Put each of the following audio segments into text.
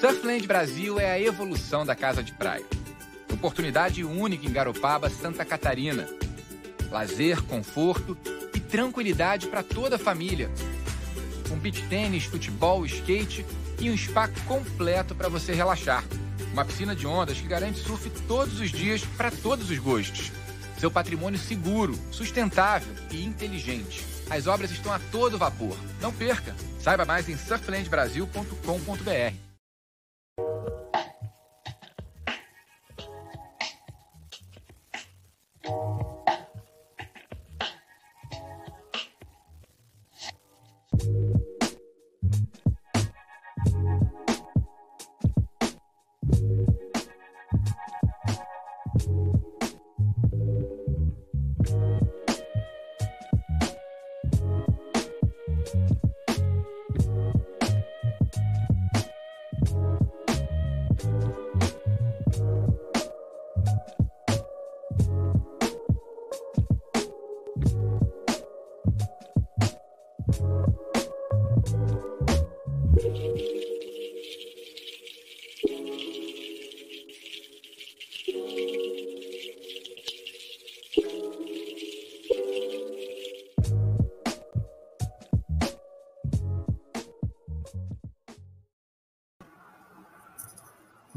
Surfland Brasil é a evolução da casa de praia. Oportunidade única em Garopaba, Santa Catarina. Lazer, conforto e tranquilidade para toda a família. Com beach tênis, futebol, skate e um spa completo para você relaxar. Uma piscina de ondas que garante surf todos os dias para todos os gostos. Seu patrimônio seguro, sustentável e inteligente. As obras estão a todo vapor. Não perca! Saiba mais em surflandbrasil.com.br.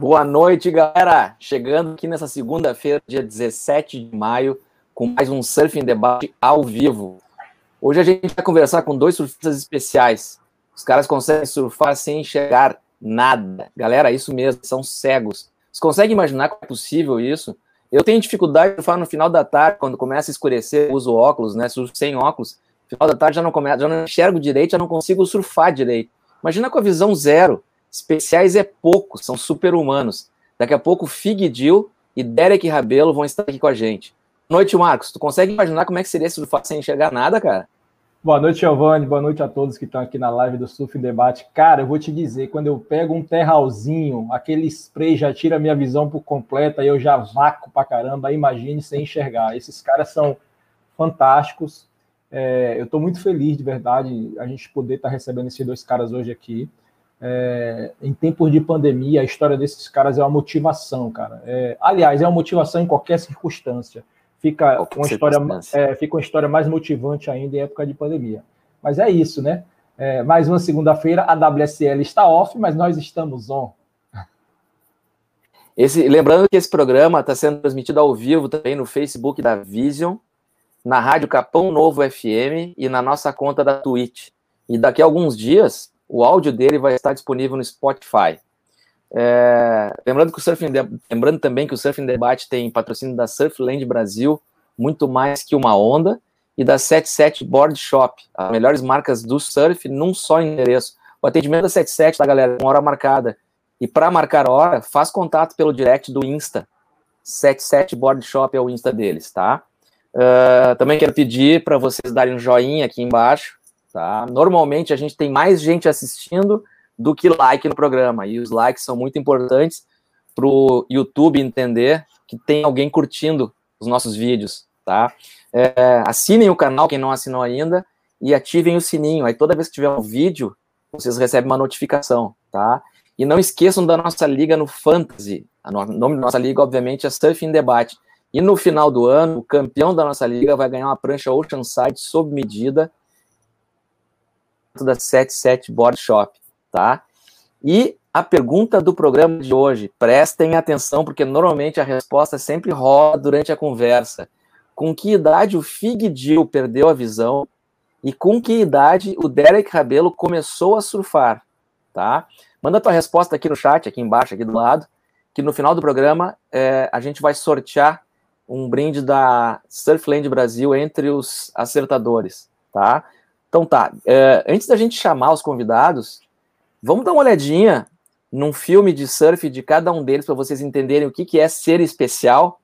Boa noite, galera. Chegando aqui nessa segunda-feira, dia 17 de maio, com mais um Surfing Debate ao vivo. Hoje a gente vai conversar com dois surfistas especiais. Os caras conseguem surfar sem enxergar nada. Galera, isso mesmo, são cegos. Você consegue imaginar como é possível isso? Eu tenho dificuldade de surfar no final da tarde, quando começa a escurecer, uso óculos, né? Surfo sem óculos. No final da tarde já não começa, já não enxergo direito, já não consigo surfar direito. Imagina com a visão zero Especiais é pouco, são super-humanos. Daqui a pouco, Fig Dill e Derek Rabelo vão estar aqui com a gente. Boa noite, Marcos. Tu consegue imaginar como é que seria se surfar sem enxergar nada, cara? Boa noite, Giovanni. Boa noite a todos que estão aqui na live do Surf Debate. Cara, eu vou te dizer, quando eu pego um terralzinho, aquele spray já tira a minha visão por completa, aí eu já vaco pra caramba. Imagine sem enxergar. Esses caras são fantásticos. É, eu estou muito feliz, de verdade, a gente poder estar recebendo esses dois caras hoje aqui. É, em tempos de pandemia, a história desses caras é uma motivação, cara. É, aliás, é uma motivação em qualquer circunstância. Fica qualquer uma história, é, fica uma história mais motivante ainda em época de pandemia. Mas é isso, né? É, mais uma segunda-feira, a WSL está off, mas nós estamos on. Esse, lembrando que esse programa está sendo transmitido ao vivo também no Facebook da Vision, na Rádio Capão Novo FM e na nossa conta da Twitch. E daqui a alguns dias o áudio dele vai estar disponível no Spotify. É, lembrando, que o Surfing lembrando também que o Surfing Debate tem patrocínio da Surfland Brasil, muito mais que uma onda, e da 77 Board Shop, as melhores marcas do surf num só endereço. O atendimento da 77, tá, galera? Uma hora marcada. E para marcar hora, faz contato pelo direct do Insta. 77 Board Shop é o Insta deles, tá? Uh, também quero pedir para vocês darem um joinha aqui embaixo, Tá? Normalmente a gente tem mais gente assistindo do que like no programa, e os likes são muito importantes para o YouTube entender que tem alguém curtindo os nossos vídeos. Tá? É, assinem o canal, quem não assinou ainda, e ativem o sininho. Aí toda vez que tiver um vídeo, vocês recebem uma notificação. Tá? E não esqueçam da nossa liga no Fantasy. O nome da nossa liga, obviamente, é Surfing Debate. E no final do ano, o campeão da nossa liga vai ganhar uma prancha Oceanside sob medida da 77 Board Shop, tá? E a pergunta do programa de hoje, prestem atenção, porque normalmente a resposta sempre rola durante a conversa. Com que idade o Fig Dill perdeu a visão e com que idade o Derek Rabelo começou a surfar, tá? Manda tua resposta aqui no chat, aqui embaixo, aqui do lado, que no final do programa é, a gente vai sortear um brinde da Surfland Brasil entre os acertadores, tá? Então tá, é, antes da gente chamar os convidados, vamos dar uma olhadinha num filme de surf de cada um deles para vocês entenderem o que, que é ser especial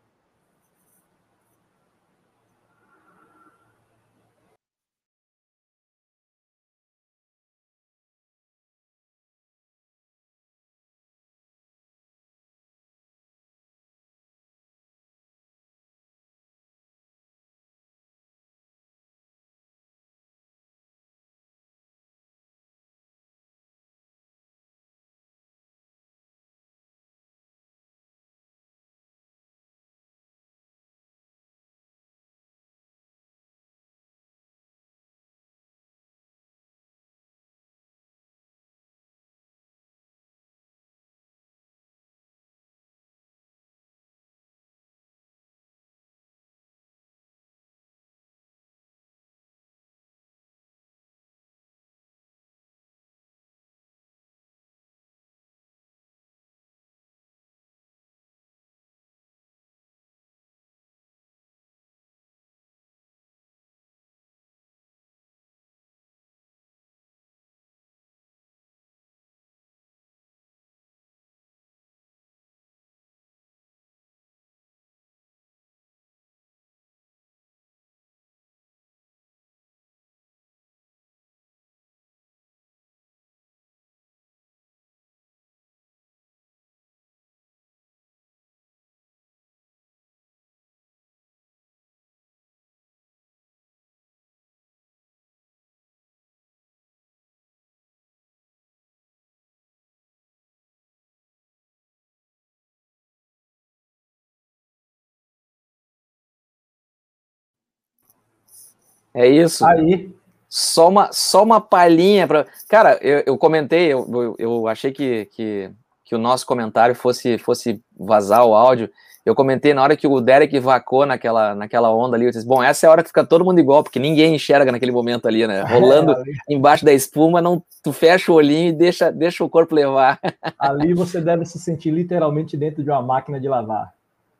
É isso. Aí. Só uma, só uma palhinha para. Cara, eu, eu comentei, eu, eu, eu achei que, que, que, o nosso comentário fosse, fosse vazar o áudio. Eu comentei na hora que o Derek vacou naquela, naquela onda ali, eu disse, bom, essa é a hora que fica todo mundo igual, porque ninguém enxerga naquele momento ali, né? Rolando é, embaixo da espuma, não, tu fecha o olhinho e deixa, deixa o corpo levar. Ali você deve se sentir literalmente dentro de uma máquina de lavar.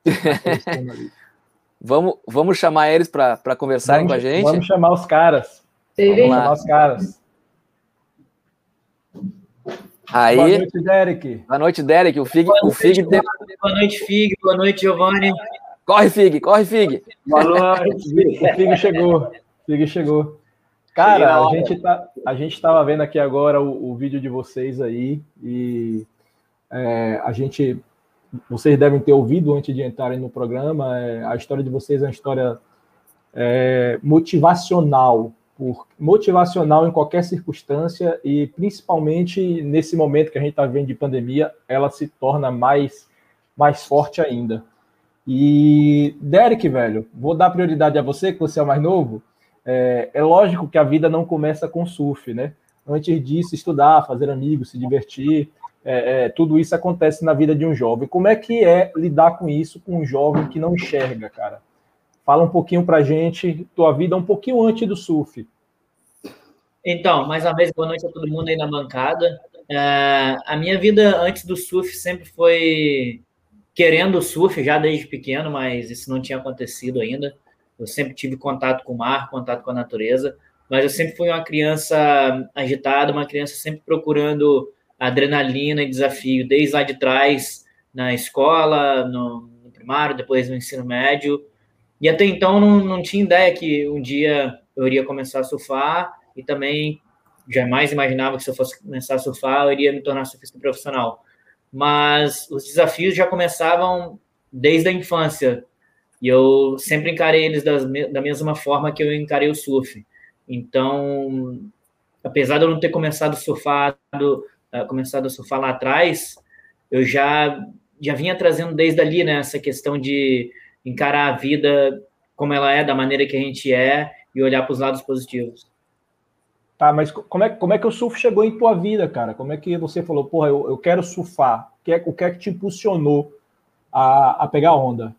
vamos, vamos chamar eles para conversarem vamos, com a gente? Vamos chamar os caras. Vamos chamar os caras. Aí, Boa noite, Derek. Boa noite, Derek. O Fig. Boa noite, o Fig Boa noite, Fig. Boa noite, Giovanni. Corre, Fig, corre, Fig. Boa noite. o Fig chegou. O Fig chegou. Cara, a gente, tá, a gente tava vendo aqui agora o, o vídeo de vocês aí e é, a gente, vocês devem ter ouvido antes de entrarem no programa, é, a história de vocês é uma história é, motivacional, por motivacional em qualquer circunstância e principalmente nesse momento que a gente está vendo de pandemia, ela se torna mais, mais forte ainda. E Derek, velho, vou dar prioridade a você, que você é o mais novo. É, é lógico que a vida não começa com surf, né? Antes disso, estudar, fazer amigos, se divertir, é, é, tudo isso acontece na vida de um jovem. Como é que é lidar com isso com um jovem que não enxerga, cara? Fala um pouquinho pra gente, tua vida um pouquinho antes do surf. Então, mais uma vez, boa noite a todo mundo aí na bancada. É, a minha vida antes do surf sempre foi querendo surf, já desde pequeno, mas isso não tinha acontecido ainda. Eu sempre tive contato com o mar, contato com a natureza, mas eu sempre fui uma criança agitada, uma criança sempre procurando adrenalina e desafio, desde lá de trás, na escola, no, no primário, depois no ensino médio. E até então não, não tinha ideia que um dia eu iria começar a surfar e também jamais imaginava que se eu fosse começar a surfar eu iria me tornar surfista profissional. Mas os desafios já começavam desde a infância e eu sempre encarei eles das, da mesma forma que eu encarei o surf. Então, apesar de eu não ter começado surfado, uh, começado a surfar lá atrás, eu já já vinha trazendo desde ali né, essa questão de encarar a vida como ela é, da maneira que a gente é e olhar para os lados positivos. Tá, mas como é, como é que o surf chegou em tua vida, cara? Como é que você falou, porra, eu, eu quero surfar? O que, é, o que é que te impulsionou a, a pegar onda?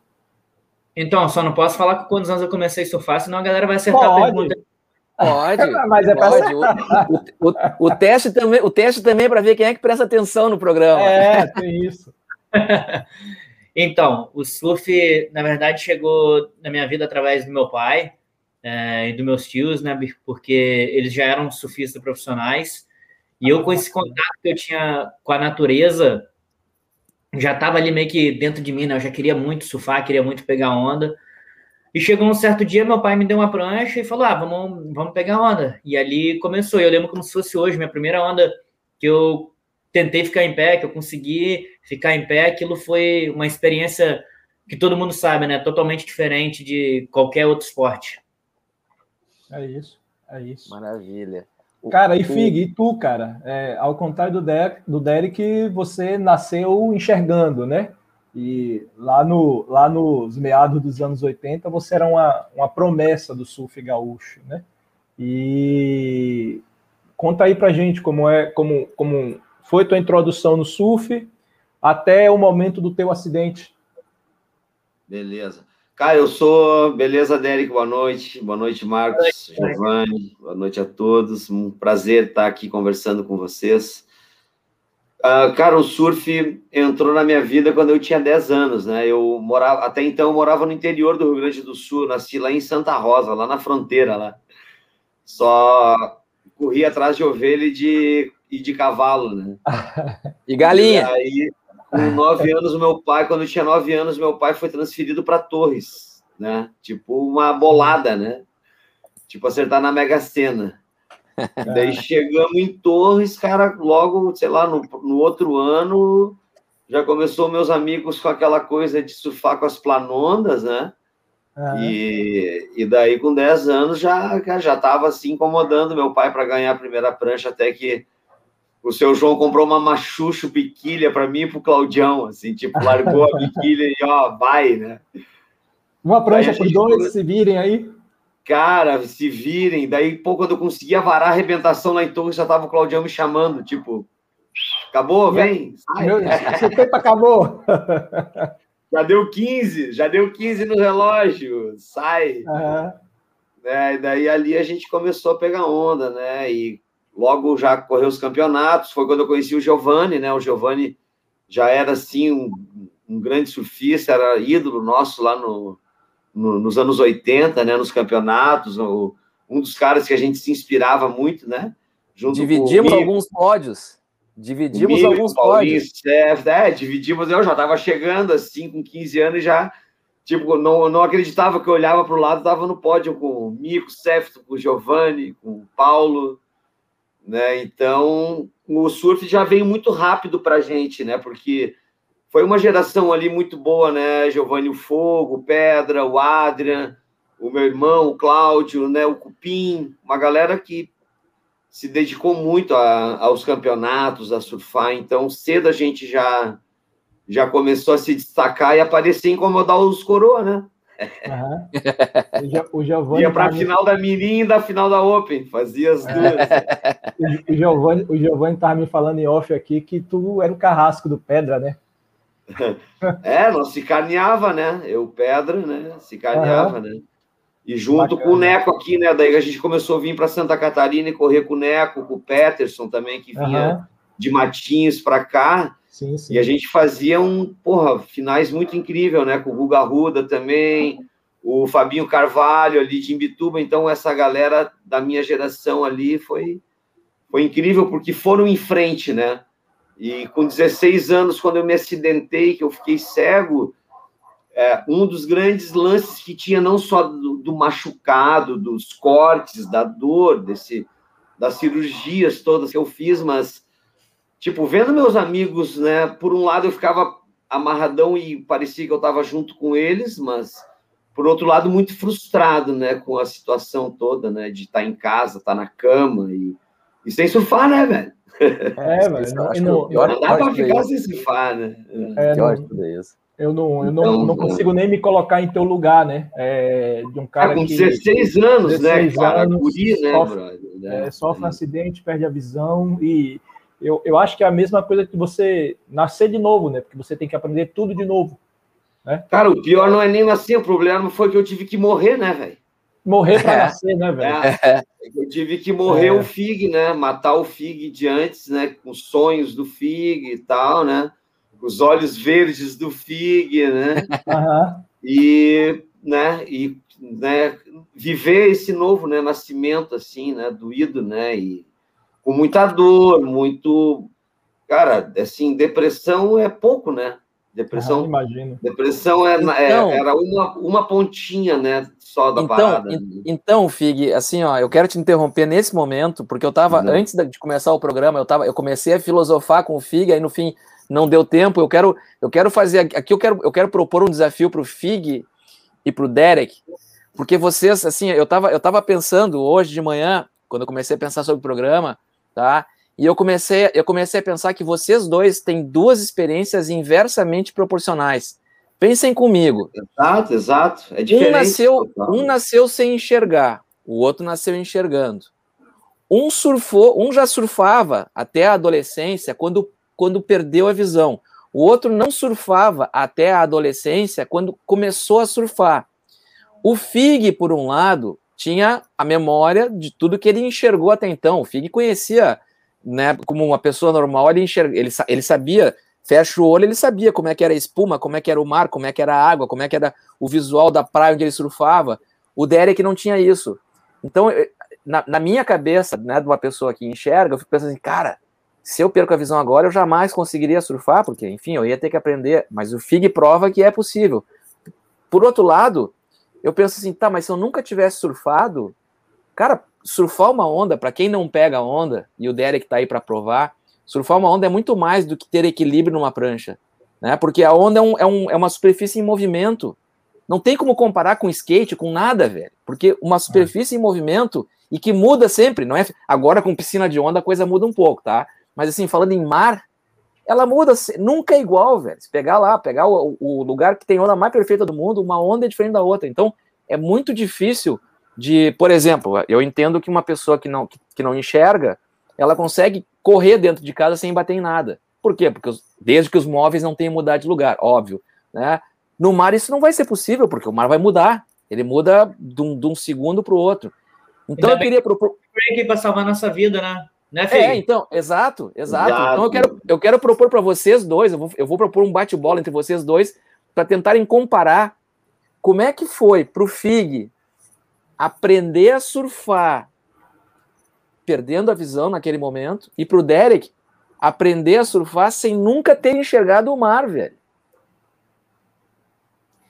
Então, só não posso falar com quantos anos eu comecei a surfar, senão a galera vai acertar pode. a pergunta. Pode, mas é pode. O, o, o, o, teste também, o teste também é para ver quem é que presta atenção no programa. É, tem isso. Então, o surf, na verdade, chegou na minha vida através do meu pai é, e dos meus tios, né? Porque eles já eram surfistas profissionais. E eu, com esse contato que eu tinha com a natureza, já estava ali meio que dentro de mim, né? Eu já queria muito surfar, queria muito pegar onda. E chegou um certo dia, meu pai me deu uma prancha e falou: Ah, vamos, vamos pegar onda. E ali começou. Eu lembro como se fosse hoje, minha primeira onda que eu tentei ficar em pé, que eu consegui ficar em pé, aquilo foi uma experiência que todo mundo sabe, né? Totalmente diferente de qualquer outro esporte. É isso, é isso. Maravilha. Cara, e Fig, e tu, cara? É, ao contrário do Derek, do Derek, você nasceu enxergando, né? E lá, no, lá nos meados dos anos 80, você era uma, uma promessa do surf gaúcho, né? E conta aí pra gente como é, como, como foi tua introdução no surf até o momento do teu acidente. Beleza. Cara, eu sou. Beleza, Derek? Boa noite. Boa noite, Marcos, Giovanni. Boa noite a todos. Um prazer estar aqui conversando com vocês. Uh, cara, o surf entrou na minha vida quando eu tinha 10 anos, né? Eu morava, até então, eu morava no interior do Rio Grande do Sul, nasci lá em Santa Rosa, lá na fronteira, lá. Só corria atrás de ovelha e de e de cavalo, né? e galinha. E aí, com nove anos, o meu pai, quando eu tinha nove anos, meu pai foi transferido para Torres, né? Tipo uma bolada, né? Tipo acertar na Mega Sena. Daí chegamos em Torres, cara, logo, sei lá, no, no outro ano, já começou meus amigos com aquela coisa de surfar com as planondas, né? Uhum. E, e daí, com 10 anos, já já estava assim incomodando meu pai para ganhar a primeira prancha, até que o seu João comprou uma machucho biquília para mim e para o Claudião, assim, tipo, largou a biquília e ó, vai, né? Uma prancha por dois, se virem aí. Cara, se virem. Daí, pô, quando eu conseguia varar a arrebentação lá em Torres, já tava o Claudião me chamando, tipo, acabou, vem. Meu, esse tempo acabou. Já deu 15, já deu 15 no relógio, sai. Né? E daí ali a gente começou a pegar onda, né? E logo já correu os campeonatos. Foi quando eu conheci o Giovanni, né? O Giovanni já era assim um, um grande surfista, era ídolo nosso lá no, no- nos anos 80, né? Nos campeonatos, o- um dos caras que a gente se inspirava muito, né? Junto Dividimos alguns pódios. Dividimos alguns Paulinho, pódios. Steph, é, dividimos. Eu já estava chegando assim, com 15 anos, e já tipo, não, não acreditava que eu olhava para o lado, estava no pódio com o Mico, Sefto, com o Giovanni, com o Paulo, né? Então, o surf já veio muito rápido para a gente, né? Porque foi uma geração ali muito boa, né? Giovanni o Fogo, o Pedra, o Adrian, o meu irmão, o Cláudio, né? O Cupim, uma galera que se dedicou muito a- aos campeonatos, a surfar. Então, cedo a gente já já começou a se destacar e aparecer e incomodar os coroa, né? Aham. O Gio- O Giovanni Ia para a tá me- final da Mirim e da final da Open, fazia as duas. O Giovanni, o Giovanni tava me falando em off aqui que tu era o carrasco do Pedra, né? É, nós se carneava, né? Eu, Pedra, né? Se carneava, né? E junto Bacana. com o Neco aqui, né? Daí a gente começou a vir para Santa Catarina e correr com o Neco, com o Peterson também, que vinha de Matinhos para cá. Sim, sim. E a gente fazia um, porra, finais muito incrível, né? Com o Guga Ruda também, o Fabinho Carvalho ali de Imbituba. Então, essa galera da minha geração ali foi, foi incrível, porque foram em frente, né? E com 16 anos, quando eu me acidentei, que eu fiquei cego, é, um dos grandes lances que tinha, não só do, do machucado, dos cortes, da dor, desse, das cirurgias todas que eu fiz, mas tipo, vendo meus amigos, né? Por um lado eu ficava amarradão e parecia que eu estava junto com eles, mas por outro lado muito frustrado, né? Com a situação toda, né? De estar em casa, estar na cama e, e sem surfar, né, velho? É, velho. Não- não- o pior- Não dá tudo ficar sem surfar, né? é, Pior não- de tudo isso. eu não, eu não, Então, não consigo nem me colocar em teu lugar, né? É, de um cara Ah, com que 16 anos, 16 né, cara? anos, Guri, né, sofre- brother? né? é, sofre um acidente, perde a visão e eu, eu acho que é a mesma coisa que você nascer de novo, né? Porque você tem que aprender tudo de novo. Cara, o pior não é nem assim, o problema foi que eu tive que morrer, né, velho? Morrer para É. nascer, né, velho? É, eu tive que morrer É. o Fig, né? Matar o Fig de antes, né? Com os sonhos do Fig e tal, né? Os olhos verdes do Fig, né? Aham. E, né? E, né? Viver esse novo, né? Nascimento assim, né? Doído, né? E com muita dor, muito, cara, assim, depressão é pouco, né? Depressão Aham, imagino. Depressão é, é- Então- era uma, uma pontinha, né? Só da Então, parada. en- então, Fig, assim, ó, eu quero te interromper nesse momento, porque eu tava, Uhum. antes de começar o programa, eu tava, eu comecei a filosofar com o Fig, aí no fim não deu tempo. Eu quero, eu quero fazer aqui, eu quero, eu quero propor um desafio para o Fig e para o Derek, porque vocês, assim, eu tava, eu tava pensando hoje de manhã, quando eu comecei a pensar sobre o programa, tá? E eu comecei, eu comecei a pensar que vocês dois têm duas experiências inversamente proporcionais. Pensem comigo. Exato, exato. É diferente. Um nasceu, um nasceu sem enxergar, o outro nasceu enxergando. Um surfou, um já surfava até a adolescência quando, quando perdeu a visão. O outro não surfava até a adolescência quando começou a surfar. O Fig, por um lado, tinha a memória de tudo que ele enxergou até então. O Fig conhecia, né, como uma pessoa normal, ele, enxerga, ele, ele sabia, fecha o olho, ele sabia como é que era a espuma, como é que era o mar, como é que era a água, como é que era o visual da praia onde ele surfava. O Derek não tinha isso. Então, eu- na, na minha cabeça, né, de uma pessoa que enxerga, eu fico pensando assim, cara, se eu perco a visão agora, eu jamais conseguiria surfar, porque, enfim, eu ia ter que aprender. Mas o FIG prova que é possível. Por outro lado, eu penso assim, tá, mas se eu nunca tivesse surfado, cara, surfar uma onda, para quem não pega a onda, e o Derek tá aí para provar, surfar uma onda é muito mais do que ter equilíbrio numa prancha, né? Porque a onda é, um, é, um, é uma superfície em movimento. Não tem como comparar com skate, com nada, velho. Porque uma superfície em movimento e que muda sempre, não é? Agora com piscina de onda a coisa muda um pouco, tá? Mas assim, falando em mar, ela muda, nunca é igual, velho. Se pegar lá, pegar o, o lugar que tem onda mais perfeita do mundo, uma onda é diferente da outra. Então, é muito difícil de, por exemplo, eu entendo que uma pessoa que não, que não enxerga, ela consegue correr dentro de casa sem bater em nada. Por quê? Porque os, desde que os móveis não tenham mudado de lugar, óbvio. Né? No mar isso não vai ser possível, porque o mar vai mudar. Ele muda de um, de um segundo para o outro. Então eu queria propor. para salvar nossa vida, né? Né, é, então, exato, exato. exato. Então eu quero, eu quero propor para vocês dois, eu vou, eu vou propor um bate-bola entre vocês dois, para tentarem comparar como é que foi para o FIG aprender a surfar perdendo a visão naquele momento, e para o Derek aprender a surfar sem nunca ter enxergado o mar, velho.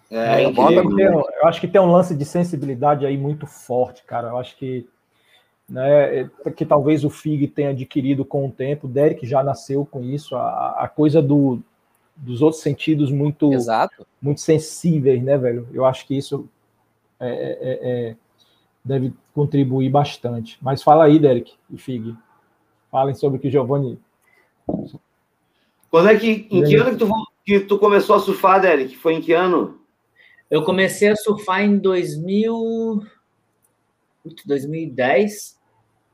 É, eu, eu, acho que tem um lance de sensibilidade aí muito forte, cara. Eu acho que né, é, que talvez o Fig tenha adquirido com o tempo. O Derek já nasceu com isso. A, a coisa do, dos outros sentidos muito, Exato. muito sensíveis, né, velho? Eu acho que isso é, é, é deve contribuir bastante. Mas fala aí, Derek e Fig. Falem sobre o que Giovanni. Quando é que, em que ano que tu, que tu começou a surfar, Derek? Foi em que ano? Eu comecei a surfar em 2000, 2010.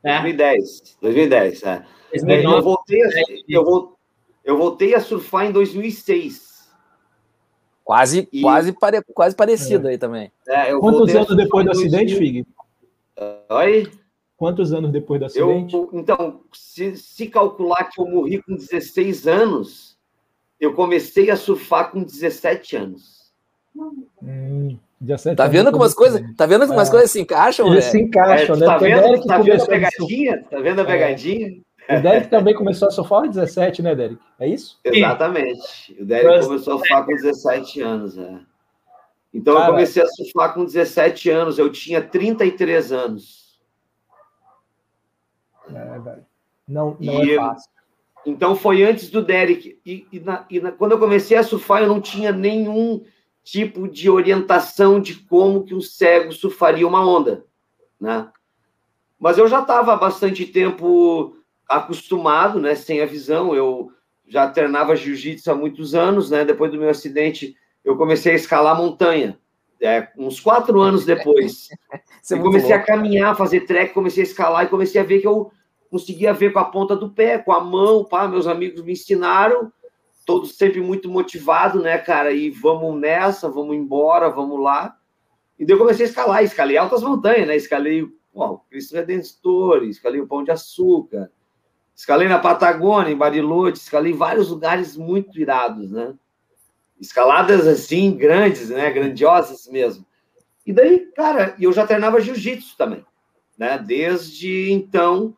Né? 2010, 2010, é. 2009, eu, voltei a, eu, eu voltei a surfar em 2006. Quase, e... quase, pare, quase parecido é. aí também. É, Quantos anos depois do acidente, Fig? Oi? Quantos anos depois do acidente? Eu, então, se, se calcular que eu morri com 16 anos, eu comecei a surfar com 17 anos. Hum, tá vendo como as coisas, tá vendo como as é. coisas se encaixam, Eles se encaixam, é, né? Tá vendo, tá vendo a pegadinha? Tá vendo a é. pegadinha? O Derek também começou a surfar aos 17, né, Derek? É isso? Exatamente. O Derek começou a surfar com 17 anos, é. Então Cara, eu comecei a surfar com 17 anos, eu tinha 33 anos. É, velho. Não, não e, é fácil. Então foi antes do Derek. E, e, na, e na, quando eu comecei a surfar, eu não tinha nenhum tipo de orientação de como que um cego surfaria uma onda, né? Mas eu já estava há bastante tempo acostumado, né, sem a visão. Eu já treinava jiu-jitsu há muitos anos, né? Depois do meu acidente, eu comecei a escalar montanha. É, uns quatro anos depois. eu comecei louco. a caminhar, fazer trek, comecei a escalar e comecei a ver que eu conseguia ver com a ponta do pé, com a mão, pá, meus amigos me ensinaram, todos sempre muito motivados, né, cara? E vamos nessa, vamos embora, vamos lá. E daí eu comecei a escalar, escalei altas montanhas, né? Escalei ó, o Cristo Redentor, escalei o Pão de Açúcar, escalei na Patagônia, em Bariloche, escalei vários lugares muito irados, né? Escaladas assim, grandes, né? Grandiosas mesmo. E daí, cara, eu já treinava jiu-jitsu também, né? Desde então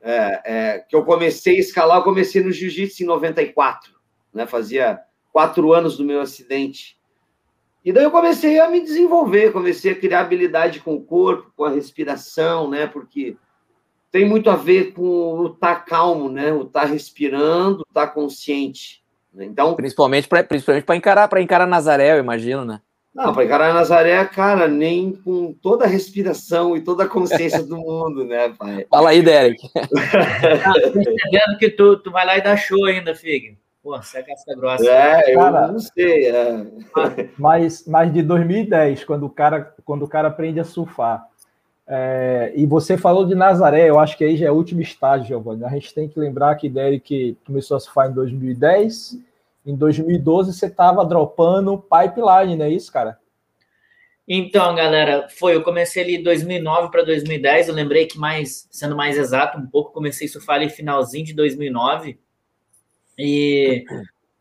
é, é, que eu comecei a escalar, eu comecei no jiu-jitsu em 94, né? Fazia quatro anos do meu acidente. E daí eu comecei a me desenvolver, comecei a criar habilidade com o corpo, com a respiração, né? Porque tem muito a ver com o estar tá calmo, né? O estar tá respirando, estar tá consciente. Né? Então, principalmente para principalmente para encarar para encarar Nazaré, eu imagino, né? Não, para encarar Nazaré, cara, nem com toda a respiração e toda a consciência do mundo, né, pai? Fala aí, Derek. ah, entendendo que tu, tu vai lá e dá show ainda, Fig. Pô, você é casca grossa. É, eu cara, não sei. É. Mas, mas de 2010, quando o cara, quando o cara aprende a surfar, é, e você falou de Nazaré, eu acho que aí já é o último estágio, Giovanni. A gente tem que lembrar que Derek começou a surfar em 2010. Em 2012 você estava dropando pipeline, não é isso, cara? Então, galera, foi. Eu comecei ali em 2009 para 2010. Eu lembrei que, mais, sendo mais exato, um pouco, comecei a surfar ali finalzinho de 2009. E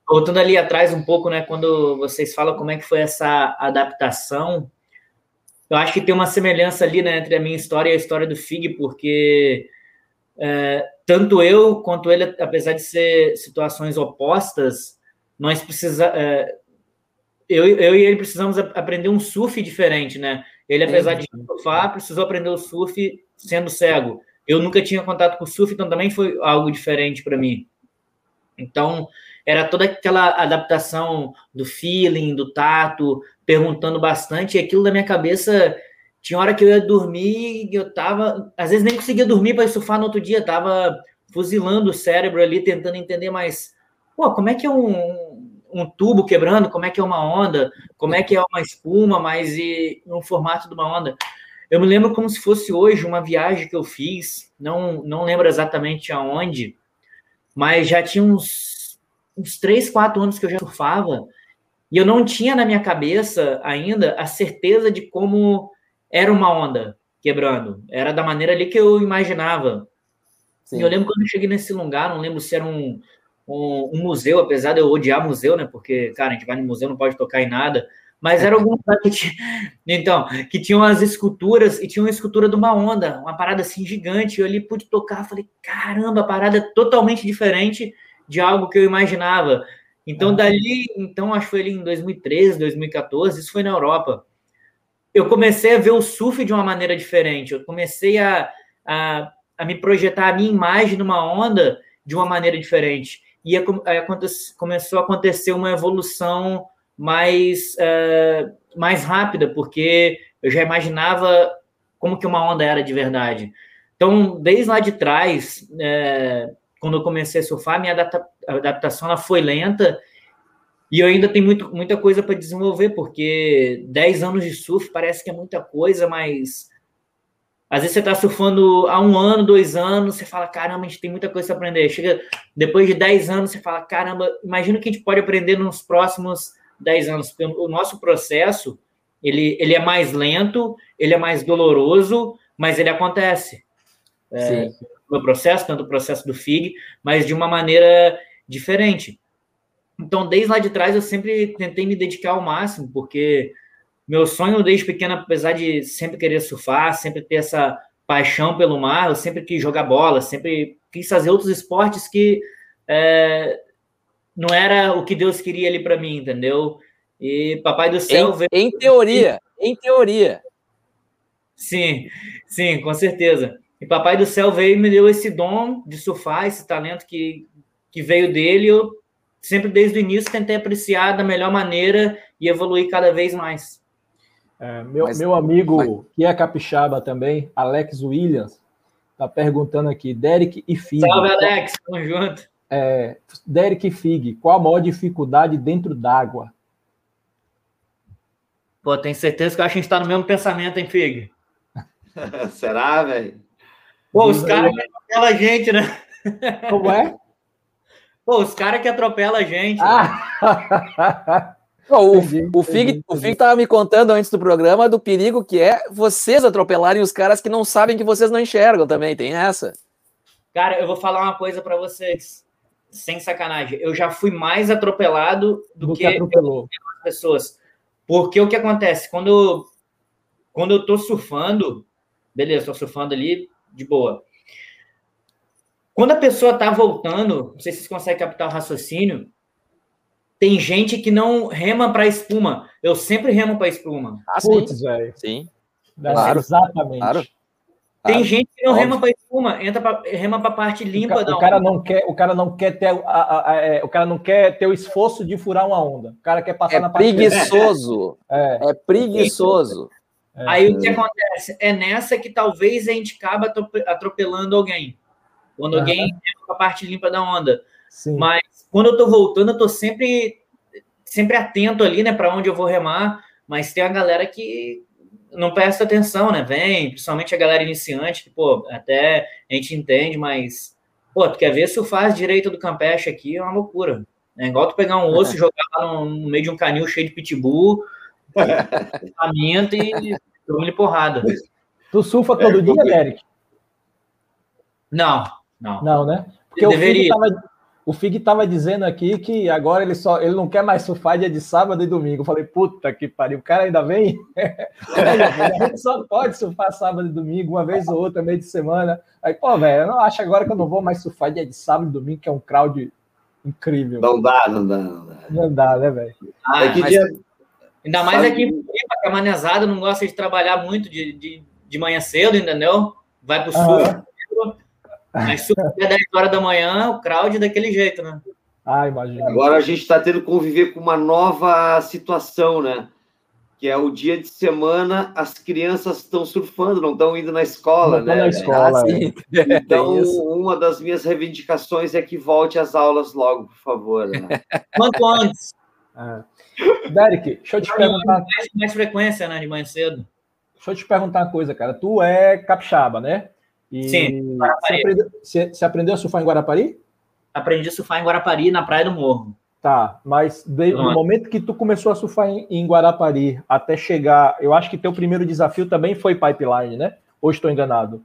voltando ali atrás um pouco, né, quando vocês falam como é que foi essa adaptação eu acho que tem uma semelhança ali né, entre a minha história e a história do Fig, porque é, tanto eu quanto ele, apesar de ser situações opostas, nós precisamos. É, eu, eu e ele precisamos aprender um surf diferente, né? Ele, apesar de surfar, precisou aprender o surf sendo cego. Eu nunca tinha contato com o surf, então também foi algo diferente para mim. Então, era toda aquela adaptação do feeling, do tato, perguntando bastante, e aquilo da minha cabeça tinha hora que eu ia dormir e eu tava, às vezes nem conseguia dormir para surfar no outro dia, tava fuzilando o cérebro ali, tentando entender mais, pô, como é que é um, um tubo quebrando, como é que é uma onda, como é que é uma espuma, mas e no formato de uma onda. Eu me lembro como se fosse hoje uma viagem que eu fiz, não, não lembro exatamente aonde, mas já tinha uns, uns 3, 4 anos que eu já surfava, e eu não tinha na minha cabeça ainda a certeza de como era uma onda quebrando. Era da maneira ali que eu imaginava. Sim. E eu lembro quando eu cheguei nesse lugar, não lembro se era um, um, um, museu, apesar de eu odiar museu, né? Porque, cara, a gente vai no museu, não pode tocar em nada. Mas era algum lugar que tinha, então, que tinha umas esculturas e tinha uma escultura de uma onda, uma parada assim gigante. Eu ali pude tocar, falei, caramba, a parada é totalmente diferente de algo que eu imaginava. Então, dali, então, acho que foi ali em 2013, 2014, isso foi na Europa. Eu comecei a ver o surf de uma maneira diferente. Eu comecei a, a, a me projetar a minha imagem numa onda de uma maneira diferente. E a, começou a acontecer uma evolução mais, uh, mais rápida, porque eu já imaginava como que uma onda era de verdade. Então, desde lá de trás, é, quando eu comecei a surfar, minha adapta, adaptação ela foi lenta e eu ainda tenho muito, muita coisa para desenvolver, porque 10 anos de surf parece que é muita coisa, mas às vezes você está surfando há um ano, dois anos, você fala, caramba, a gente tem muita coisa para aprender. Chega depois de 10 anos, você fala, caramba, imagina o que a gente pode aprender nos próximos 10 anos, porque o nosso processo ele, ele é mais lento, ele é mais doloroso, mas ele acontece. É, meu processo, tanto o processo do FIG, mas de uma maneira diferente. Então, desde lá de trás, eu sempre tentei me dedicar ao máximo, porque meu sonho desde pequeno, apesar de sempre querer surfar, sempre ter essa paixão pelo mar, eu sempre quis jogar bola, sempre quis fazer outros esportes que é, não era o que Deus queria ali para mim, entendeu? E Papai do Céu em, veio... em teoria, em teoria. Sim, sim, com certeza. E Papai do Céu veio e me deu esse dom de surfar, esse talento que, que veio dele. Eu sempre, desde o início, tentei apreciar da melhor maneira e evoluir cada vez mais. É, meu, mas, meu amigo, mas... que é capixaba também, Alex Williams, está perguntando aqui, Derek e Fig. Salve, Alex, tamo junto. É, Derek e Fig, qual a maior dificuldade dentro d'água? Pô, tenho certeza que eu acho que a gente está no mesmo pensamento, hein, Fig? Será, velho? Pô, os caras que atropelam a gente, né? Como é? Pô, os caras que atropelam a gente. Ah! o, o, Fig, o Fig tava me contando antes do programa do perigo que é vocês atropelarem os caras que não sabem que vocês não enxergam também, tem essa. Cara, eu vou falar uma coisa para vocês, sem sacanagem. Eu já fui mais atropelado do, do que, que atropelou. as pessoas. Porque o que acontece? Quando, quando eu tô surfando, beleza, tô surfando ali, de boa. Quando a pessoa tá voltando, não sei se vocês conseguem captar o raciocínio, tem gente que não rema para espuma. Eu sempre remo para espuma. Ah, Putz, velho. Sim. Claro. Exatamente. Claro. Tem claro. gente que não Óbvio. rema para espuma, entra pra, rema para a parte limpa o, da o cara onda. não quer, o cara não quer ter a, a, a, é, o cara não quer ter o esforço de furar uma onda. O cara quer passar é na parte preguiçoso. É. é preguiçoso. É. Aí o que acontece? É nessa que talvez a gente acaba atropelando alguém. Quando alguém entra para a parte limpa da onda. Sim. Mas quando eu tô voltando, eu tô sempre, sempre atento ali, né, para onde eu vou remar. Mas tem a galera que não presta atenção, né? Vem, principalmente a galera iniciante, que, pô, até a gente entende, mas, pô, tu quer ver se o faz direito do Campeche aqui é uma loucura. É igual tu pegar um osso e jogar lá no, no, meio de um canil cheio de pitbull, ferramenta e toma porrada. Tu surfa todo é, dia, porque... Derek? Não, não. Não, né? Porque o Fig, tava, o Fig tava dizendo aqui que agora ele só ele não quer mais surfar dia de sábado e domingo. Eu falei, puta que pariu, o cara ainda vem? a gente só pode surfar sábado e domingo, uma vez ou outra, meio de semana. Aí, pô, velho, eu não acho agora que eu não vou mais surfar dia de sábado e domingo, que é um crowd incrível. Não dá, não dá, não dá. Não dá, né, velho? Ah, é que mas... dia... Ainda mais aqui em que a manezada não gosta de trabalhar muito de, de, de manhã cedo, entendeu? Vai pro sul. Ah. Mas se é 10 horas da manhã, o crowd é daquele jeito, né? Ah, imagina. Agora a gente está tendo que conviver com uma nova situação, né? Que é o dia de semana, as crianças estão surfando, não estão indo na escola, não né? Na escola, ah, é. Então, uma das minhas reivindicações é que volte às aulas logo, por favor. Né? Quanto antes. É. Derek, deixa eu te perguntar. Mais, mais frequência, né? De manhã cedo. deixa eu te perguntar uma coisa, cara. Tu é capixaba, né? E Sim. Você aprendeu, você, você aprendeu a surfar em Guarapari? Aprendi a surfar em Guarapari, na Praia do Morro. Tá, mas do momento que tu começou a surfar em, em, Guarapari até chegar, eu acho que teu primeiro desafio também foi pipeline, né? Ou estou enganado?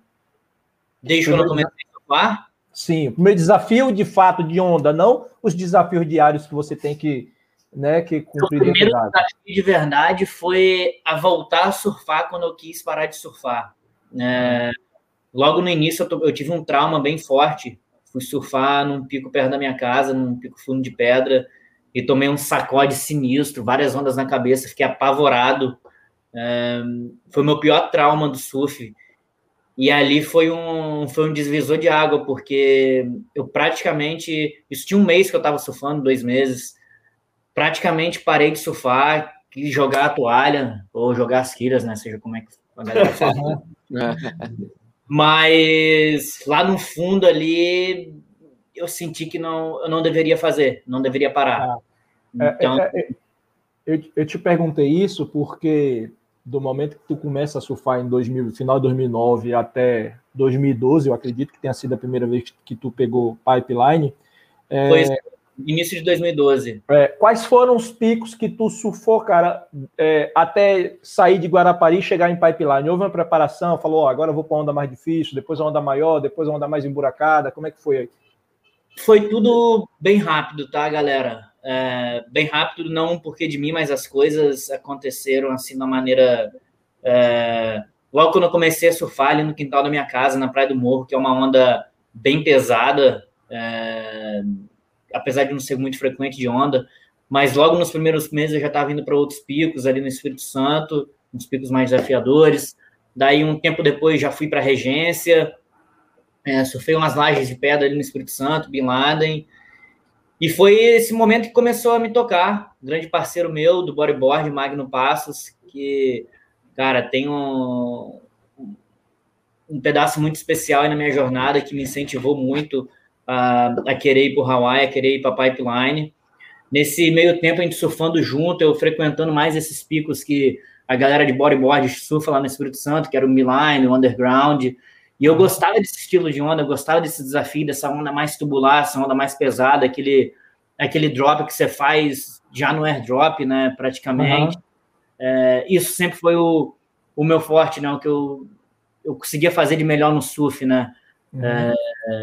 Desde quando eu comecei a surfar? Sim, o primeiro desafio de fato de onda, não os desafios diários que você tem que, né, que cumprir. O primeiro desafio de verdade foi a voltar a surfar quando eu quis parar de surfar. É, logo no início eu, eu tive um trauma bem forte fui surfar num pico perto da minha casa, num pico fundo de pedra, e tomei um sacode sinistro, várias ondas na cabeça, fiquei apavorado. É, foi o meu pior trauma do surf. E ali foi um, foi um divisor de água, porque eu praticamente. Isso tinha um mês que eu estava surfando, dois meses. Praticamente parei de surfar, quis jogar a toalha, ou jogar as quiras, né? Seja como é que a galera fala. Mas lá no fundo ali eu senti que não, eu não deveria fazer, não deveria parar. Ah, então... É, é, é, eu, eu te perguntei isso porque do momento que tu começa a surfar em 2000, final de 2009 até 2012, eu acredito que tenha sido a primeira vez que tu pegou pipeline. É, Início de 2012. É, quais foram os picos que tu surfou, cara, é, até sair de Guarapari e chegar em Pipeline? Houve uma preparação? Falou, agora eu vou para onda mais difícil, depois a onda maior, depois a onda mais emburacada. Como é que foi aí? Foi tudo bem rápido, tá, galera? É, bem rápido, não porque de mim, mas as coisas aconteceram assim de uma maneira. É, logo quando eu comecei a surfar ali no quintal da minha casa, na Praia do Morro, que é uma onda bem pesada. É, apesar de não ser muito frequente de onda, mas logo nos primeiros meses eu já estava indo para outros picos ali no Espírito Santo, uns picos mais desafiadores. Daí, um tempo depois, já fui para a Regência, é, surfei umas lajes de pedra ali no Espírito Santo, Bin Laden. E foi esse momento que começou a me tocar. Um grande parceiro meu do bodyboard, Magno Passos, que, cara, tem um, um pedaço muito especial aí na minha jornada, que me incentivou muito a, a querer ir para o Hawaii, a querer ir para Pipeline. Nesse meio tempo, a gente surfando junto, eu frequentando mais esses picos que a galera de bodyboard surfa lá no Espírito Santo, que era o Miline, o Underground. E eu gostava desse estilo de onda, eu gostava desse desafio, dessa onda mais tubular, essa onda mais pesada, aquele, aquele drop que você faz já no airdrop, né, praticamente. Uhum. É, isso sempre foi o, o meu forte, né, o que eu, eu conseguia fazer de melhor no surf, né. Uhum. É,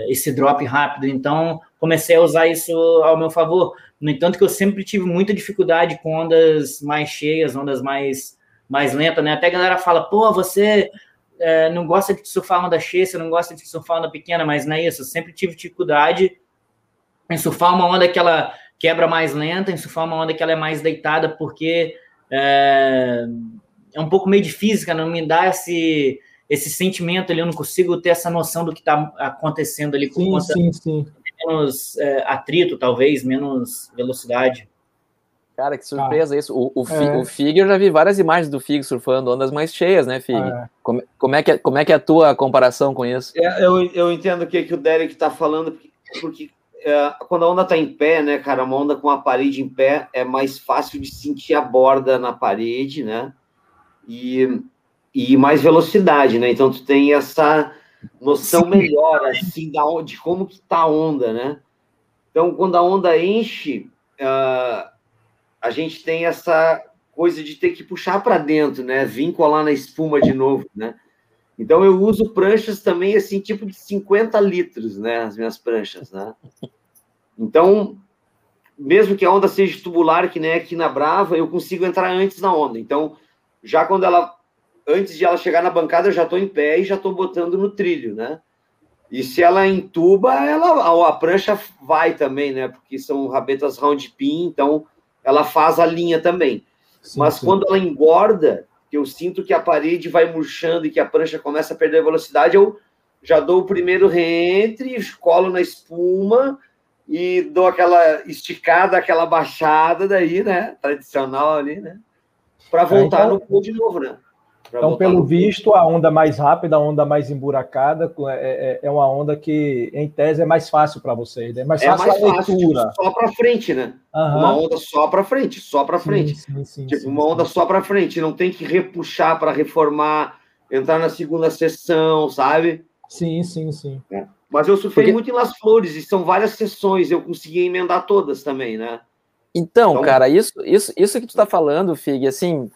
esse drop rápido. Então, comecei a usar isso ao meu favor. No entanto, que eu sempre tive muita dificuldade com ondas mais cheias, ondas mais, mais lentas, né? Até a galera fala, pô, você é, não gosta de surfar onda cheia, você não gosta de surfar onda pequena, mas não é isso. Eu sempre tive dificuldade em surfar uma onda que ela quebra mais lenta, em surfar uma onda que ela é mais deitada, porque é, é um pouco meio de física, não me dá esse esse sentimento ali, eu não consigo ter essa noção do que está acontecendo ali com sim, sim, sim. menos é, atrito, talvez, menos velocidade. Cara, que surpresa ah, isso. O, o, é. o Fig, eu já vi várias imagens do Fig surfando ondas mais cheias, né, Fig? É. Como, como, é que, é, como é que é a tua comparação com isso? É, eu, eu entendo o que, que o Derek está falando, porque, porque é, quando a onda está em pé, né, cara, uma onda com a parede em pé, é mais fácil de sentir a borda na parede, né? E e mais velocidade, né? Então tu tem essa noção Sim. melhor assim da de como que tá a onda, né? Então quando a onda enche, uh, a gente tem essa coisa de ter que puxar para dentro, né? Vim colar na espuma de novo, né? Então eu uso pranchas também assim, tipo de 50 litros, né? As minhas pranchas, né? Então, mesmo que a onda seja tubular, que nem aqui na Brava, eu consigo entrar antes na onda. Então, já quando ela antes de ela chegar na bancada, eu já estou em pé e já estou botando no trilho, né? E se ela entuba, ela, a prancha vai também, né? Porque são rabetas round pin, então ela faz a linha também. Sim, Mas sim. quando ela engorda, que eu sinto que a parede vai murchando e que a prancha começa a perder velocidade, eu já dou o primeiro reentre, colo na espuma e dou aquela esticada, aquela baixada daí, né? Tradicional ali, né? Para voltar então... no pulo de novo, né? Então, pelo visto, a onda mais rápida, a onda mais emburacada, é, é, é uma onda que, em tese, é mais fácil para vocês. Né? É mais fácil, é mais fácil tipo, só para frente, né? Uhum. Uma onda só para frente, só para frente. Sim, sim, sim, tipo, uma onda só para frente. Não tem que repuxar para reformar, entrar na segunda sessão, sabe? Sim, sim, sim. É. Mas eu surfei Porque... muito em Las Flores, e são várias sessões, eu consegui emendar todas também, né? Então, então cara, isso, isso, isso que tu está falando, Fig, assim,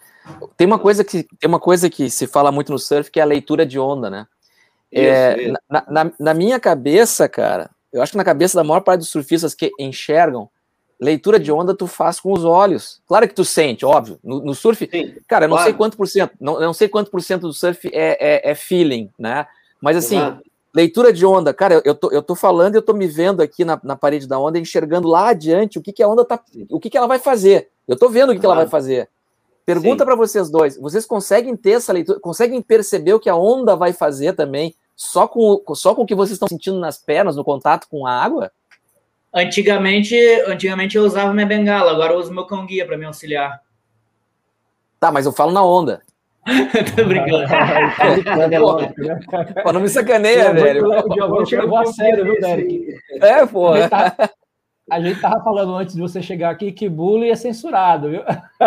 tem uma coisa que tem uma coisa que se fala muito no surf que é a leitura de onda, né? É, isso, isso. Na, na, na, minha cabeça, cara, eu acho que na cabeça da maior parte dos surfistas que enxergam, leitura de onda tu faz com os olhos. Claro que tu sente, óbvio. No, no surf, Sim, cara, eu não claro. sei quanto por cento, não, não sei quanto por cento do surf é, é, é feeling, né? Mas assim, uhum. leitura de onda, cara, eu, tô, eu tô falando e eu tô me vendo aqui na, na parede da onda, enxergando lá adiante o que, que a onda tá. O que, que ela vai fazer. Eu tô vendo o que, uhum. que ela vai fazer. Pergunta para vocês dois: vocês conseguem ter essa leitura, conseguem perceber o que a onda vai fazer também, só com, só com o que vocês estão sentindo nas pernas, no contato com a água? Antigamente, antigamente eu usava minha bengala, agora eu uso meu cão guia para me auxiliar. Tá, mas eu falo na onda. Tô brincando. pô, não me sacaneia, velho. O Giovanni chegou a sério, viu, Derek? É, pô. A gente tava falando antes de você chegar aqui que bullying é censurado, viu?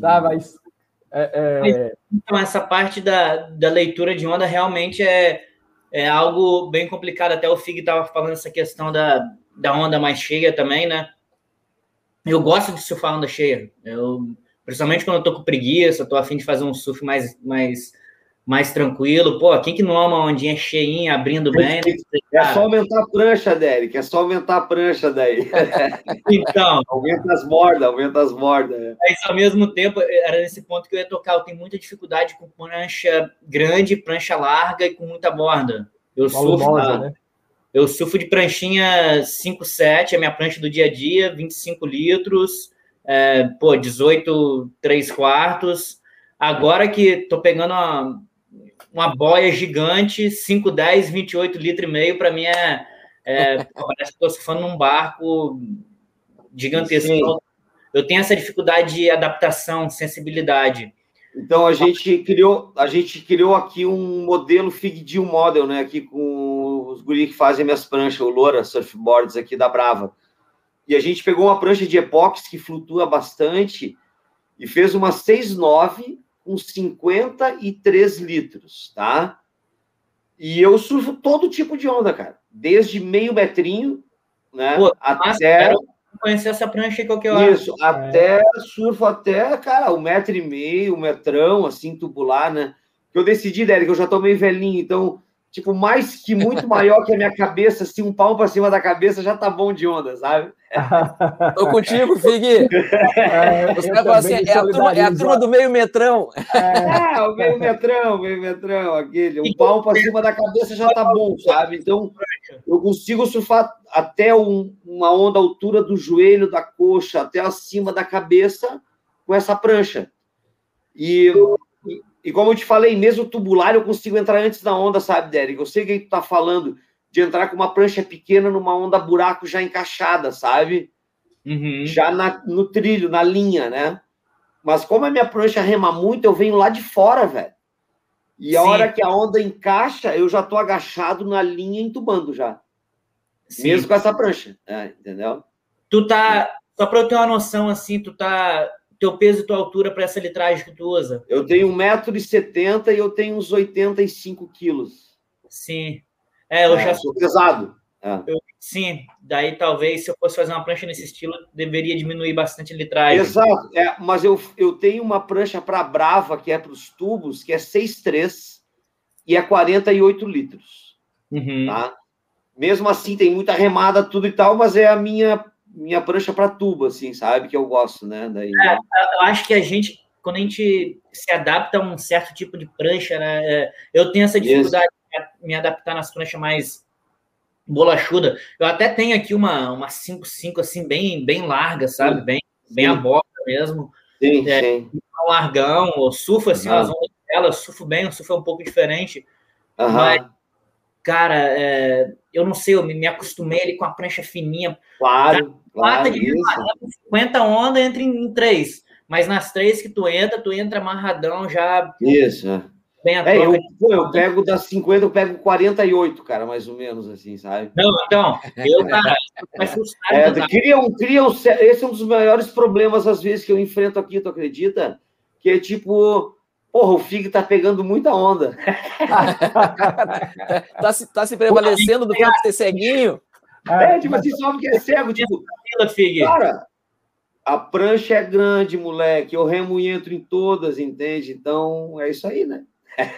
tá, mas, é, é... Então, essa parte da, da leitura de onda realmente é, é algo bem complicado. Até o Fig estava falando essa questão da, da onda mais cheia também, né? Eu gosto de surfar onda cheia. Eu, principalmente quando eu tô com preguiça, tô afim de fazer um surf mais, mais mais tranquilo. Pô, quem que não ama uma ondinha cheinha, abrindo bem? Né? É só aumentar a prancha, Derek, é só aumentar a prancha daí. Então. aumenta as bordas, aumenta as bordas. Mas ao mesmo tempo, era nesse ponto que eu ia tocar. Eu tenho muita dificuldade com prancha grande, prancha larga e com muita borda. Eu surfo, né? eu surfo de pranchinha 5,7, a minha prancha do dia a dia, 25 litros, é, pô, 18, 3 quartos. Agora que tô pegando uma, uma boia gigante, 5, 10, 28 litros e meio, para mim é, é parece que estou surfando num barco gigantesco. Sim. Eu tenho essa dificuldade de adaptação, sensibilidade. Então a gente criou, a gente criou aqui um modelo Fig Deal Model, né? Aqui com os guris que fazem minhas pranchas, o Loura Surfboards aqui da Brava. E a gente pegou uma prancha de epóxi que flutua bastante e fez uma 6.9 com 53 litros, tá? E eu surfo todo tipo de onda, cara. Desde meio metrinho, né? Pô, até. Conhecer essa prancha que eu Isso, até surfo até, cara, um metro e meio, um metrão, assim, tubular, né? Que eu decidi, Derek, eu já tô meio velhinho, então tipo, mais que muito maior que a minha cabeça, assim, um palmo para cima da cabeça já tá bom de onda, sabe? Tô contigo, Fig. É, Os caras falam assim, é a, turma, é a, turma, do meio metrão. É, é o meio metrão, meio metrão, aquele. Um palmo para cima da cabeça já tá bom, sabe? Então, eu consigo surfar até um, uma onda altura do joelho, da coxa, até acima da cabeça com essa prancha. E e como eu te falei, mesmo tubular eu consigo entrar antes da onda, sabe, Derek? Eu sei que tu tá falando de entrar com uma prancha pequena numa onda buraco já encaixada, sabe? Uhum. Já na, no trilho, na linha, né? Mas como a minha prancha rema muito, eu venho lá de fora, velho. E a Sim. hora que a onda encaixa, eu já tô agachado na linha entubando já. Sim. Mesmo com essa prancha, é, entendeu? Tu tá, só para eu ter uma noção assim, tu tá teu peso e tua altura para essa litragem que tu usa? Eu tenho 1,70m e eu tenho uns 85 quilos. Sim. É, eu é, já sou pesado. É. Eu, sim, daí talvez se eu fosse fazer uma prancha nesse estilo, deveria diminuir bastante a litragem. Exato, é, mas eu, eu tenho uma prancha para Brava, que é para os tubos, que é 6,3 e é 48 litros. Uhum. Tá? Mesmo assim, tem muita remada, tudo e tal, mas é a minha minha prancha para tubo, assim, sabe? Que eu gosto, né? Daí, é, eu acho que a gente, quando a gente se adapta a um certo tipo de prancha, né? É, eu tenho essa dificuldade Isso. de me adaptar nas pranchas mais bolachuda. Eu até tenho aqui uma, uma 5-5, assim, bem, bem larga, sabe? Sim. Bem, bem a boca mesmo. Sim, é, sim. Um largão, eu surfo assim, uhum. as ondas dela, surfo bem, o surfo é um pouco diferente. Uhum. Mas cara, é, eu não sei, eu me, me, acostumei ali com a prancha fininha. Claro. Lata de 50 onda entra em, em três. mas nas três que tu entra, tu entra amarradão já. Isso. Bem é, eu, pô, eu pego das 50, eu pego 48, cara, mais ou menos, assim, sabe? Não, então, eu, cara, é, cria um, cria um, esse é um dos maiores problemas, às vezes, que eu enfrento aqui, tu acredita? Que é tipo, porra, o Fig tá pegando muita onda. tá, se, tá se prevalecendo do fato de ser ceguinho? É, tipo assim, só porque é cego, tipo, cara, a prancha é grande, moleque, eu remo e entro em todas, entende? Então, é isso aí, né?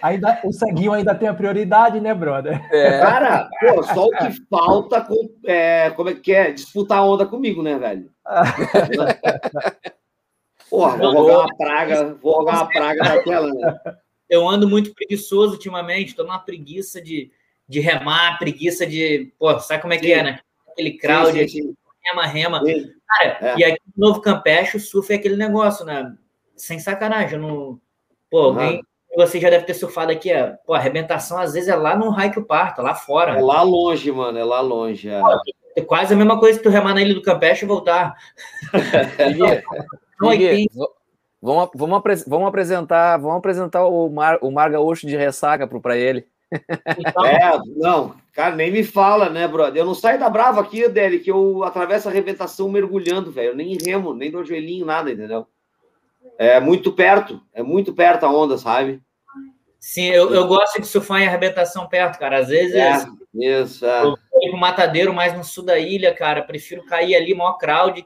Ainda, o ceguinho ainda tem a prioridade, né, brother? É. Cara, pô, só o que falta com, é, como é que é? Disputar a onda comigo, né, velho? Porra, vou rogar uma praga, vou rogar uma praga daquela, né? Eu ando muito preguiçoso ultimamente, tô numa preguiça de, de remar, preguiça de. Pô, sabe como é sim. que é, né? Aquele crowd, sim, sim, rema, rema. Cara, é. e aqui no Novo Campeche, o surf é aquele negócio, né? Sem sacanagem, não. Pô, alguém. Uhum você já deve ter surfado aqui, é, pô, a arrebentação às vezes é lá no Hike Park, lá fora. É lá longe, mano, é lá longe. É, pô, é quase a mesma coisa que tu remar na Ilha do Campeche e voltar. vamos, vamos, vamos, apresentar, vamos apresentar o Mar, o Mar Gaúcho de ressaca para ele. É, não, cara, nem me fala, né, brother? Eu não saio da brava aqui, Deli, que eu atravesso a arrebentação mergulhando, velho. Nem remo, nem dou joelhinho, nada, entendeu? é muito perto, é muito perto a onda, sabe? Sim, eu, eu gosto de surfar em arrebentação perto, cara. Às vezes é, isso, é. eu pro matadeiro mais no sul da ilha, cara. Prefiro cair ali, maior crowd,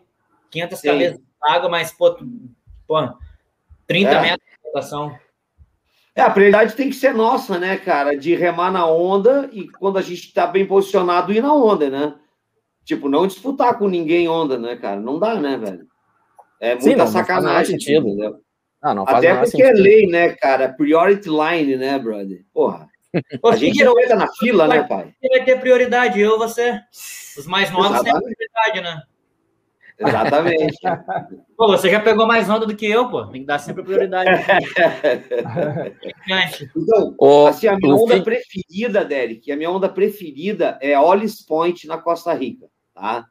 500 Sim. cabeças água, mas, pô, pô 30 é. metros de arrebentação. É, a prioridade tem que ser nossa, né, cara? De remar na onda e quando a gente está bem posicionado, ir na onda, né? Tipo, não disputar com ninguém onda, né, cara? Não dá, né, velho? É muita Sim, não, sacanagem. Não sentido. Entendeu? Não, não Até porque é sentido. é lei, né, cara? Priority line, né, brother? Porra. A gente não entra na fila, né, pai? Vai ter prioridade, eu você. Os mais novos têm prioridade, né? Exatamente. pô, você já pegou mais onda do que eu, pô. Tem que dar sempre prioridade. então, assim, a minha onda preferida, Derek, a minha onda preferida é Ollis Point na Costa Rica, tá?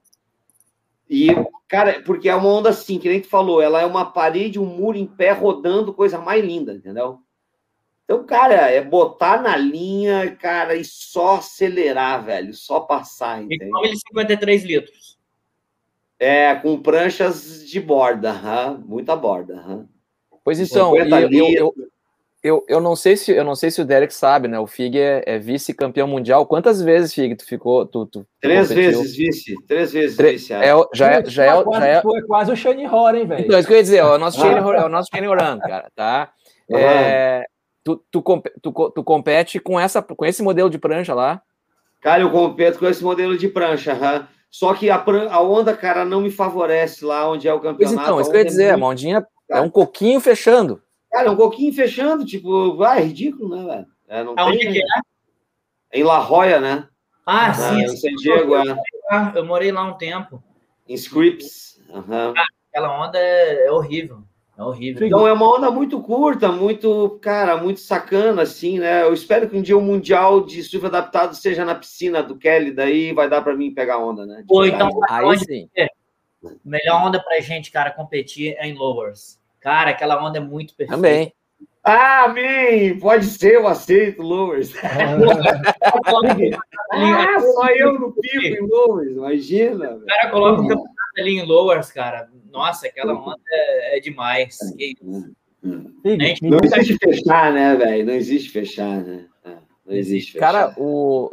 E, cara, porque é uma onda assim, que nem tu falou, ela é uma parede, um muro em pé rodando, coisa mais linda, entendeu? Então, cara, é botar na linha, cara, e só acelerar, velho, só passar, entendeu? E ele 53 litros. É, com pranchas de borda, huh? muita borda. Huh? Pois então, eu, eu, eu, eu, eu não sei se eu não sei se o Derek sabe, né? O Fig é, é vice-campeão mundial. Quantas vezes, Fig, tu ficou? Tu, tu três vezes vice, três vezes vice. É, já, é, já, é, já é, é quase o Shane Horn, hein, velho? Então, isso que eu ia dizer, é o nosso Shane, é o nosso Shane Horan, cara, tá? É, tu, tu, tu, tu compete com, essa, com esse modelo de prancha lá? Cara, eu competo com esse modelo de prancha, huh? Só que a, a onda, cara, não me favorece lá onde é o campeonato. Pois então, isso que eu ia dizer, a ondinha é um coquinho fechando. Cara, é um coquinho fechando, tipo, vai, é ridículo, né, velho? É, não Aonde tem, que é? Em La Jolla, né? Ah, sim. Em San Diego, é. Eu morei lá um tempo. Em Scripps. Uhum. Ah, aquela onda é, é horrível. É horrível. Então é uma onda muito curta, muito, cara, muito sacana, assim, né? Eu espero que um dia o Mundial de surf adaptado seja na piscina do Kelly, daí vai dar para mim pegar onda, né? Pô, então, aí sim. Melhor onda pra gente, cara, competir é em lowers. Cara, aquela onda é muito perfeita. Também. Ah, amém! Pode ser, eu aceito, Lowers. ah, só eu no pico em Lowers, imagina. O cara coloca o em Lowers, cara. Nossa, aquela onda é, é demais. Que isso. Não existe fechar, né, velho? Não existe fechar, né? Não existe. Cara, o.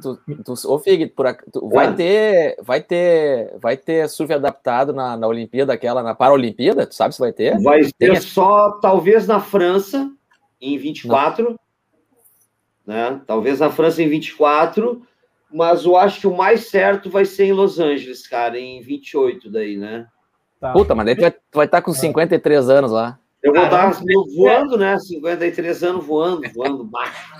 Tu, tu, ô, Fig, por, tu, vai ah. ter. Vai ter. Vai ter surf adaptado na, na Olimpíada, aquela, na Paralimpíada? Tu sabe se vai ter? Vai ter Tem... só, talvez, na França, em 24. Não. Né? Talvez na França em 24. Mas eu acho que o mais certo vai ser em Los Angeles, cara, em 28 daí, né? Tá. Puta, mas daí tu vai, tu vai estar com 53 anos lá. Eu vou estar voando, né? 53 anos voando, voando baixo.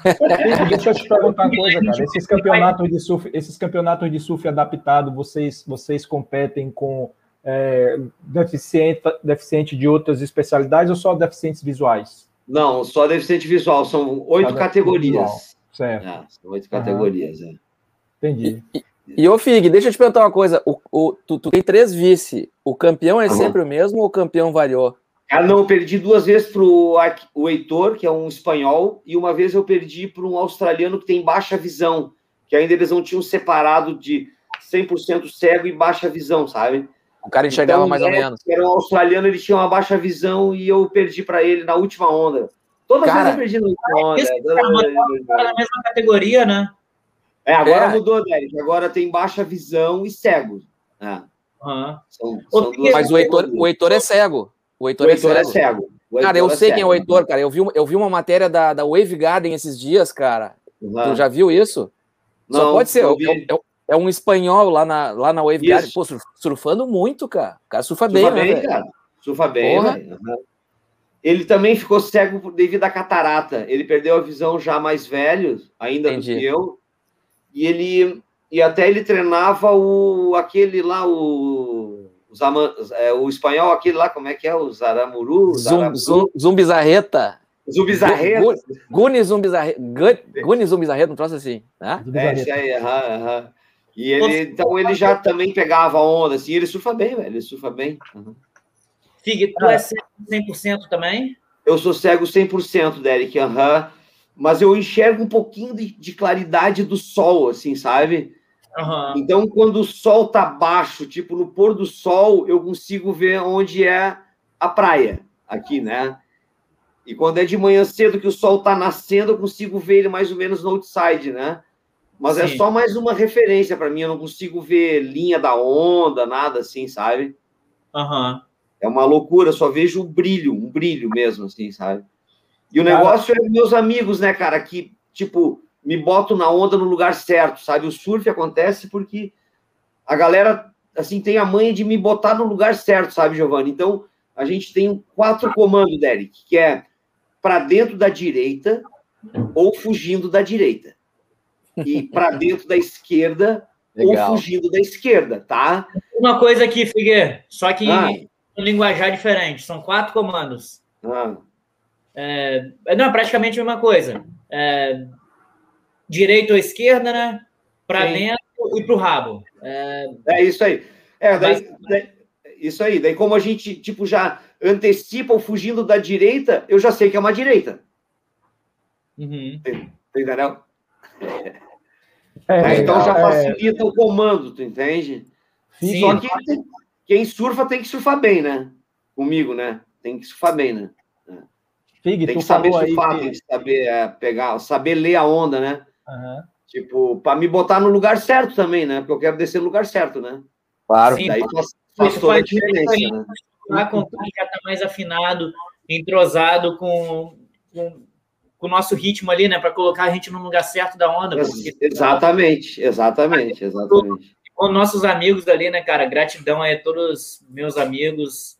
Deixa eu te perguntar uma coisa, cara. Esses campeonatos de surf, esses campeonatos de surf adaptado, vocês, vocês competem com é, deficiente, deficiente de outras especialidades ou só deficientes visuais? Não, só deficiente visual. São oito categorias. Visual. Certo. É, são oito categorias. É. Entendi. E, e ô Fig, deixa eu te perguntar uma coisa. O, o tu, tu, tem três vice. O campeão é sempre o mesmo ou o campeão variou? Ah, não, eu perdi duas vezes para o Heitor, que é um espanhol, e uma vez eu perdi para um australiano que tem baixa visão, que ainda eles não tinham separado de 100% cego e baixa visão, sabe? O cara enxergava então, mais ou é, menos. Era um australiano, ele tinha uma baixa visão e eu perdi para ele na última onda. Todas as vezes eu perdi na última onda. Esse cara na mesma categoria, né? É, agora é. mudou, Derek. Agora tem baixa visão e cego. É. Uhum. São, são Mas o Heitor, o Heitor é cego. O Heitor, o é Heitor é, cego. é cego. Cara, eu é sei cego. quem é o Heitor, cara. Eu vi, eu vi uma matéria da, da Wave Garden esses dias, cara. Uhum. Tu já viu isso? Não, Só pode ser. É, é, um espanhol lá na, lá na Wave Garden. Pô, surfando muito, cara. O cara surfa, surfa bem, bem né, cara. Surfa bem, uhum. Ele também ficou cego devido à catarata. Ele perdeu a visão já mais velho, ainda Entendi. do que eu. E ele e até ele treinava o aquele lá o é, o espanhol aquele lá como é que é o Zaramuru, Zum, zum, Zumbizarreta Zumbizarreta Guni Zumbizarreta Guni Zumbizarreta um troço assim né? é, esse aí, aham, aham. e ele então ele já também pegava onda assim ele surfa bem velho ele surfa bem uhum. Fig, tu é cego 100% também? Eu sou cego 100%, Derek, aham. Uhum mas eu enxergo um pouquinho de, de claridade do sol, assim, sabe? Uhum. Então, quando o sol tá baixo, tipo no pôr do sol, eu consigo ver onde é a praia, aqui, né? E quando é de manhã cedo que o sol tá nascendo, eu consigo ver ele mais ou menos no outside, né? Mas é Sim. é só mais uma referência para mim, eu não consigo ver linha da onda, nada assim, sabe? Uhum. É uma loucura, só vejo um brilho, um brilho mesmo, assim, sabe? E o negócio cara... é meus amigos, né, cara, que, tipo, me botam na onda no lugar certo, sabe? O surf acontece porque a galera, assim, tem a manha de me botar no lugar certo, sabe, Giovanni? Então, a gente tem quatro comandos, Derek, que é para dentro da direita ou fugindo da direita. E para dentro da esquerda Legal. ou fugindo da esquerda, tá? Uma coisa aqui, Figueiredo, só que ah. em linguajar diferente. São quatro comandos. Ah. É, não, é praticamente a mesma coisa. É, direita ou esquerda, né? Para dentro e para o rabo. É... é, isso aí. É, daí, daí, isso aí. Daí, como a gente tipo já antecipa o fugindo da direita, eu já sei que é uma direita. Uhum. Entendeu? É, então já facilita o comando, tu entende? Sim. Só que quem surfa tem que surfar bem, né? Comigo, né? Tem que surfar bem, né? Fig, tem que saber surfar, que... tem que saber é, pegar, saber ler a onda, né? Uhum. Tipo, para me botar no lugar certo também, né? Porque eu quero descer no lugar certo, né? Claro. Sim, Daí faz, faz toda a diferença, né? Lá com já tá mais afinado, entrosado com, com, com, o nosso ritmo ali, né? Para colocar a gente no lugar certo da onda. Porque... Exatamente, exatamente, exatamente. Com nossos amigos ali, né, cara? Gratidão aí a todos meus amigos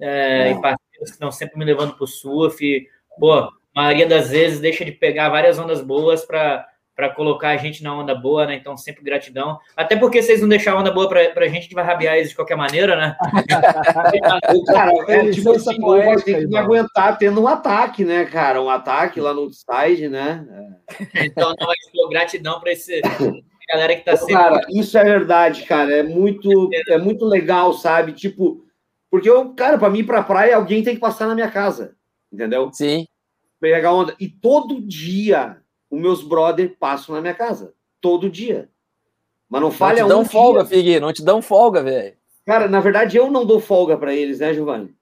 é, é. e parceiros que estão sempre me levando para o surf. Pô, a maioria das vezes deixa de pegar várias ondas boas para para colocar a gente na onda boa, né? Então, sempre gratidão. Até porque vocês não deixar a onda boa para a gente, a gente vai rabiar eles de qualquer maneira, né? cara, é, tipo assim, vai ter que me aguentar tendo um ataque, né, cara? Um ataque lá no side, né? É. Então, não, mas pô, gratidão para esse galera que tá sempre. Cara, isso é verdade, cara. É muito, é muito legal, sabe? Tipo, porque eu, cara, para mim ir pra praia, alguém tem que passar na minha casa. Entendeu? Sim. Pegar onda. E todo dia os meus brother passam na minha casa. Todo dia. Mas não falha um. Não te dão um folga, Figueiredo. Não te dão folga, velho. Cara, na verdade, eu não dou folga para eles, né, Giovanni?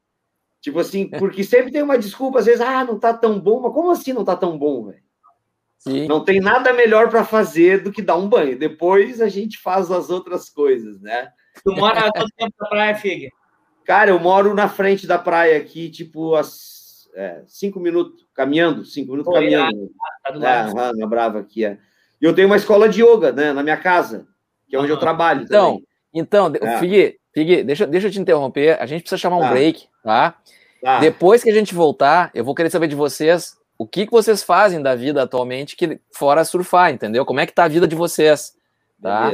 Tipo assim, porque sempre tem uma desculpa, às vezes, ah, não tá tão bom, mas como assim não tá tão bom, velho? Não tem nada melhor para fazer do que dar um banho. Depois a gente faz as outras coisas, né? Tu mora quanto tempo na praia, Fig? Cara, eu moro na frente da praia aqui, tipo, as, é, cinco minutos caminhando, cinco minutos Pô, caminhando. tá do lado. É, na Brava aqui, é. E eu tenho uma escola de yoga, né, na minha casa, que é onde uhum. eu trabalho Então, também. então, é. Figui, Figui, deixa, deixa eu te interromper, a gente precisa chamar um tá. break, tá? tá? Depois que a gente voltar, eu vou querer saber de vocês o que, que vocês fazem da vida atualmente que fora surfar, entendeu? Como é que tá a vida de vocês, tá?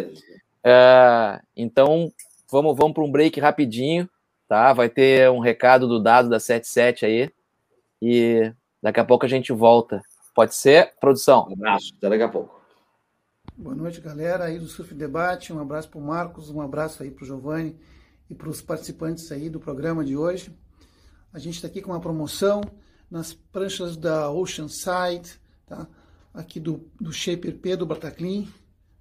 É, então, vamos, vamos para um break rapidinho tá? Vai ter um recado do dado da 77 aí. E daqui a pouco a gente volta. Pode ser, produção? Um abraço, até daqui a pouco. Boa noite, galera aí do Surf Debate. Um abraço para o Marcos, um abraço aí para o Giovanni e para os participantes aí do programa de hoje. A gente está aqui com uma promoção nas pranchas da Oceanside, tá? aqui do, do Shaper P do Bataclean,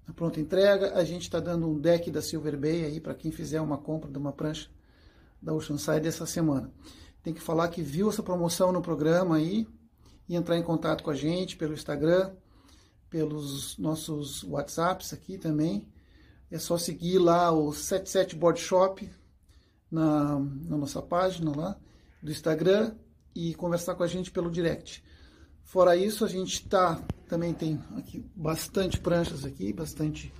na pronta entrega. A gente está dando um deck da Silver Bay aí para quem fizer uma compra de uma prancha da Oceanside essa semana. Tem que falar que viu essa promoção no programa aí e entrar em contato com a gente pelo Instagram, pelos nossos WhatsApps aqui também. É só seguir lá o 77 Board Shop na, na nossa página lá do Instagram e conversar com a gente pelo direct. Fora isso, a gente tá também tem aqui bastante pranchas aqui, bastante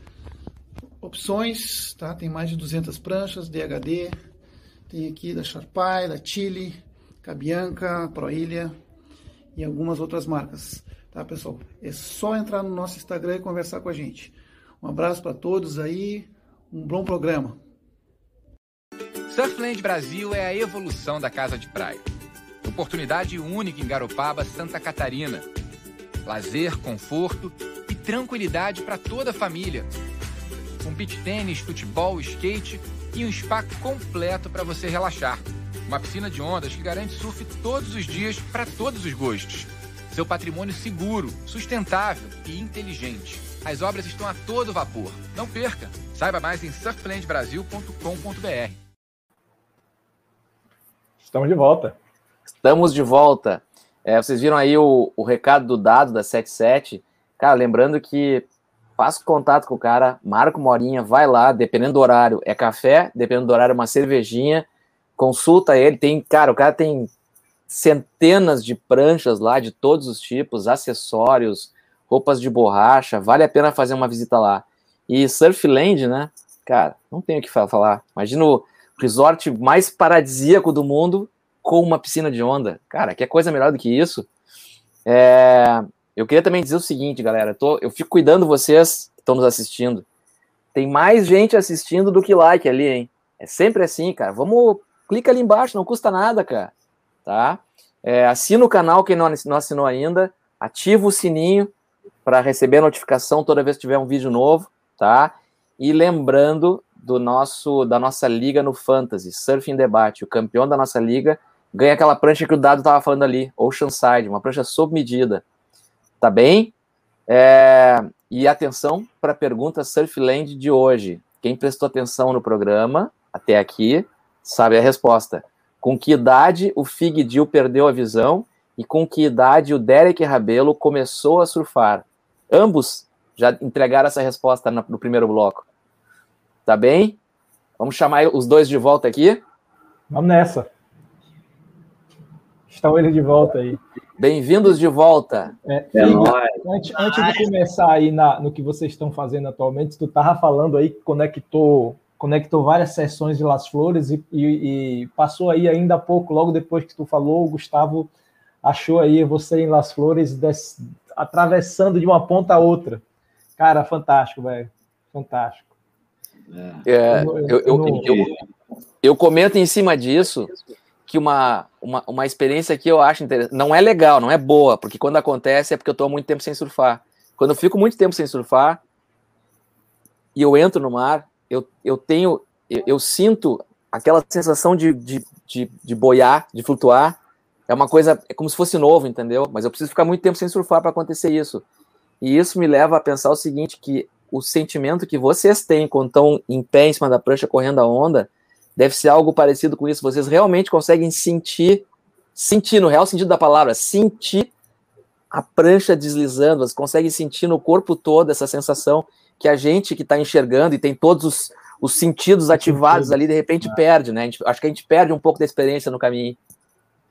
opções, tá? Tem mais de 200 pranchas DHD. Tem aqui da Sharpai, da Chile, Cabianca, Proilha e algumas outras marcas, tá, pessoal? É só entrar no nosso Instagram e conversar com a gente. Um abraço para todos aí, um bom programa. Surfland Brasil é a evolução da casa de praia. Oportunidade única em Garopaba, Santa Catarina. Lazer, conforto e tranquilidade para toda a família. Com beach tênis, futebol, skate e um spa completo para você relaxar. Uma piscina de ondas que garante surf todos os dias para todos os gostos. Seu patrimônio seguro, sustentável e inteligente. As obras estão a todo vapor. Não perca! Saiba mais em surflandbrasil.com.br. Estamos de volta. Estamos de volta. É, vocês viram aí o, o recado do dado da 77. Cara, lembrando que faça contato com o cara, marca uma horinha, vai lá, dependendo do horário, é café, dependendo do horário, é uma cervejinha, consulta ele. Tem, cara, o cara tem centenas de pranchas lá de todos os tipos, acessórios, roupas de borracha, vale a pena fazer uma visita lá. E Surfland, né? Cara, não tenho o que falar. Imagina o resort mais paradisíaco do mundo com uma piscina de onda. Cara, que coisa melhor do que isso. É... Eu queria também dizer o seguinte, galera. Tô... Eu fico cuidando vocês que estão nos assistindo. Tem mais gente assistindo do que like ali, hein? É sempre assim, cara. Vamos. Clica ali embaixo, não custa nada, cara. Tá? É, assina o canal quem não assinou ainda. Ativa o sininho para receber a notificação toda vez que tiver um vídeo novo, tá? E lembrando do nosso da nossa liga no Fantasy, Surfing Debate, o campeão da nossa liga ganha aquela prancha que o Dado estava falando ali, Oceanside, uma prancha sob medida. Tá bem? É, e atenção para a pergunta Surfland de hoje. Quem prestou atenção no programa até aqui sabe a resposta. Com que idade o Fig Dill perdeu a visão e com que idade o Derek Rabelo começou a surfar? Ambos já entregaram essa resposta no primeiro bloco. Tá bem? Vamos chamar os dois de volta aqui? Vamos nessa. Estão eles de volta aí. Bem-vindos de volta. É, é antes, antes, de começar aí na, no que vocês estão fazendo atualmente, tu tava falando aí que conectou, conectou várias sessões de Las Flores e, e, e, passou aí ainda há pouco, logo depois que tu falou, o Gustavo achou aí você em Las Flores des, atravessando de uma ponta a outra. Cara, fantástico, velho. Fantástico. É, eu, eu, eu, eu, comento em cima disso que uma, uma, uma experiência que eu acho interessante. Não é legal, não é boa, porque quando acontece é porque eu estou há muito tempo sem surfar. Quando eu fico muito tempo sem surfar e eu entro no mar, eu, eu tenho, eu, eu sinto aquela sensação de, de, de, de, boiar, de flutuar. É uma coisa, é como se fosse novo, entendeu? Mas eu preciso ficar muito tempo sem surfar para acontecer isso. E isso me leva a pensar o seguinte, que o sentimento que vocês têm quando estão em pé em cima da prancha correndo a onda Deve ser algo parecido com isso. Vocês realmente conseguem sentir, sentir no real sentido da palavra, sentir a prancha deslizando. Vocês conseguem sentir no corpo todo essa sensação que a gente que está enxergando e tem todos os, os sentidos ativados ali, de repente é. perde, né? Gente, acho que a gente perde um pouco da experiência no caminho.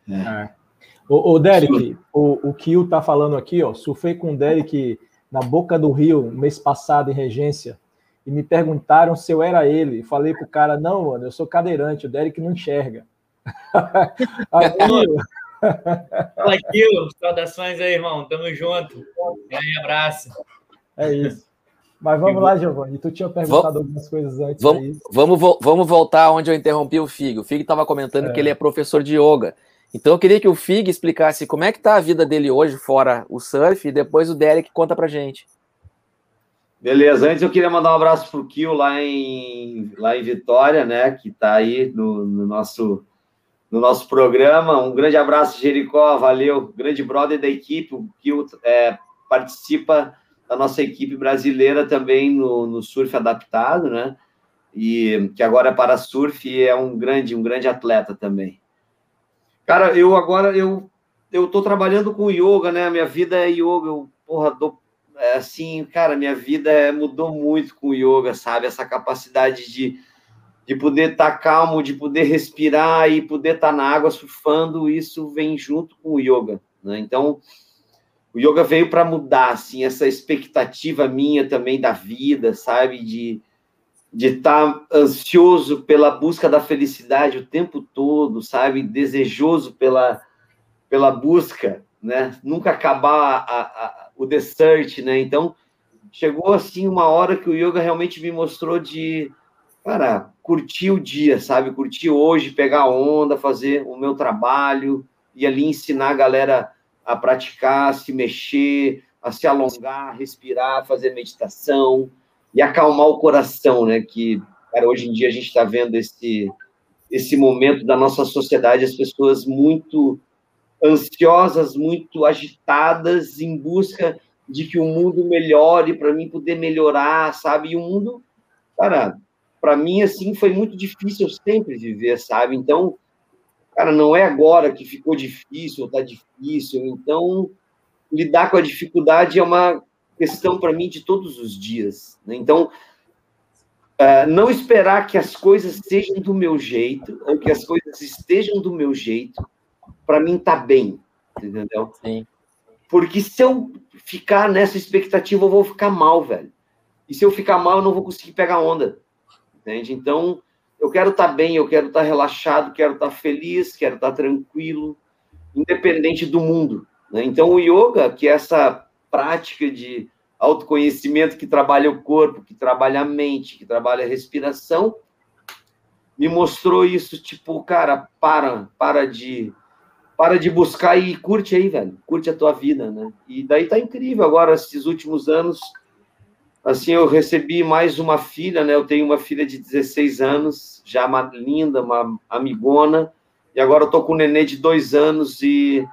É. O, o Derek, o, o Kio tá falando aqui, ó, surfei com o Derek na boca do rio mês passado em Regência e me perguntaram se eu era ele. Falei pro cara, não, mano, eu sou cadeirante, o Derek não enxerga. Aquilo. Aquilo, saudações aí, irmão. Tamo junto. E aí, abraço. É isso. Mas vamos lá, Giovanni. Tu tinha perguntado vamos, algumas coisas antes. Vamos, vamos, vamos voltar onde eu interrompi o Fig. O Fig estava comentando é. que ele é professor de yoga. Então eu queria que o Fig explicasse como é que tá a vida dele hoje, fora o surf, e depois o Derek conta pra gente. Beleza, antes eu queria mandar um abraço para o Kio lá em, lá em Vitória, né? Que está aí no, no, nosso no nosso programa. Um grande abraço, Jericó, valeu. Grande brother da equipe, o que é, participa da nossa equipe brasileira também no, no surf adaptado, né? E que agora é para surf e é um grande, um grande atleta também. Cara, eu agora eu eu tô trabalhando com yoga, né? Minha vida é yoga, eu porra, dou, assim, cara, minha vida é, mudou muito com o yoga, sabe? Essa capacidade de de poder estar tá calmo, de poder respirar e poder estar tá na água surfando, isso vem junto com o yoga, né? Então, o yoga veio para mudar, assim, essa expectativa minha também da vida, sabe? De de estar tá ansioso pela busca da felicidade o tempo todo, sabe? Desejoso pela, pela busca, né? Nunca acabar a, a, o the search, né? Então, chegou, assim, uma hora que o yoga realmente me mostrou de cara, curtir o dia, sabe? Curtir hoje, pegar onda, fazer o meu trabalho e ali ensinar a galera a praticar, a se mexer, a se alongar, respirar, fazer meditação e acalmar o coração, né? Que, cara, hoje em dia a gente está vendo esse, esse momento da nossa sociedade, as pessoas muito ansiosas, muito agitadas, em busca de que o mundo melhore, para mim poder melhorar, sabe? E o mundo, cara, para mim, assim, foi muito difícil sempre viver, sabe? Então, cara, não é agora que ficou difícil ou tá difícil. Então, lidar com a dificuldade é uma questão para mim de todos os dias. Né? Então, uh, não esperar que as coisas sejam do meu jeito ou que as coisas estejam do meu jeito, para mim tá bem, entendeu? Sim. Porque se eu ficar nessa expectativa, eu vou ficar mal, velho. E se eu ficar mal, eu não vou conseguir pegar onda entende? Então, eu quero estar tá bem, eu quero estar tá relaxado, quero estar tá feliz, quero estar tranquilo, independente do mundo. Né? Então, o yoga, que é essa prática de autoconhecimento que trabalha o corpo, que trabalha a mente, que trabalha a respiração, me mostrou isso, tipo, cara, para, para de para de buscar e curte aí, velho. Curte a tua vida, né? E daí tá incrível agora esses últimos anos assim, eu recebi mais uma filha, né? Eu tenho uma filha de 16 anos, já uma linda, uma amigona, e agora eu tô com um nenê de dois anos e,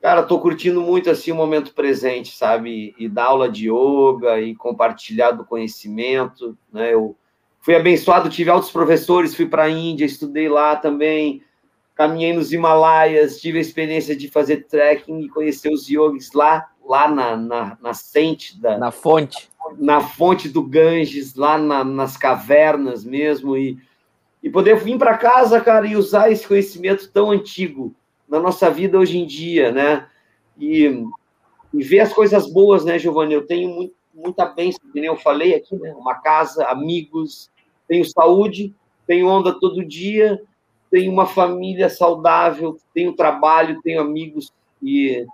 cara, tô curtindo muito, assim, o momento presente, sabe? E, dar aula de yoga e compartilhar do conhecimento, né? Eu fui abençoado, tive altos professores, fui para a Índia, estudei lá também, caminhei nos Himalaias, tive a experiência de fazer trekking e conhecer os yogis lá, lá na, na, na da... Na fonte na fonte do Ganges, lá na, nas cavernas mesmo, e, e poder vir para casa, cara, e usar esse conhecimento tão antigo na nossa vida hoje em dia, né? E, e ver as coisas boas, né, Giovanni? Eu tenho muito, muita bênção, que nem eu falei aqui, né? Uma casa, amigos, tenho saúde, tenho onda todo dia, tenho uma família saudável, tenho trabalho, tenho amigos, e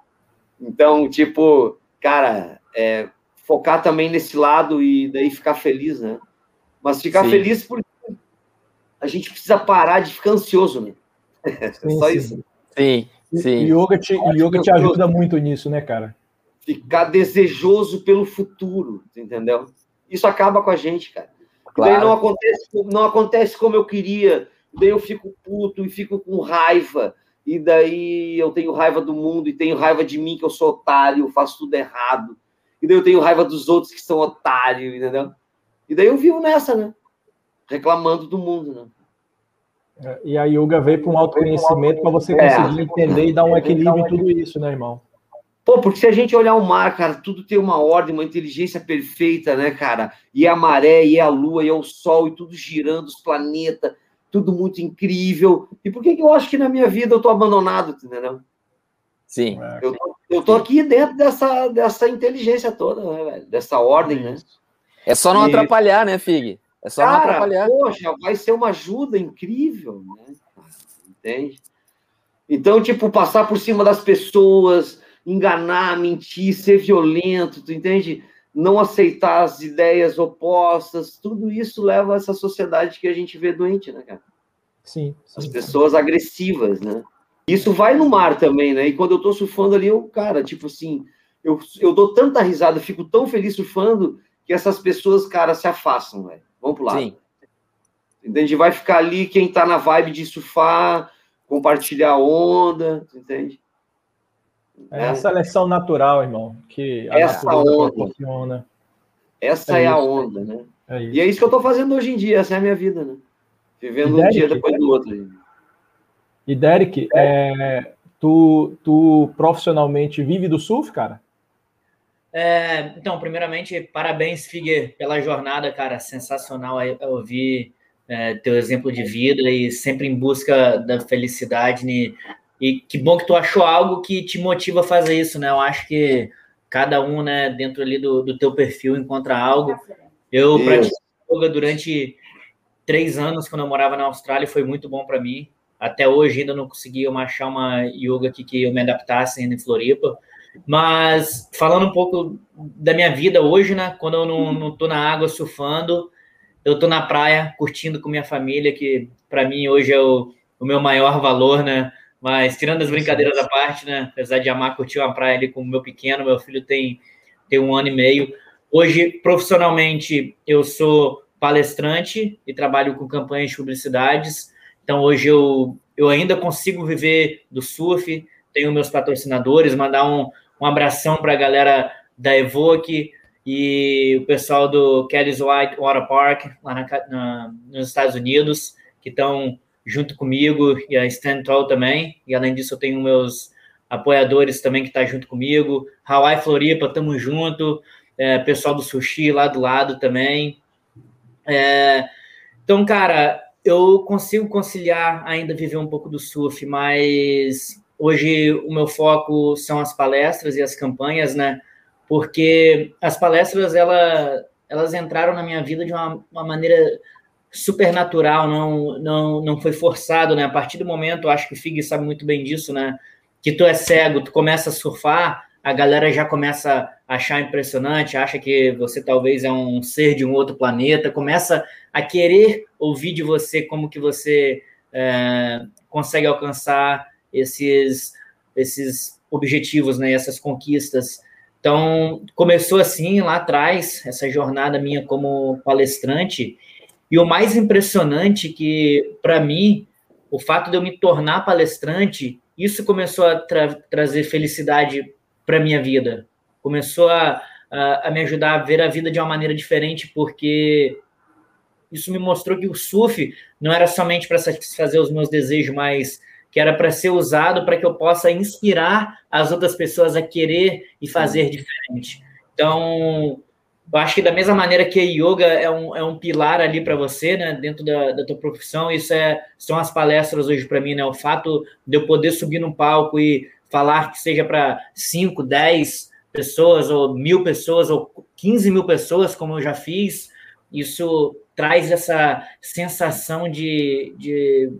então, tipo, cara, é, focar também nesse lado e daí ficar feliz, né? Mas ficar sim. feliz porque a gente precisa parar de ficar ansioso, né? Sim, Só sim. isso. Sim, sim. yoga te, yoga te ajuda muito nisso, né, cara? Ficar desejoso pelo futuro, entendeu? Isso acaba com a gente, cara. Claro. Daí não acontece, não acontece como eu queria. Daí eu fico puto e fico com raiva. E daí eu tenho raiva do mundo e tenho raiva de mim, que eu sou otário, faço tudo errado e daí eu tenho raiva dos outros que são otários, entendeu? E daí eu vivo nessa, né? Reclamando do mundo, né? É, e a yoga veio para um autoconhecimento para você conseguir é. entender e dar um equilíbrio em tudo isso, né, irmão? Pô, porque se a gente olhar o mar, cara, tudo tem uma ordem, uma inteligência perfeita, né, cara? E é a maré, e é a lua, e é o sol, e tudo girando, os planetas, tudo muito incrível. E por que, que eu acho que na minha vida eu tô abandonado, entendeu? Sim. É. Eu, eu tô aqui dentro dessa, dessa inteligência toda, né, velho? Dessa ordem, né? É só não e... atrapalhar, né, Fig? É só Cara, não atrapalhar. Poxa, vai ser uma ajuda incrível, né? Entende? Então, tipo, passar por cima das pessoas, enganar, mentir, ser violento, tu entende? Não aceitar as ideias opostas, tudo isso leva a essa sociedade que a gente vê doente, né, cara? Sim. sim. As pessoas agressivas, né? Isso vai no mar também, né? E quando eu tô surfando ali, eu, cara, tipo assim, eu, eu dou tanta risada, fico tão feliz surfando que essas pessoas, cara, se afastam, velho. Vamos pro lado. Sim. Entende? Vai ficar ali quem tá na vibe de surfar, compartilhar a onda, entende? É a seleção natural, irmão, que a essa onda proporciona. Essa é, é a onda, né? É e é isso que eu estou fazendo hoje em dia, essa é a minha vida, né? Vivendo Derek, um dia depois do outro. E Derek, é, tu, tu profissionalmente vive do surf, cara? É, então, primeiramente, parabéns, Figuer, pela jornada, cara. Sensacional ouvir é, teu exemplo de vida e sempre em busca da felicidade. E que bom que tu achou algo que te motiva a fazer isso, né? Eu acho que cada um, né, dentro ali do, do teu perfil encontra algo. Eu pratiquei yoga durante três anos quando eu morava na Austrália e foi muito bom para mim. Até hoje ainda não consegui achar uma yoga aqui que eu me adaptasse ainda em Floripa. Mas falando um pouco da minha vida hoje, né? Quando eu não, não tô na água surfando, eu tô na praia curtindo com minha família, que para mim hoje é o, o meu maior valor, né? Mas tirando as brincadeiras à parte, né? Apesar de amar curtir uma praia ali com o meu pequeno, meu filho tem, tem um ano e meio. Hoje, profissionalmente, eu sou palestrante e trabalho com campanhas de publicidades. Então, hoje eu, eu ainda consigo viver do surf, tenho meus patrocinadores, mandar um, um abração para a galera da Evoque e o pessoal do Kelly's White Water Park, lá na, na, nos Estados Unidos, que estão junto comigo, e a Stand Tall também. E além disso, eu tenho meus apoiadores também que estão tá junto comigo. Hawaii Floripa, tamo junto. É, pessoal do Sushi lá do lado também. É, então, cara, eu consigo conciliar ainda viver um pouco do surf, mas hoje o meu foco são as palestras e as campanhas, né? Porque as palestras ela, elas entraram na minha vida de uma, uma maneira super natural, não, não, não foi forçado, né? A partir do momento, acho que o Fig sabe muito bem disso, né? Que tu é cego, tu começa a surfar, a galera já começa a achar impressionante, acha que você talvez é um ser de um outro planeta, começa a querer ouvir de você como que você é, consegue alcançar esses, esses objetivos, né, essas conquistas. Então, começou assim lá atrás, essa jornada minha como palestrante, e o mais impressionante que, para mim, o fato de eu me tornar palestrante, isso começou a tra trazer felicidade para minha vida. Começou a, a, a, me ajudar a ver a vida de uma maneira diferente, porque isso me mostrou que o surf não era somente para satisfazer os meus desejos, mas que era para ser usado para que eu possa inspirar as outras pessoas a querer e fazer diferente. Então, eu acho que da mesma maneira que a yoga é um, é um pilar ali para você, né, dentro da, da tua profissão, isso é, são as palestras hoje para mim, né, o fato de eu poder subir num palco e falar que seja para 5, 10 pessoas, ou mil pessoas, ou 15 mil pessoas, como eu já fiz, isso traz essa sensação de, de,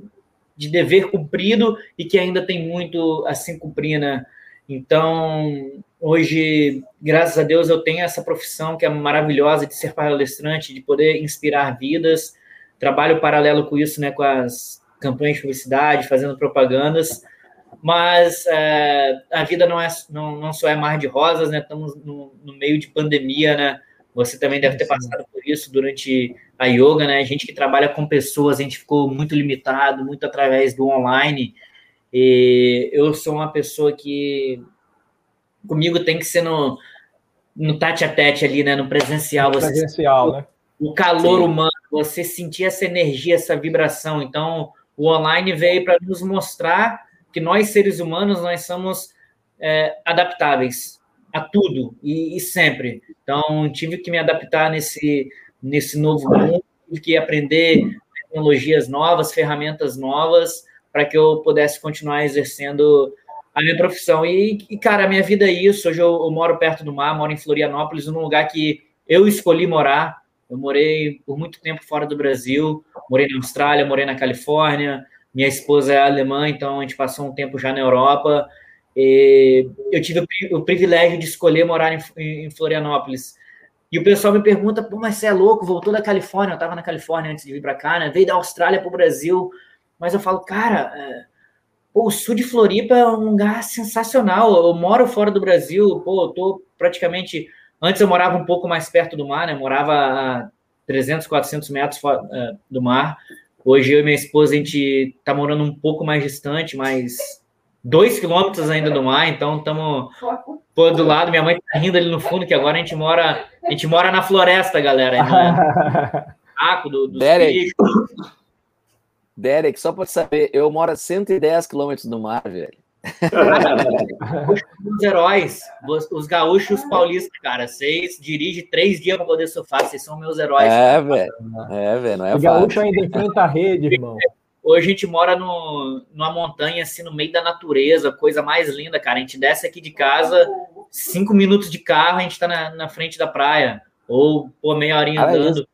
de dever cumprido e que ainda tem muito a se cumprir, né? Então, hoje, graças a Deus, eu tenho essa profissão que é maravilhosa de ser palestrante, de poder inspirar vidas. Trabalho paralelo com isso, né, com as campanhas de publicidade, fazendo propagandas mas é, a vida não, é, não, não só é mar de rosas, né? Estamos no, no meio de pandemia, né? Você também deve ter passado por isso durante a yoga, né? A gente que trabalha com pessoas, a gente ficou muito limitado, muito através do online. E eu sou uma pessoa que comigo tem que ser no, no tete a tete ali, né? No presencial. Você presencial, né? O calor Sim. humano, você sentir essa energia, essa vibração. Então, o online veio para nos mostrar que nós, seres humanos, nós somos é, adaptáveis a tudo e, e, sempre. Então, tive que me adaptar nesse, nesse novo mundo, tive que aprender tecnologias novas, ferramentas novas, para que eu pudesse continuar exercendo a minha profissão. E, e, cara, a minha vida é isso. Hoje eu, eu moro perto do mar, moro em Florianópolis, num lugar que eu escolhi morar. Eu morei por muito tempo fora do Brasil, morei na Austrália, morei na Califórnia, minha esposa é alemã, então a gente passou um tempo já na Europa. eu tive o, privilégio de escolher morar em, Florianópolis. E o pessoal me pergunta, pô, mas você é louco, voltou da Califórnia, eu estava na Califórnia antes de vir para cá, né? Veio da Austrália para o Brasil. Mas eu falo, cara, é, pô, o sul de Floripa é um lugar sensacional. Eu moro fora do Brasil, pô, eu tô praticamente. Antes eu morava um pouco mais perto do mar, né? Morava a 300, 400 metros do mar Hoje eu e minha esposa, a gente tá morando um pouco mais distante, mas dois quilômetros ainda do mar, então estamos do lado. Minha mãe tá rindo ali no fundo, que agora a gente mora, a gente mora na floresta, galera. Né? Saco do, dos Derek, Derek, só para saber, eu moro a 110 quilômetros do mar, velho. os heróis, os gaúchos paulistas, cara. Vocês dirigem três dias para poder surfar, vocês são meus heróis. É, velho. É, velho. Não é o gaúcho ainda enfrenta a rede, irmão. Hoje a gente mora no, numa montanha, assim, no meio da natureza, coisa mais linda, cara. A gente desce aqui de casa, cinco minutos de carro, a gente tá na, na frente da praia. Ou, pô, meia horinha ah, é andando. É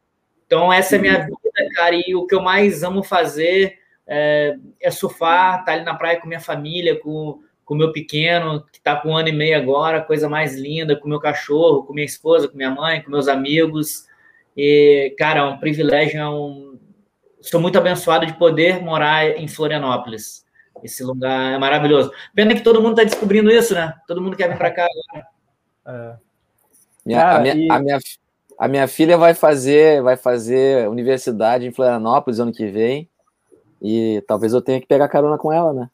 então, essa é a minha vida, cara. E o que eu mais amo fazer é, é surfar, estar tá ali na praia com minha família, com o meu pequeno, que está com um ano e meio agora, coisa mais linda, com meu cachorro, com minha esposa, com minha mãe, com meus amigos. E, cara, é um privilégio, é um... sou muito abençoado de poder morar em Florianópolis. Esse lugar é maravilhoso. Pena que todo mundo está descobrindo isso, né? Todo mundo quer vir para cá agora. É. Minha, a, minha, e... a, minha, a minha filha vai fazer, vai fazer universidade em Florianópolis ano que vem. E talvez eu tenha que pegar carona com ela, né?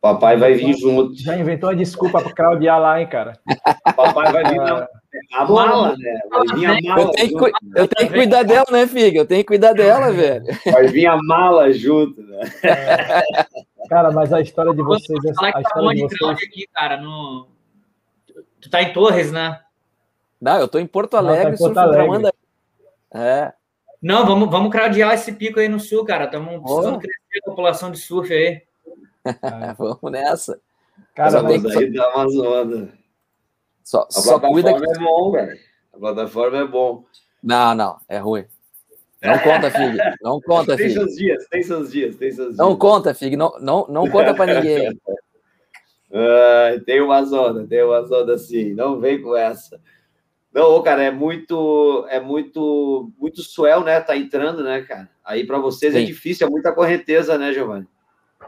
Papai vai vir junto. Já inventou a desculpa para claudiar lá, hein, cara? Papai vai vir na a mala, né? Vai vir a mala. Eu tenho, que, eu tenho que cuidar dela, né, Figa? Eu tenho que cuidar dela, velho. Vai vir a mala junto, né? É. Cara, mas a história de vocês. A tá de vocês... aqui, cara, no... Tu tá em Torres, né? Não, eu tô em Porto Alegre, Não, tá em Porto Alegre. É. Não, vamos, vamos craudiar esse pico aí no sul, cara. Estamos precisando oh. crescer a população de surf aí. vamos nessa. Cara, mas que... aí dá uma zoada. Só, a só cuida que... é bom, velho. A plataforma é bom. Não, não, é ruim. Não conta, Fig. Não conta, Fig. Tem seus dias, tem seus dias, tem seus dias. Não conta, Fig. Não, não, não conta para ninguém. uh, tem uma zona, tem uma zona assim. Não vem com essa. Não, cara, é muito, é muito, muito swell, né? Tá entrando, né, cara? Aí para vocês é Sim. é difícil, é muita correnteza, né, Giovanni?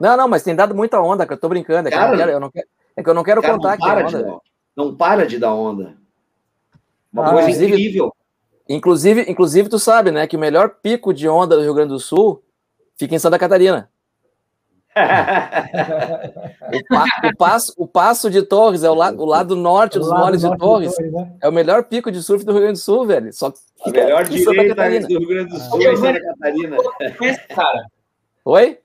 Não, não, mas tem dado muita onda, que eu tô brincando. É, cara, que, eu, quero, eu não quero, é que eu não quero cara, contar não para, onda, não para de dar onda. Uma ah, coisa incrível. Inclusive, inclusive, tu sabe, né, que o melhor pico de onda do Rio Grande do Sul fica em Santa Catarina o, pa, o, passo, o passo de Torres é o, la, o lado norte dos moles de Torres. De Torres né? É o melhor pico de surf do Rio Grande do Sul, velho. Só a melhor direita do Rio Grande do Sul é Santa Catarina. Cara. Oi?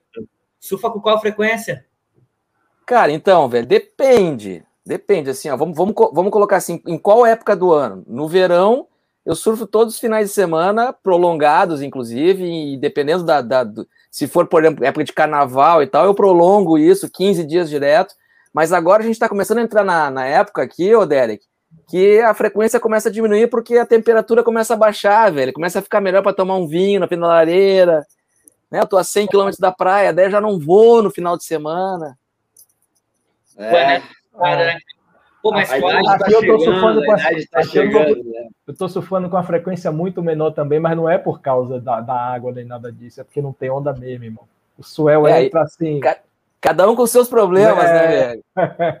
Surfa com qual frequência? Cara, então, velho, depende. Depende, assim, ó, vamos, vamos, vamos colocar assim, em qual época do ano? No verão, eu surfo todos os finais de semana, prolongados, inclusive, e dependendo da, da do, se for, por exemplo, época de carnaval e tal, eu prolongo isso 15 dias direto. Mas agora a gente está começando a entrar na, na época aqui, ô Derek, que a frequência começa a diminuir porque a temperatura começa a baixar, velho. Começa a ficar melhor para tomar um vinho na lareira. Né? Eu tô a 100 km da praia, daí já não vou no final de semana. É. é. Pô, mas aqui tá eu tô surfando com a, tá chegando, eu, né? eu tô surfando com uma frequência muito menor também, mas não é por causa da, da água nem nada disso, é porque não tem onda mesmo, irmão. O swell é, entra assim. Cada um com seus problemas, né, é... né, velho?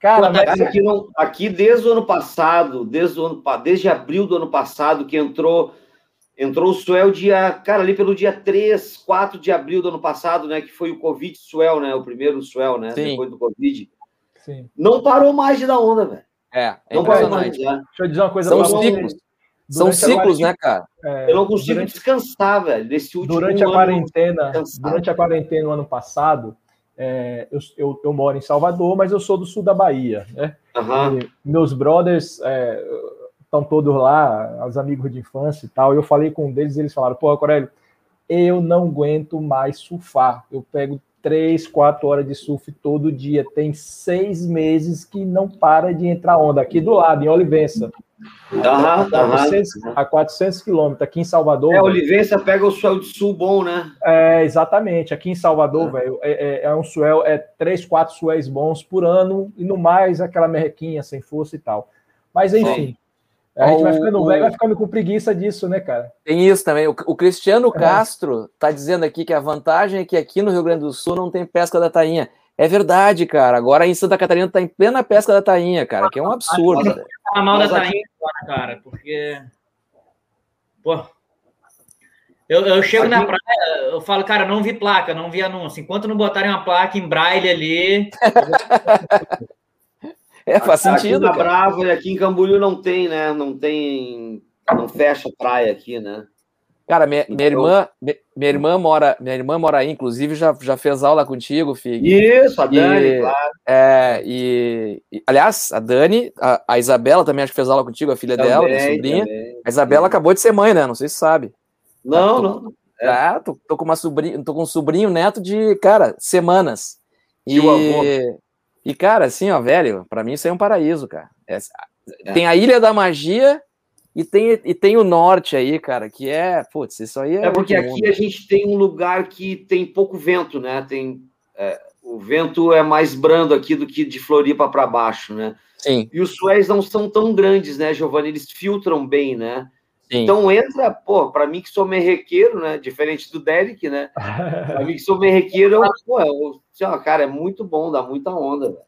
Cara, mas... aqui, não, aqui desde o ano passado, desde, o ano, desde abril do ano passado, que entrou entrou o swell dia, cara, ali pelo dia 3, 4 de abril do ano passado, né, que foi o Covid swell, né, o primeiro swell, né, Sim. depois do Covid. Sim. Não parou mais de dar onda, velho. É, é não parou mais. Né? Deixa eu dizer uma coisa São ciclos. São ciclos, né, cara? É, eu não consigo durante, descansar, velho. Nesse último durante a quarentena, durante a quarentena no ano passado, é, eu, eu, eu, moro em Salvador, mas eu sou do sul da Bahia, né? Uhum. meus brothers estão é, todos lá, os amigos de infância e tal. Eu falei com um deles, eles falaram: "Pô, Corélio, eu não aguento mais surfar. Eu pego três, quatro horas de surf todo dia. Tem seis meses que não para de entrar onda. Aqui do lado, em Olivença. Uhum, a, 400, a 400 quilômetros, aqui em Salvador. É, Olivença pega o swell de sul bom, né? É, exatamente. Aqui em Salvador, é. velho, é, é, é, um swell, é três, quatro swells bons por ano, e no mais aquela merrequinha sem força e tal. Mas enfim, Sim. A gente vai ficando velho, vai ficando com preguiça disso, né, cara? Tem isso também. O, o Cristiano é. Castro tá dizendo aqui que a vantagem é que aqui no Rio Grande do Sul não tem pesca da tainha. É verdade, cara. Agora em Santa Catarina tá em plena pesca da tainha, cara, que é um absurdo. Tá mal da tainha, cara, porque. Pô. Eu, eu chego Aqui... na praia, eu falo, cara, não vi placa, não vi anúncio. Enquanto não botarem uma placa em braille ali. é, faz sentido. Aqui na Brava e aqui em Camboriú não tem, né? Não tem. Não fecha praia aqui, né? Cara, minha, minha, então irmã, minha irmã mora, minha irmã mora aí, inclusive já, já fez aula contigo, Fig. Isso, a Dani, e, claro. É, e, e, aliás, a Dani, a, a, Isabela também acho que fez aula contigo, a filha também, dela, a sobrinha. Também. A Isabela acabou de ser mãe, né? Não sei se sabe. Não, não. É. Ah, tô, tô, com uma sobrinha, tô com um sobrinho neto de, cara, semanas. E, e cara, assim, ó, velho, para mim isso é um paraíso, cara. É, é. Tem a Ilha da Magia e tem, e tem o norte aí, cara, que é, putz, isso aí é. É porque aqui a gente tem um lugar que tem pouco vento, né? Tem é, o vento é mais brando aqui do que de Floripa para baixo, né? Sim. E os suéis não são tão grandes, né, Giovanni? Eles filtram bem, né? Sim. Então entra, pô, para mim que sou merrequeiro, né? Diferente do Derek, né? Para mim que sou merrequeiro, pô, eu, cara, é muito bom, dá muita onda, velho.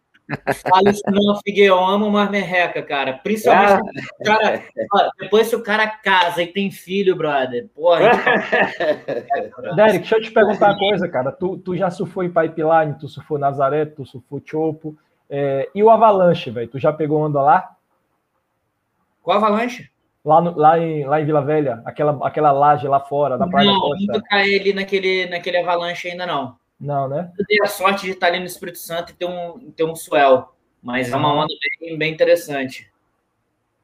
Fala isso não, Figueiredo, eu amo uma merreca, cara. Principalmente ah. cara, depois se o cara casa e tem filho, brother. Porra. Então... Derek, deixa eu te perguntar uma coisa, cara. Tu, tu já surfou em Pipeline, tu surfou Nazaré, tu surfou Chopo. É, e o Avalanche, velho? Tu já pegou onda lá? Qual Avalanche? Lá, no, lá, em, lá em Vila Velha, aquela, aquela laje lá fora, na Praia não, da Costa. Não, nunca caí naquele, naquele Avalanche ainda não. Não, né? Eu dei a sorte de estar ali no Espírito Santo e ter um, ter um swell, mas é uma onda bem, bem interessante.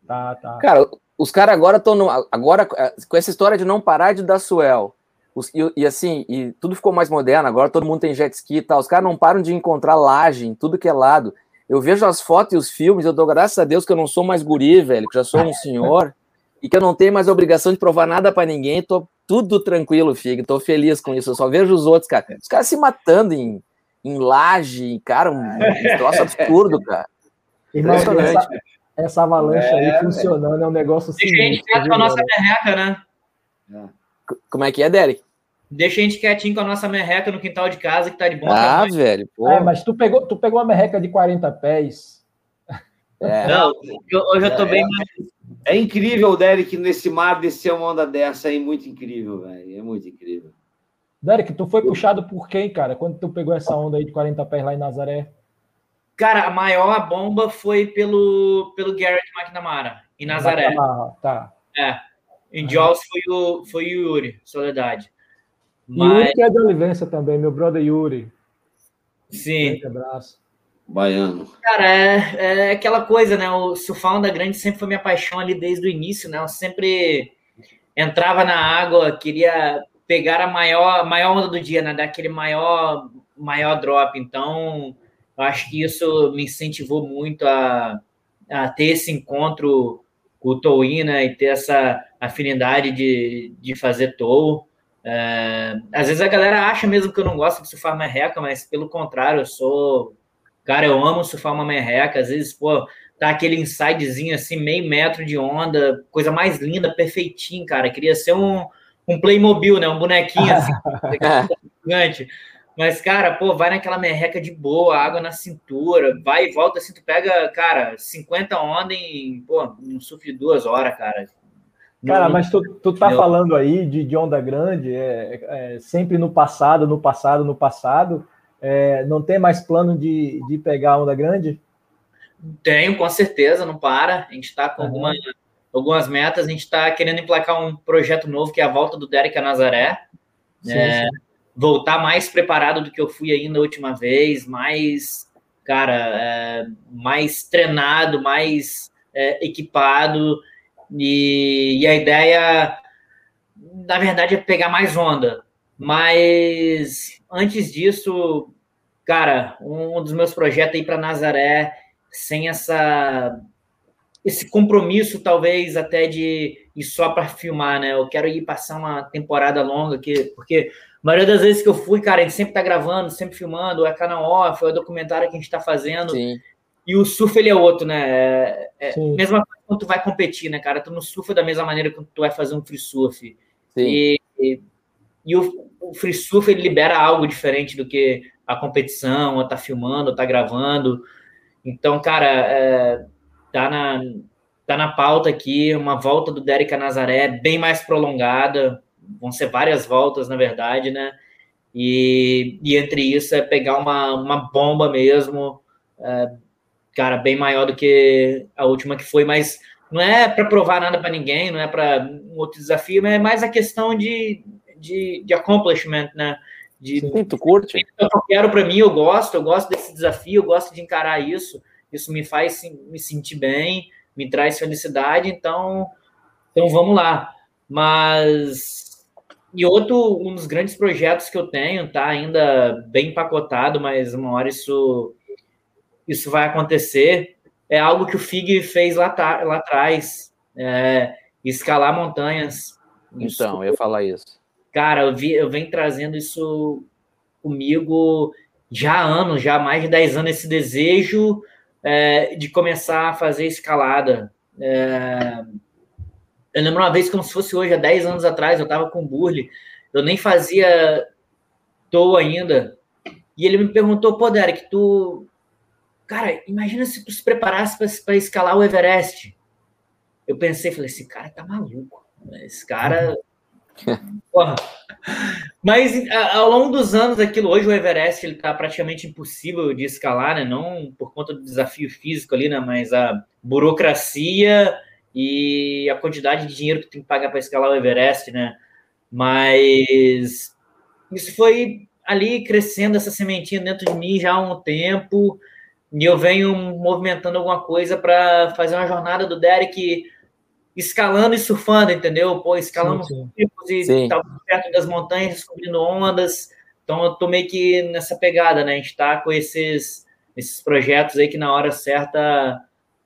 Tá, tá. Cara, os caras agora estão agora com essa história de não parar de dar swell. Os, e, e, assim, e tudo ficou mais moderno, agora todo mundo tem jet ski e tal. Os caras não param de encontrar laje em tudo que é lado. Eu vejo as fotos e os filmes, eu dou graças a Deus que eu não sou mais guri, velho, que já sou um senhor e que eu não tenho mais obrigação de provar nada para ninguém, tô tudo tranquilo, Fig, tô feliz com isso. Eu só vejo os outros, cara. Os caras se matando em, em laje, cara, um, um troço absurdo, cara. Impressionante. Essa, essa avalanche é, aí funcionando é um negócio assim. Deixa a gente quieto com a nossa merreca, né? É. Como é que é, Derek? Deixa a gente quietinho com a nossa merreca no quintal de casa, que tá de bom. Ah, velho. É, mas tu pegou, tu pegou uma merreca de 40 pés. É. Não, hoje eu tô bem mais é incrível, Derek, nesse mar descer uma onda dessa aí, muito incrível, velho. É muito incrível. Derek, tu foi puxado por quem, cara? Quando tu pegou essa onda aí de 40 pés lá em Nazaré? Cara, a maior bomba foi pelo, pelo Garrett McNamara, em Nazaré. McNamara, tá. É. Em Jaws foi o, foi o Yuri, Soledade. Mas... Yuri que é de Olivença também, meu brother Yuri. Sim. Um abraço. Baiano. Cara, é, é, aquela coisa, né? O surfar onda grande sempre foi minha paixão ali desde o início, né? Eu sempre entrava na água, queria pegar a maior, maior onda do dia, né? Dar aquele maior, maior drop. Então, eu acho que isso me incentivou muito a, a ter esse encontro com o Towin, né? E ter essa afinidade de, de fazer tow. É, às vezes a galera acha mesmo que eu não gosto de surfar merreca, mas pelo contrário, eu sou Cara, eu amo surfar uma merreca, às vezes, pô, tá aquele insidezinho assim, meio metro de onda, coisa mais linda, perfeitinho, cara. Queria ser um, um Playmobil, né? Um bonequinho assim, gigante. Mas, cara, pô, vai naquela merreca de boa, água na cintura, vai e volta assim, tu pega, cara, 50 onda em, pô, um surf de duas horas, cara. Cara, mas tu, tu tá Meu... falando aí de, de onda grande, é, é, sempre no passado, no passado, no passado. É, não tem mais plano de, de pegar onda grande? Tenho, com certeza, não para. A gente está com uhum. alguma, algumas metas. A gente está querendo emplacar um projeto novo, que é a volta do Derek a Nazaré. Sim, é, sim. Voltar mais preparado do que eu fui ainda a última vez, mais, cara, é, mais treinado, mais é, equipado. E, e a ideia, na verdade, é pegar mais onda. Mas antes disso, cara, um dos meus projetos aí para Nazaré, sem essa esse compromisso talvez até de ir só para filmar, né? Eu quero ir passar uma temporada longa aqui, porque a maioria das vezes que eu fui, cara, a gente sempre tá gravando, sempre filmando, é canal off, é o documentário que a gente tá fazendo. Sim. E o surf ele é outro, né? É, é mesma coisa quando tu vai competir, né, cara? Tu não surfa da mesma maneira que tu vai fazer um free surf. Sim. E, e, e o, o free surf ele libera algo diferente do que a competição, ou tá filmando, ou tá gravando. Então, cara, é, tá, na, tá na pauta aqui uma volta do Derek a Nazaré bem mais prolongada. vão ser várias voltas, na verdade, né? E, e entre isso é pegar uma, uma bomba mesmo, é, cara, bem maior do que a última que foi, mas não é para provar nada para ninguém, não é para um outro desafio, mas é mais a questão de, de, de accomplishment, né? De, Sim, tu curte? Eu quero para mim, eu gosto, eu gosto desse desafio, eu gosto de encarar isso, isso me faz me sentir bem, me traz felicidade, então, então vamos lá. Mas e outro um dos grandes projetos que eu tenho, tá ainda bem empacotado, mas uma hora isso isso vai acontecer. É algo que o Fig fez lá, lá atrás, é, escalar montanhas. Isso, então, eu ia falar isso. Cara, eu, vi, eu venho trazendo isso comigo já há anos, já há mais de 10 anos, esse desejo é, de começar a fazer escalada. É, eu lembro uma vez, como se fosse hoje, há 10 anos atrás, eu estava com o Burle, eu nem fazia toa ainda, e ele me perguntou, pô, Derek, tu Cara, imagina se tu se preparasse para escalar o Everest. Eu pensei, falei, esse cara tá maluco. Né? Esse cara. Porra. Mas ao longo dos anos, aquilo hoje o Everest ele tá praticamente impossível de escalar, né? Não por conta do desafio físico ali, né? Mas a burocracia e a quantidade de dinheiro que tem que pagar para escalar o Everest, né? Mas isso foi ali crescendo essa sementinha dentro de mim já há um tempo. E eu venho movimentando alguma coisa para fazer uma jornada do Derek escalando e surfando, entendeu? Pô, escalando sim, sim. e sim. perto das montanhas, descobrindo ondas. Então eu tô meio que nessa pegada, né? A gente tá com esses, esses projetos aí que na hora certa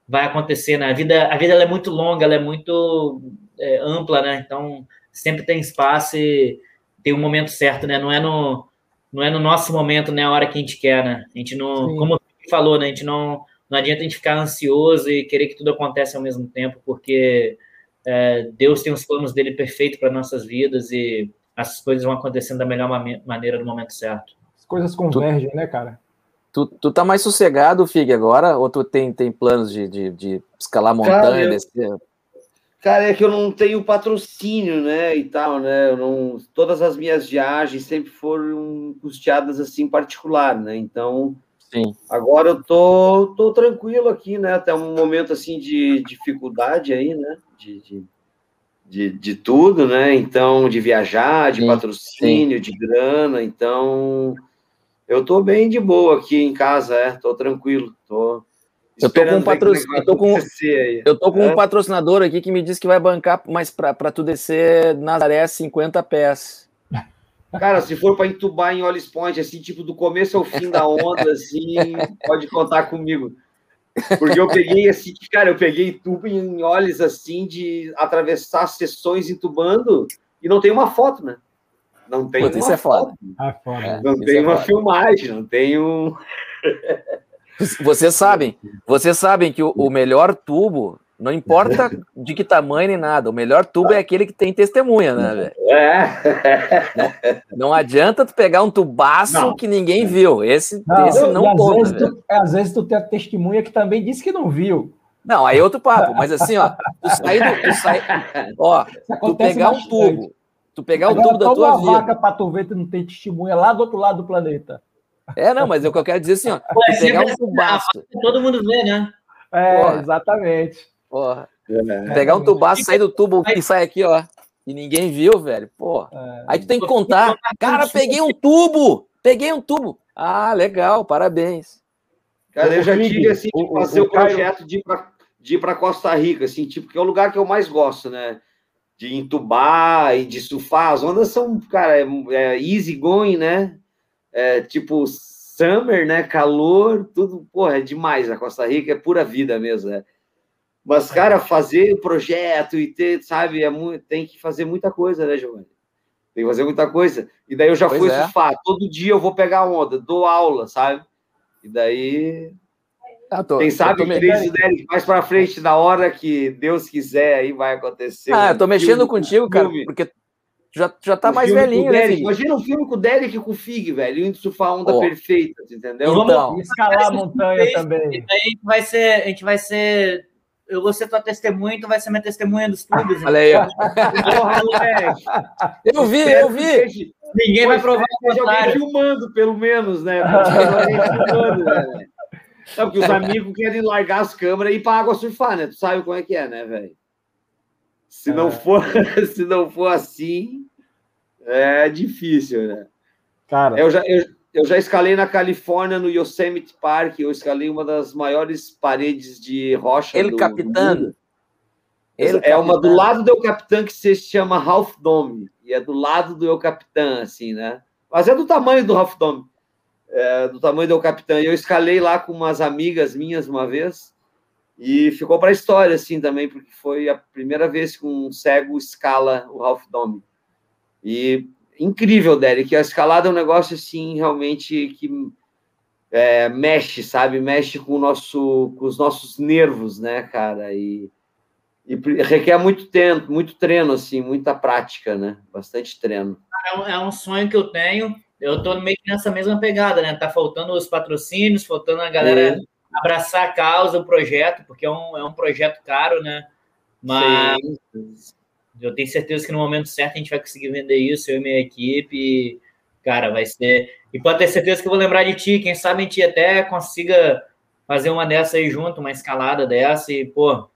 vai acontecer, né? A vida, a vida ela é muito longa, ela é muito é, ampla, né? Então sempre tem espaço e tem um momento certo, né? Não é no, não é no nosso momento, né? A hora que a gente quer, né? A gente não, como falou, né? A gente não, não adianta a gente ficar ansioso e querer que tudo aconteça ao mesmo tempo, porque é, Deus tem os planos dele perfeito para nossas vidas e as coisas vão acontecendo da melhor maneira no momento certo. As coisas convergem, tu, né, cara? Tu, tu tá mais sossegado, Fig, agora? Ou tu tem, tem planos de, de, de escalar montanha, cara, eu, descer? Cara, é que eu não tenho patrocínio, né, e tal, né? Eu não, todas as minhas viagens sempre foram custeadas assim particular, né? Então, Sim. Agora eu tô, tô tranquilo aqui, né? Até um momento assim de dificuldade aí, né? De, de, de, de tudo, né? Então, de viajar, de sim, patrocínio, sim. de grana. Então, eu tô bem de boa aqui em casa, é. Tô tranquilo. Tô eu tô com um patrocinador. Eu tô com, eu tô com é? um patrocinador aqui que me disse que vai bancar mais para tu descer Nazaré 50 pés. Cara, se for para entubar em Ollis Point, assim, tipo, do começo ao fim da onda, assim, pode contar comigo. Porque eu peguei, assim, cara, eu peguei tubo em Ollis, assim, de atravessar sessões entubando e não tem uma foto, né? Não tem Pô, uma é foto. Ah, foda. Não tem é uma foda. filmagem, não tem um... Vocês sabem, vocês sabem que o, o melhor tubo não importa de que tamanho nem nada, o melhor tubo é aquele que tem testemunha, né, velho? É. Não, não, adianta tu pegar um tubaço não. que ninguém viu. Esse não, esse não às conta. Vezes tu, às vezes tu tem a testemunha que também disse que não viu. Não, aí é outro papo, mas assim, ó, tu sair do, tu sai, ó, tu pegar bastante. um tubo, tu pegar Agora, o tubo da tua uma vida. vaca pra tu ver que não tem testemunha lá do outro lado do planeta. É, não, mas é o que eu quero dizer assim, ó, tu pegar um tubaço. Todo mundo vê, né? É, Porra. exatamente. Porra. É. Pegar um tubaço, sair do tubo e sai aqui, ó. E ninguém viu, velho. Porra. É. Aí tu tem que contar. Cara, peguei um tubo! Peguei um tubo! Ah, legal, parabéns. Cara, eu já tive assim de fazer o, o projeto de ir para de ir para Costa Rica, assim, tipo, que é o lugar que eu mais gosto, né? De entubar e de surfar. As ondas são, cara, é, é easy going, né? É, tipo, summer, né? Calor, tudo, porra, é demais a Costa Rica, é pura vida mesmo, né? Mas, cara, fazer o projeto e ter, sabe, é muito, tem que fazer muita coisa, né, Giovanni? Tem que fazer muita coisa. E daí eu já pois fui é. surfar. Todo dia eu vou pegar onda, dou aula, sabe? E daí. Ah, tô, Quem sabe o três mais para frente, na hora que Deus quiser, aí vai acontecer. Ah, um eu tô mexendo contigo, cara, porque já, já tá um mais velhinho, né? Imagina um filme com o Derek e com o Fig, velho, indo surfar onda oh. perfeita, entendeu? Então, escalar a montanha também. A gente vai ser, a gente vai ser eu vou ser tua testemunha, então vai ser minha testemunha dos tubos. Olha aí, ó. Porra, moleque. Eu vi, eu vi. Ninguém vai provar o Seja alguém filmando, pelo menos, né? Filmando, né? Não, porque os amigos querem largar as câmeras e ir pra água surfar, né? Tu sabe como é que é, né, velho? Se não for, se não for assim, é difícil, né? Cara, Eu já, eu, eu já escalei na Califórnia, no Yosemite Park. Eu escalei uma das maiores paredes de rocha. Ele do- mundo. Ele é uma do lado do El Capitã que se chama Half Dome. E é do lado do El Capitã, assim, né? Mas é do tamanho do Half Dome. É do tamanho do El Capitã. E eu escalei lá com umas amigas minhas uma vez. E ficou para a história, assim, também, porque foi a primeira vez que um cego escala o Half Dome. E incrível, Derek. A escalada é um negócio, assim, realmente que é, mexe, sabe? Mexe com, nosso, com os nossos nervos, né, cara? E, e requer muito tempo, muito treino, assim, muita prática, né? Bastante treino. É um, é um sonho que eu tenho. Eu tô meio que nessa mesma pegada, né? Tá faltando os patrocínios, faltando a galera Sim. abraçar a causa, o projeto, porque é um, é um projeto caro, né? Mas eu tenho certeza que no momento certo a gente vai conseguir vender isso, eu e minha equipe. Cara, vai ser. E pode ter certeza que eu vou lembrar de ti. Quem sabe a gente até consiga fazer uma dessa aí junto, uma escalada dessa. E, pô,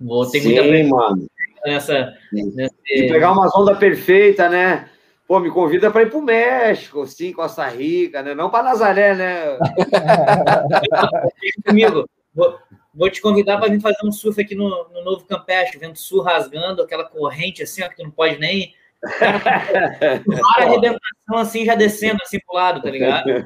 vou ter muita Sim, pressa mano. nessa. De pegar umas ondas perfeitas, né? Pô, me convida para ir pro México, sim, Costa Rica, né? Não para Nazaré, né? comigo. Vou, vou te convidar para vir fazer um surf aqui no, no Novo Campeche, vendo sul rasgando, aquela corrente assim, ó, que tu não pode nem. Para arrebentação assim, já descendo assim pro lado, tá ligado? Aí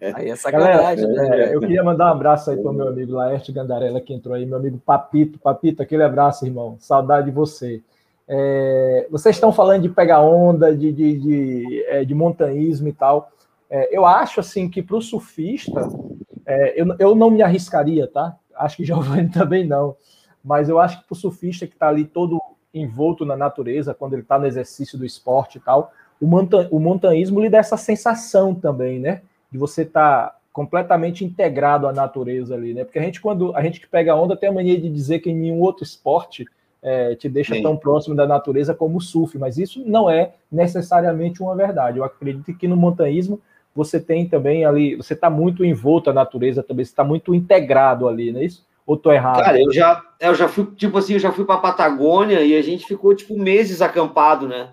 é Galera, sacanagem, né? é, eu queria mandar um abraço aí para o meu amigo Laerte Gandarella, que entrou aí, meu amigo Papito. Papito, aquele abraço, irmão. Saudade de você. É, vocês estão falando de pegar onda, de, de, de, é, de montanhismo e tal. É, eu acho assim que para o surfista, é, eu, eu não me arriscaria, tá? Acho que Giovanni também não. Mas eu acho que para o surfista que está ali todo envolto na natureza, quando ele está no exercício do esporte e tal, o, monta o montanhismo lhe dá essa sensação também, né? De você estar tá completamente integrado à natureza ali, né? Porque a gente, quando a gente que pega onda, tem a mania de dizer que em nenhum outro esporte é, te deixa Sim. tão próximo da natureza como o surf, mas isso não é necessariamente uma verdade. Eu acredito que no montanhismo você tem também ali, você está muito envolto à natureza também, você está muito integrado ali, não é isso? Ou tô errado? Cara, eu já, eu já fui, tipo assim, eu já fui pra Patagônia e a gente ficou, tipo, meses acampado, né?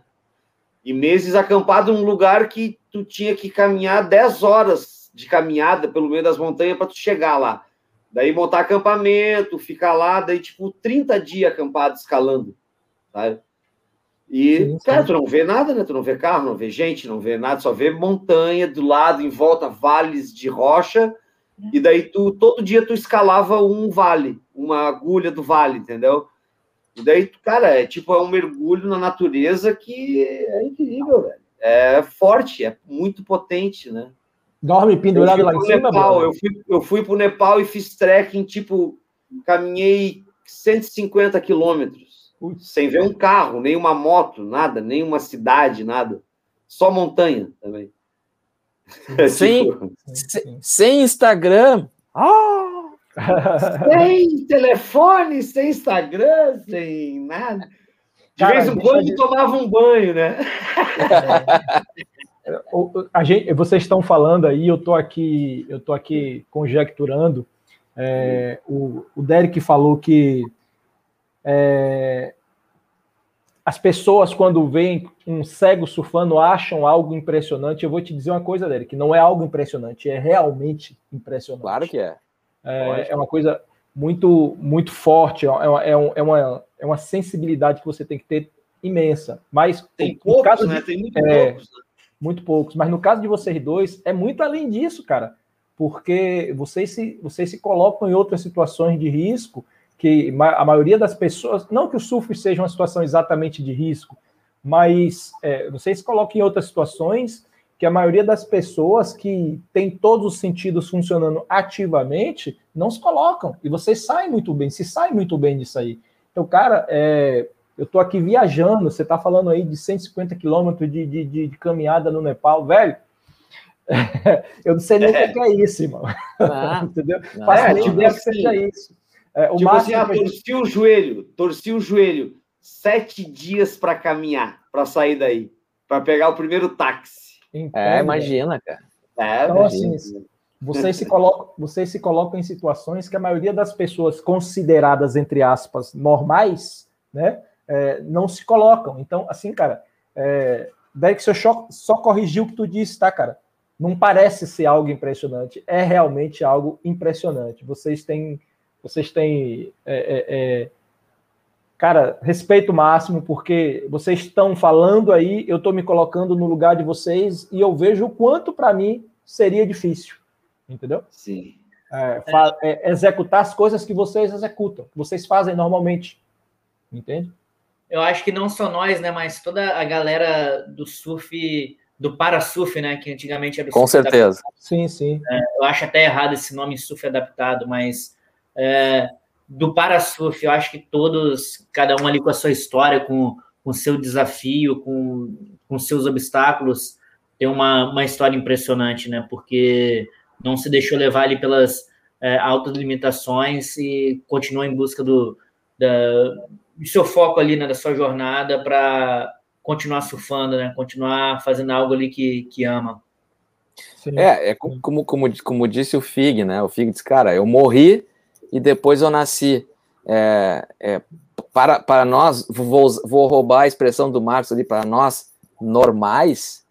E meses acampado num lugar que tu tinha que caminhar 10 horas de caminhada pelo meio das montanhas para tu chegar lá. Daí montar acampamento, ficar lá, daí, tipo, 30 dias acampado escalando, sabe? E, Sim, sim. cara, tu não vê nada, né? Tu não vê carro, não vê gente, não vê nada, só vê montanha do lado, em volta, vales de rocha. E daí tu todo dia tu escalava um vale, uma agulha do vale, entendeu? E daí, cara, é tipo é um mergulho na natureza que é incrível, velho. É forte, é muito potente, né? Dorme pendurado lá em cima, Nepal, eu fui, eu fui pro Nepal e fiz trekking, tipo, caminhei 150 quilômetros, Putz. sem ver um carro, nem uma moto, nada, nem uma cidade, nada. Só montanha também. Sim. Tipo, Se- Sem Instagram. Ah! sem telefone, sem Instagram, sem nada. De Cara, vez em quando eu- tomava um banho, né? O- a gente, vocês estão falando aí, eu estou aqui, eu tô aqui conjecturando. é, o, o Derek falou que é, as pessoas, quando veem um cego surfando, acham algo impressionante. Eu vou te dizer uma coisa, Derek, não é algo impressionante, é realmente impressionante. Claro que é. É, é uma coisa muito, muito forte, é uma, é, um- é uma, é uma sensibilidade que você tem que ter imensa. Mas Tem no poucos, caso né? de- Tem muito é, poucos. né? muito poucos. Mas no caso de vocês dois, é muito além disso, cara. Porque vocês se, vocês se colocam em outras situações de risco que a maioria das pessoas. Não que o surf seja uma situação exatamente de risco, mas é, vocês colocam em outras situações que a maioria das pessoas que tem todos os sentidos funcionando ativamente não se colocam. E vocês saem muito bem, se saem muito bem disso aí. Então, cara, é, eu tô aqui viajando, você tá falando aí de 150 quilômetros de, de, de, de caminhada no Nepal, velho. eu não sei nem o que é isso, irmão. Ah, Entendeu? não. Faço É, tipo que assim, seja isso. É, o tipo assim, máximo ah, que a gente- torci o joelho, torci o joelho. Sete dias para caminhar, para sair daí, para pegar o primeiro táxi. Entendo. É, imagina, cara. É, Então, imagina. assim, vocês se, colocam, vocês se colocam em situações que a maioria das pessoas consideradas, entre aspas, normais, né, é, não se colocam. Então, assim, cara, é, Derek, você só, só corrigiu o que tu disse, tá, cara? Não parece ser algo impressionante, é realmente algo impressionante. Vocês têm, vocês têm, é, é, é, cara, respeito máximo, porque vocês estão falando aí, eu estou me colocando no lugar de vocês e eu vejo o quanto para mim seria difícil, entendeu? Sim. É, é, executar as coisas que vocês executam, que vocês fazem normalmente, entende? Eu acho que não só nós, né, mas toda a galera do surf, do para-surf, né, que antigamente era o Com surf certeza. Sim, sim. eu acho até errado esse nome surf adaptado, mas é, do para-surf, eu acho que todos, cada um ali com a sua história, com o seu desafio, com, com seus obstáculos, tem uma, uma história impressionante, né? Porque não se deixou levar ali pelas é, altas limitações e continuou em busca do, da, do seu foco ali, né, da sua jornada para continuar surfando, né? Continuar fazendo algo ali que, que ama. sim. É, é co- como, como, como disse o Fig, né? O Fig disse, cara, eu morri e depois eu nasci. É, é, para, para nós, vou, vou roubar a expressão do Marcos ali, para nós normais,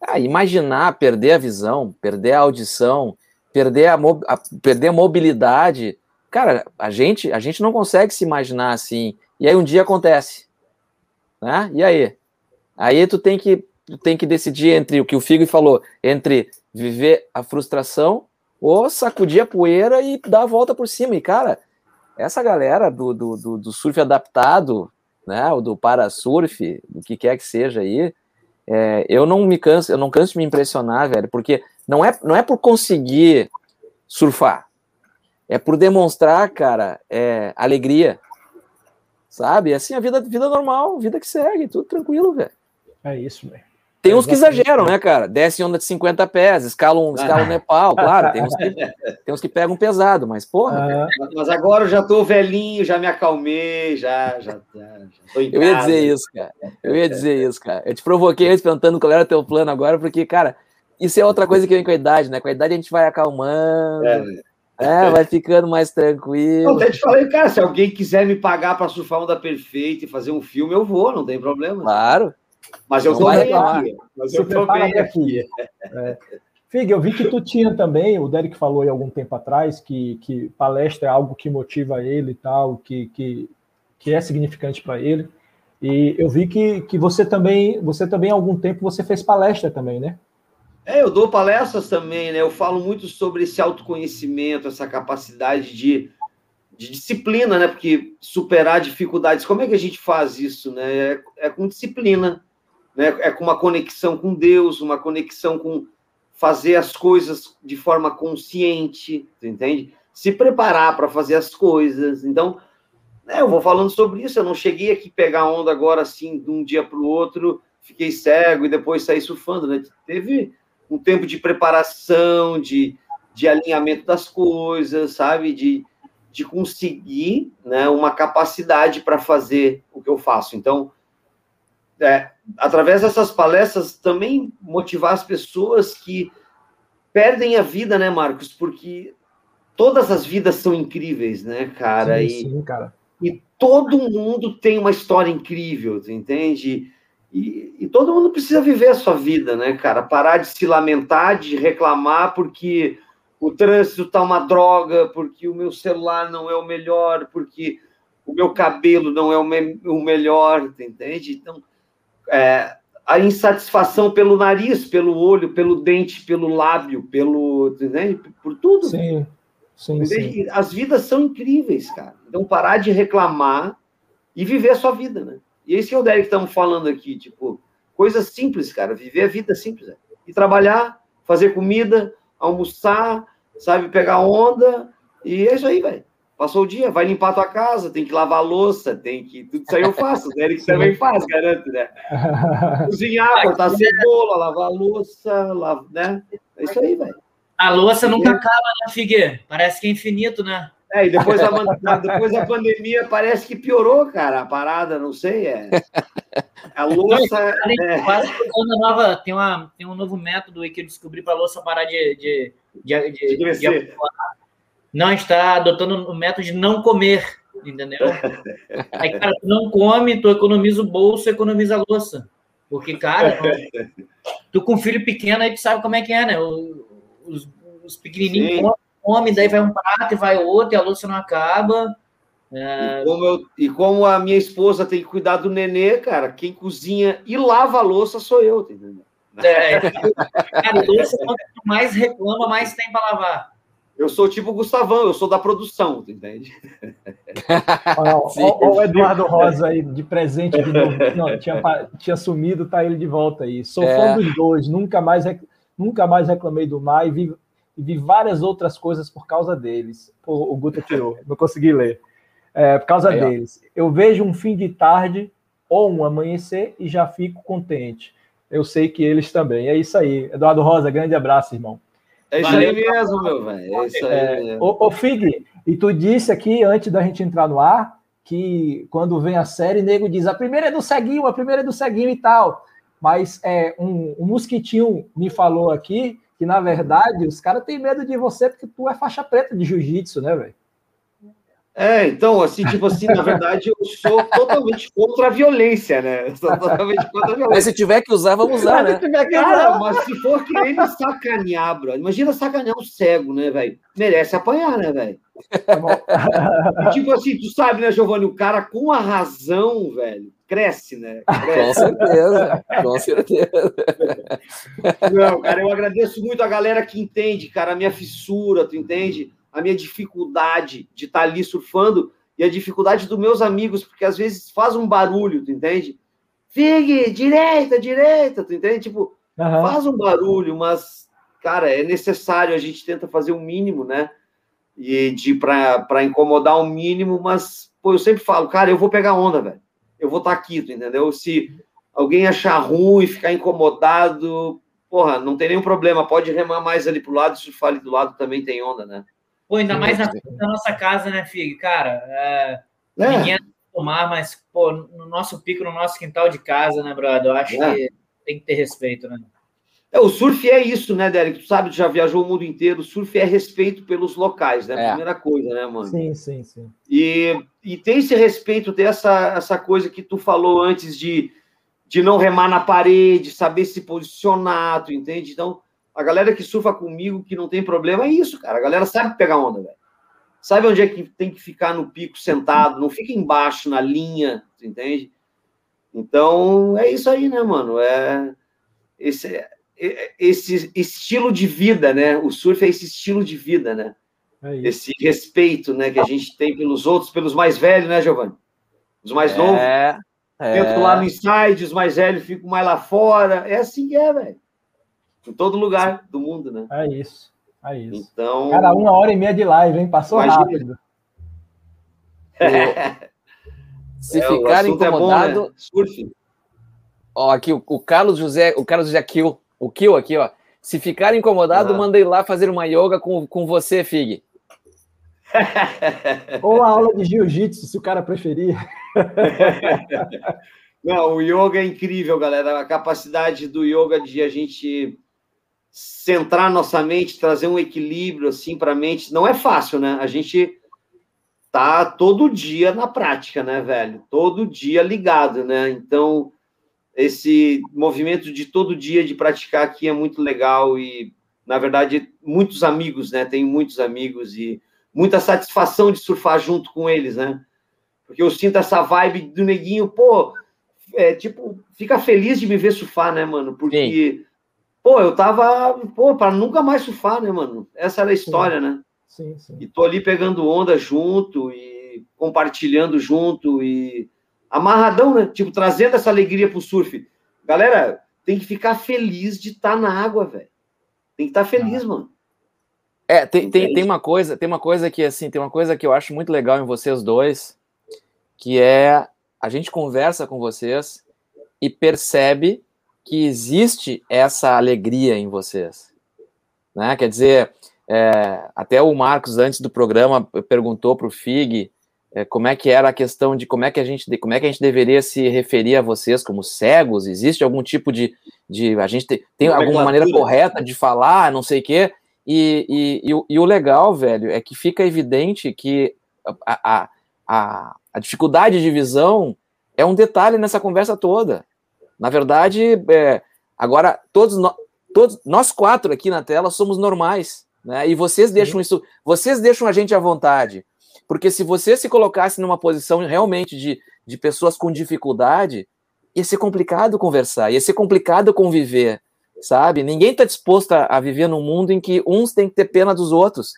ah, imaginar perder a visão, perder a audição, perder a, a- perder a mobilidade. Cara, a gente, a gente não consegue se imaginar assim. E aí um dia acontece. Né? E aí? Aí tu tem que, tu tem que decidir entre o que o Figo falou, entre viver a frustração ou sacudir a poeira e dar a volta por cima. E, cara, essa galera do, do, do, do surf adaptado, né, o do parasurf, do que quer que seja aí, é, eu não me canso, eu não canso de me impressionar, velho, porque não é, não é por conseguir surfar, é por demonstrar, cara, é, alegria, sabe? Assim, a vida, vida normal, vida que segue, tudo tranquilo, velho. É isso, velho. Tem uns que exageram, né, cara? Desce onda de 50 pés, escalam, escalam Nepal, claro. Tem uns, que, tem uns que pegam pesado, mas, porra, Ah, Mas agora eu já tô velhinho, já me acalmei, já, já, já, tô em eu ia dizer isso, cara. Eu ia dizer isso, cara. Eu te provoquei antes perguntando qual era teu plano agora, porque, cara, isso é outra coisa que vem com a idade, né? Com a idade a gente vai acalmando, É. é, vai ficando mais Eu tranquilo. até te falei, cara, se alguém quiser me pagar para surfar onda perfeita e fazer um filme, eu vou, não tem problema. Claro. Mas eu vai bem aqui. Mas eu prepara bem aqui. É. Fig, eu vi que tu tinha também, o Derek falou aí algum tempo atrás, que, que palestra é algo que motiva ele e tal, que, que, que é significante para ele. E eu vi que, que você também, você também, há algum tempo, você fez palestra também, né? É, eu dou palestras também, né? Eu falo muito sobre esse autoconhecimento, essa capacidade de, de disciplina, né? Porque superar dificuldades, como é que a gente faz isso, né? É, é com disciplina, né? É com uma conexão com Deus, uma conexão com fazer as coisas de forma consciente, entende? Se preparar para fazer as coisas. Então, né, eu vou falando sobre isso. Eu não cheguei aqui pegar onda agora assim de um dia para o outro, fiquei cego e depois saí surfando, né? Teve um tempo de preparação, de, de alinhamento das coisas, sabe? De, de conseguir né, uma capacidade para fazer o que eu faço. Então, é, através dessas palestras, também motivar as pessoas que perdem a vida, né, Marcos? Porque todas as vidas são incríveis, né, cara? sim, E, sim, cara. e todo mundo tem uma história incrível, entende? E, e todo mundo precisa viver a sua vida, né, cara? Parar de se lamentar, de reclamar porque o trânsito tá uma droga, porque o meu celular não é o melhor, porque o meu cabelo não é o, me o melhor, entende? Então, é, a insatisfação pelo nariz, pelo olho, pelo dente, pelo lábio, pelo, entende? Por tudo. Sim, sim, sim. E As vidas são incríveis, cara. Então, parar de reclamar e viver a sua vida, né? E é isso que o Derek estamos falando aqui, tipo, coisas simples, cara. Viver a vida simples. Né? E trabalhar, fazer comida, almoçar, sabe, pegar onda. E é isso aí, velho. Passou o dia, vai limpar a tua casa, tem que lavar a louça, tem que. Tudo isso aí eu faço. O Derek também faz, garanto, né? Cozinhar, cortar cebola, lavar a louça, lavar, né? É isso aí, velho. A louça nunca acaba, né, Figue? Parece que é infinito, né? É, e depois da, depois da pandemia parece que piorou, cara, a parada, não sei, é... A louça... É... Nova, tem, uma, tem um novo método aí que eu descobri para a louça parar de... de, de, de, de, de não está adotando o método de não comer, entendeu? Aí, cara, tu não come, tu economiza o bolso, economiza a louça. Porque, cara, tu com filho pequeno aí tu sabe como é que é, né? Os, os pequenininhos comem, daí vai um prato e vai outro, e a louça não acaba. É... E, como eu, e como a minha esposa tem que cuidar do nenê, cara, quem cozinha e lava a louça sou eu, tá entendeu? É, cara, louça, quanto mais reclama, mais tem para lavar. Eu sou tipo o Gustavão, eu sou da produção, entende? Olha, o Eduardo Rosa aí, de presente de novo. Não, tinha, tinha sumido, tá ele de volta aí. Sou é. fã dos dois, nunca mais, nunca mais reclamei do mar e vi, vi várias outras coisas por causa deles. O, o Guta tirou, não consegui ler. É, por causa aí, deles. Eu vejo um fim de tarde ou um amanhecer e já fico contente. Eu sei que eles também. É isso aí. Eduardo Rosa, grande abraço, irmão. É isso aí mesmo, meu velho. É isso aí. É, ô, ô, Fig, e tu disse aqui, antes da gente entrar no ar, que quando vem a série, nego diz a primeira é do ceguinho, a primeira é do ceguinho e tal. Mas é, um, um mosquitinho me falou aqui que, na verdade, os caras têm medo de você porque tu é faixa preta de jiu-jitsu, né, velho? É, então, assim, tipo assim, na verdade, eu sou totalmente contra a violência, né? Eu sou totalmente contra a violência. Mas se tiver que usar, vamos usar, né? Cara, mas se for querer me sacanear, bro, imagina sacanear um cego, né, velho? Merece apanhar, né, velho? tipo assim, tu sabe, né, Giovanni, o cara com a razão, velho, cresce, né? Cresce. Com certeza, com certeza. Não, cara, eu agradeço muito a galera que entende, cara, a minha fissura, tu entende? A minha dificuldade de estar tá ali surfando e a dificuldade dos meus amigos, porque às vezes faz um barulho, tu entende? Fig, direita, direita, tu entende? Tipo, uhum. faz um barulho, mas, cara, é necessário, a gente tenta fazer o um mínimo, né? E de para incomodar o um mínimo, mas, pô, eu sempre falo, cara, eu vou pegar onda, velho. Eu vou estar tá aqui, tu entendeu? Se alguém achar ruim, ficar incomodado, porra, não tem nenhum problema, pode remar mais ali pro lado, surfar ali do lado também tem onda, né? Pô, ainda mais na, na nossa casa, né, Fig? Cara, é, é. ninguém é tomar, mas, pô, no nosso pico, no nosso quintal de casa, né, brother? Eu acho é. que tem que ter respeito, né? É, o surf é isso, né, Derek? Tu sabe, tu já viajou o mundo inteiro. O surf é respeito pelos locais, né? É. Primeira coisa, né, mano? Sim, sim, sim. E, e tem esse respeito, tem essa, essa coisa que tu falou antes de, de não remar na parede, saber se posicionar, tu entende? Então, a galera que surfa comigo, que não tem problema, é isso, cara. A galera sabe pegar onda, velho. Sabe onde é que tem que ficar no pico sentado, não fica embaixo, na linha, entende? Então, é isso aí, né, mano? É esse, é, esse estilo de vida, né? O surf é esse estilo de vida, né? É esse respeito, né, que a gente tem pelos outros, pelos mais velhos, né, Giovanni? Os mais é, novos. É. lá no inside, os mais velhos ficam mais lá fora. É assim que é, velho em todo lugar do mundo, né? É isso. É isso. Então. Cara, uma hora e meia de live, hein? Passou imagina. rápido. Se é, ficar incomodado. É bom, né? Surf. Ó, aqui o, o, Carlos José, o Carlos José Kill, o Kill aqui, ó. Se ficar incomodado, ah. mandei lá fazer uma yoga com, com você, Fig. Ou a aula de jiu-jitsu, se o cara preferir. Não, o yoga é incrível, galera. A capacidade do yoga de a gente centrar nossa mente, trazer um equilíbrio assim para a mente, não é fácil, né? A gente tá todo dia na prática, né, velho? Todo dia ligado, né? Então, esse movimento de todo dia de praticar aqui é muito legal e, na verdade, muitos amigos, né? Tenho muitos amigos e muita satisfação de surfar junto com eles, né? Porque eu sinto essa vibe do neguinho, pô, é, tipo, fica feliz de me ver surfar, né, mano? Porque Sim Pô, eu tava, pô, para nunca mais surfar, né, mano? Essa era a história, sim. né? Sim, sim. E tô ali pegando onda junto e compartilhando junto e amarradão, né? Tipo, trazendo essa alegria pro surf. Galera, tem que ficar feliz de estar tá na água, velho. Tem que estar tá feliz, ah. mano. É, tem, tem, tem uma coisa, tem uma coisa que assim, tem uma coisa que eu acho muito legal em vocês dois, que é a gente conversa com vocês e percebe que existe essa alegria em vocês. Né? Quer dizer, É, até o Marcos, antes do programa, perguntou para o FIG é, como é que era a questão de como é que a gente como é que a gente deveria se referir a vocês como cegos. Existe algum tipo de, de a gente tem, tem alguma maneira correta de falar, não sei o quê. E, e, e, o, e, o legal, velho, é que fica evidente que a, a, a, a dificuldade de visão é um detalhe nessa conversa toda. Na verdade, é, agora todos, no, todos nós quatro aqui na tela somos normais. Né? E vocês deixam isso, vocês deixam a gente à vontade. Porque se você se colocasse numa posição realmente de, de pessoas com dificuldade, ia ser complicado conversar, ia ser complicado conviver, sabe? Ninguém está disposto a, a, viver num mundo em que uns têm que ter pena dos outros.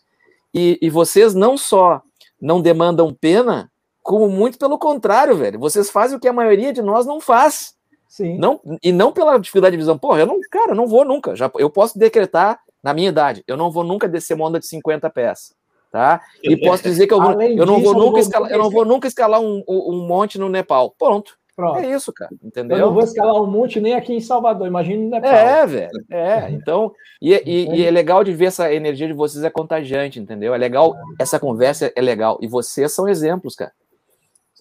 E, e vocês não só não demandam pena, como muito pelo contrário, velho. Vocês fazem o que a maioria de nós não faz. Sim. Não, e não pela dificuldade de visão. Porra, eu não, cara, eu não vou nunca. Já, eu posso decretar na minha idade, eu não vou nunca descer uma onda de 50 pés, tá? E posso dizer que eu, eu não vou nunca escalar, eu não vou nunca escalar um, um monte no Nepal. Pronto. Pronto. É isso, cara. Entendeu? Eu não vou escalar um monte nem aqui em Salvador, imagina no Nepal. É, velho. É, então. E, e, e, é legal de ver essa energia de vocês é contagiante, entendeu? É legal, essa conversa é legal. E vocês são exemplos, cara.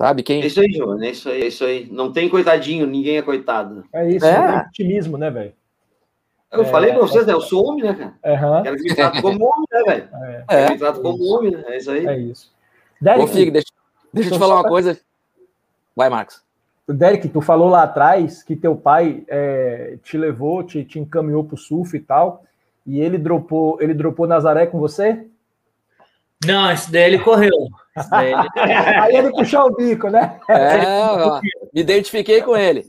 Sabe? Quem... É isso aí, João. É isso aí, é isso aí. Não tem coitadinho, ninguém é coitado. É isso, é. otimismo, né, velho? Eu é, falei pra vocês, né? Eu sou homem, né, cara? Uhum. Quero que me tratem como homem, né, velho? É. Quero que me como homem, né? É isso aí. É isso. Derek, Ô, Fig, deixa, deixa eu te falar uma coisa. Vai, Marcos. Derek, tu falou lá atrás que teu pai é, te levou, te, te encaminhou pro surf e tal, e ele dropou, ele dropou Nazaré com você? Não, esse daí ele correu. Aí ele puxou o bico, né? É, ó, me identifiquei com ele.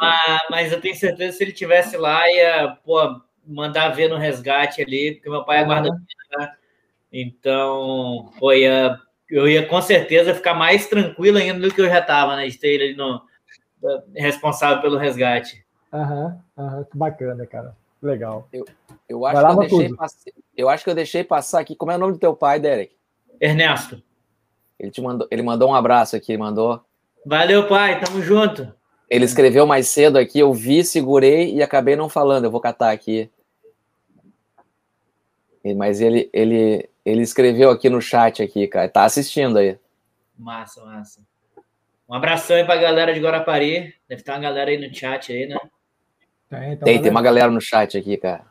Ah, mas eu tenho certeza que se ele tivesse lá, ia pô, mandar ver no resgate ali, porque meu pai é guarda né? Então, pô, ia, eu ia com certeza ficar mais tranquilo ainda do que eu já estava, né? De ter ele no, responsável pelo resgate. Aham, aham, que bacana, cara. Legal. Eu, eu, acho que eu, deixei passar, eu acho que eu deixei passar aqui. Como é o nome do teu pai, Derek? Ernesto. Ele te mandou, ele mandou um abraço aqui, mandou. Valeu, pai. Tamo junto. Ele escreveu mais cedo aqui, eu vi, segurei e acabei não falando. Eu vou catar aqui. Mas ele, ele, ele escreveu aqui no chat aqui, cara. Tá assistindo aí. Massa, massa. Um abração aí pra galera de Guarapari. Deve estar uma galera aí no chat aí, né? Tem, tem, tem uma galera no chat aqui, cara.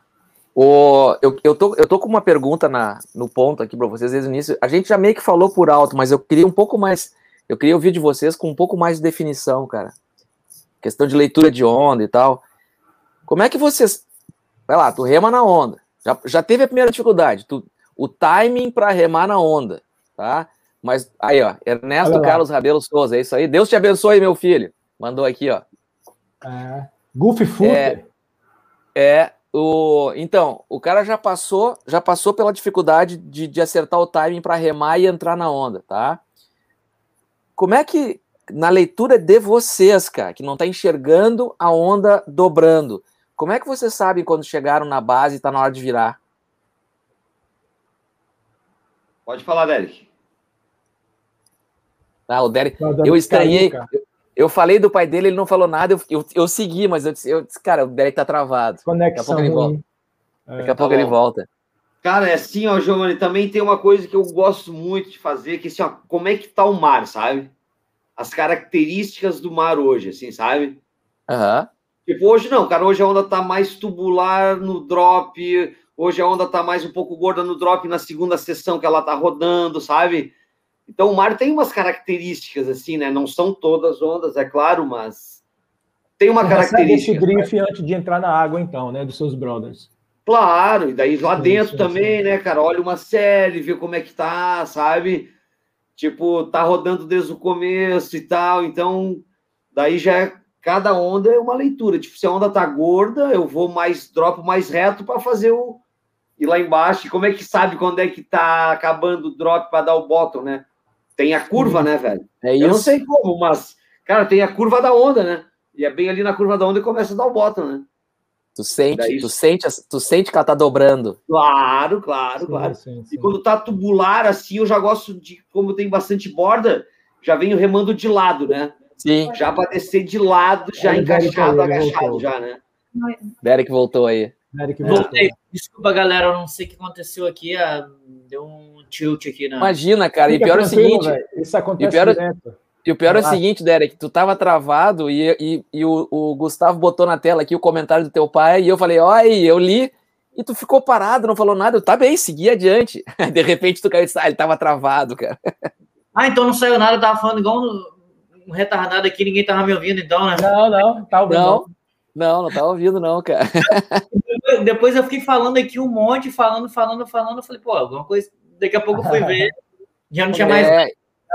O, eu, eu, tô, eu tô com uma pergunta na, no ponto aqui para vocês desde o início. A gente já meio que falou por alto, mas eu queria um pouco mais. Eu queria ouvir de vocês com um pouco mais de definição, cara questão de leitura de onda e tal. Como é que vocês. Vai lá, tu rema na onda. Já, já teve a primeira dificuldade, tu, o timing para remar na onda, tá? Mas aí, ó, Ernesto Carlos Rabelo Souza, é isso aí. Deus te abençoe, meu filho. Mandou aqui, ó. É, Goofy Footer. É, é, o, então, o cara já passou, já passou pela dificuldade de, de acertar o timing para remar e entrar na onda, tá? Como é que na leitura de vocês, cara, que não está enxergando a onda dobrando. Como é que vocês sabem quando chegaram na base e está na hora de virar? Pode falar, Derek. Ah, o Derek, eu estranhei. Eu, falei do pai dele, ele não falou nada, eu, eu, eu segui, mas eu disse, eu disse, cara, o Derek tá travado. Conexão. Daqui a pouco ele volta. É, Daqui a tá pouco bom. ele volta. Cara, é assim, ó, Giovanni, também tem uma coisa que eu gosto muito de fazer, que assim, ó, como é que tá o mar, sabe? as características do mar hoje, assim, sabe? Uhum. Tipo, hoje não, cara, hoje a onda tá mais tubular no drop, hoje a onda tá mais um pouco gorda no drop na segunda sessão que ela tá rodando, sabe? Então o mar tem umas características, assim, né? Não são todas ondas, é claro, mas tem uma Você característica. esse grife antes de entrar na água, então, né? Dos seus brothers. Claro, e daí lá dentro sim, também, sim. né, cara? Olha uma série, vê como é que tá, sabe? tipo, tá rodando desde o começo e tal, então daí já é, cada onda é uma leitura. Tipo, se a onda tá gorda, eu vou mais, dropo mais reto para fazer o ir lá embaixo. E como é que sabe quando é que tá acabando o drop para dar o bottom, né? Tem a curva, né, velho? É isso. Eu não sei como, mas, cara, tem a curva da onda, né? E é bem ali na curva da onda e começa a dar o bottom, né? Tu sente, Daí... tu sente, tu sente que ela tá dobrando. Claro, claro, sim, claro. Sim, sim. E quando tá tubular assim, eu já gosto de, como tem bastante borda, já venho remando de lado, né? Sim. Já para descer de lado, já é, encaixado, agachado voltou. já, né? Derek voltou aí. Derek Voltei. Desculpa, galera, eu não sei o que aconteceu aqui. Ah, deu um tilt aqui. Na... Imagina, cara. Fica e pior é o seguinte. Véio. Isso acontece e pior, é direto. E o pior é o seguinte, Derek, tu tava travado e, e, e o, o, Gustavo botou na tela aqui o comentário do teu pai e eu falei, olha, eu li e tu ficou parado, não falou nada. Eu, tá bem, segui adiante. De repente tu caiu e disse, ah, ele tava travado, cara. Ah, então não saiu nada, eu tava falando igual um retardado aqui, ninguém tava me ouvindo, então, né? Não, não, tá ouvindo. Não, não, não tava ouvindo, não, cara. Depois, depois eu fiquei falando aqui um monte, falando, falando, falando. Eu falei, pô, alguma coisa. Daqui a pouco eu fui ver, já não tinha mais. É,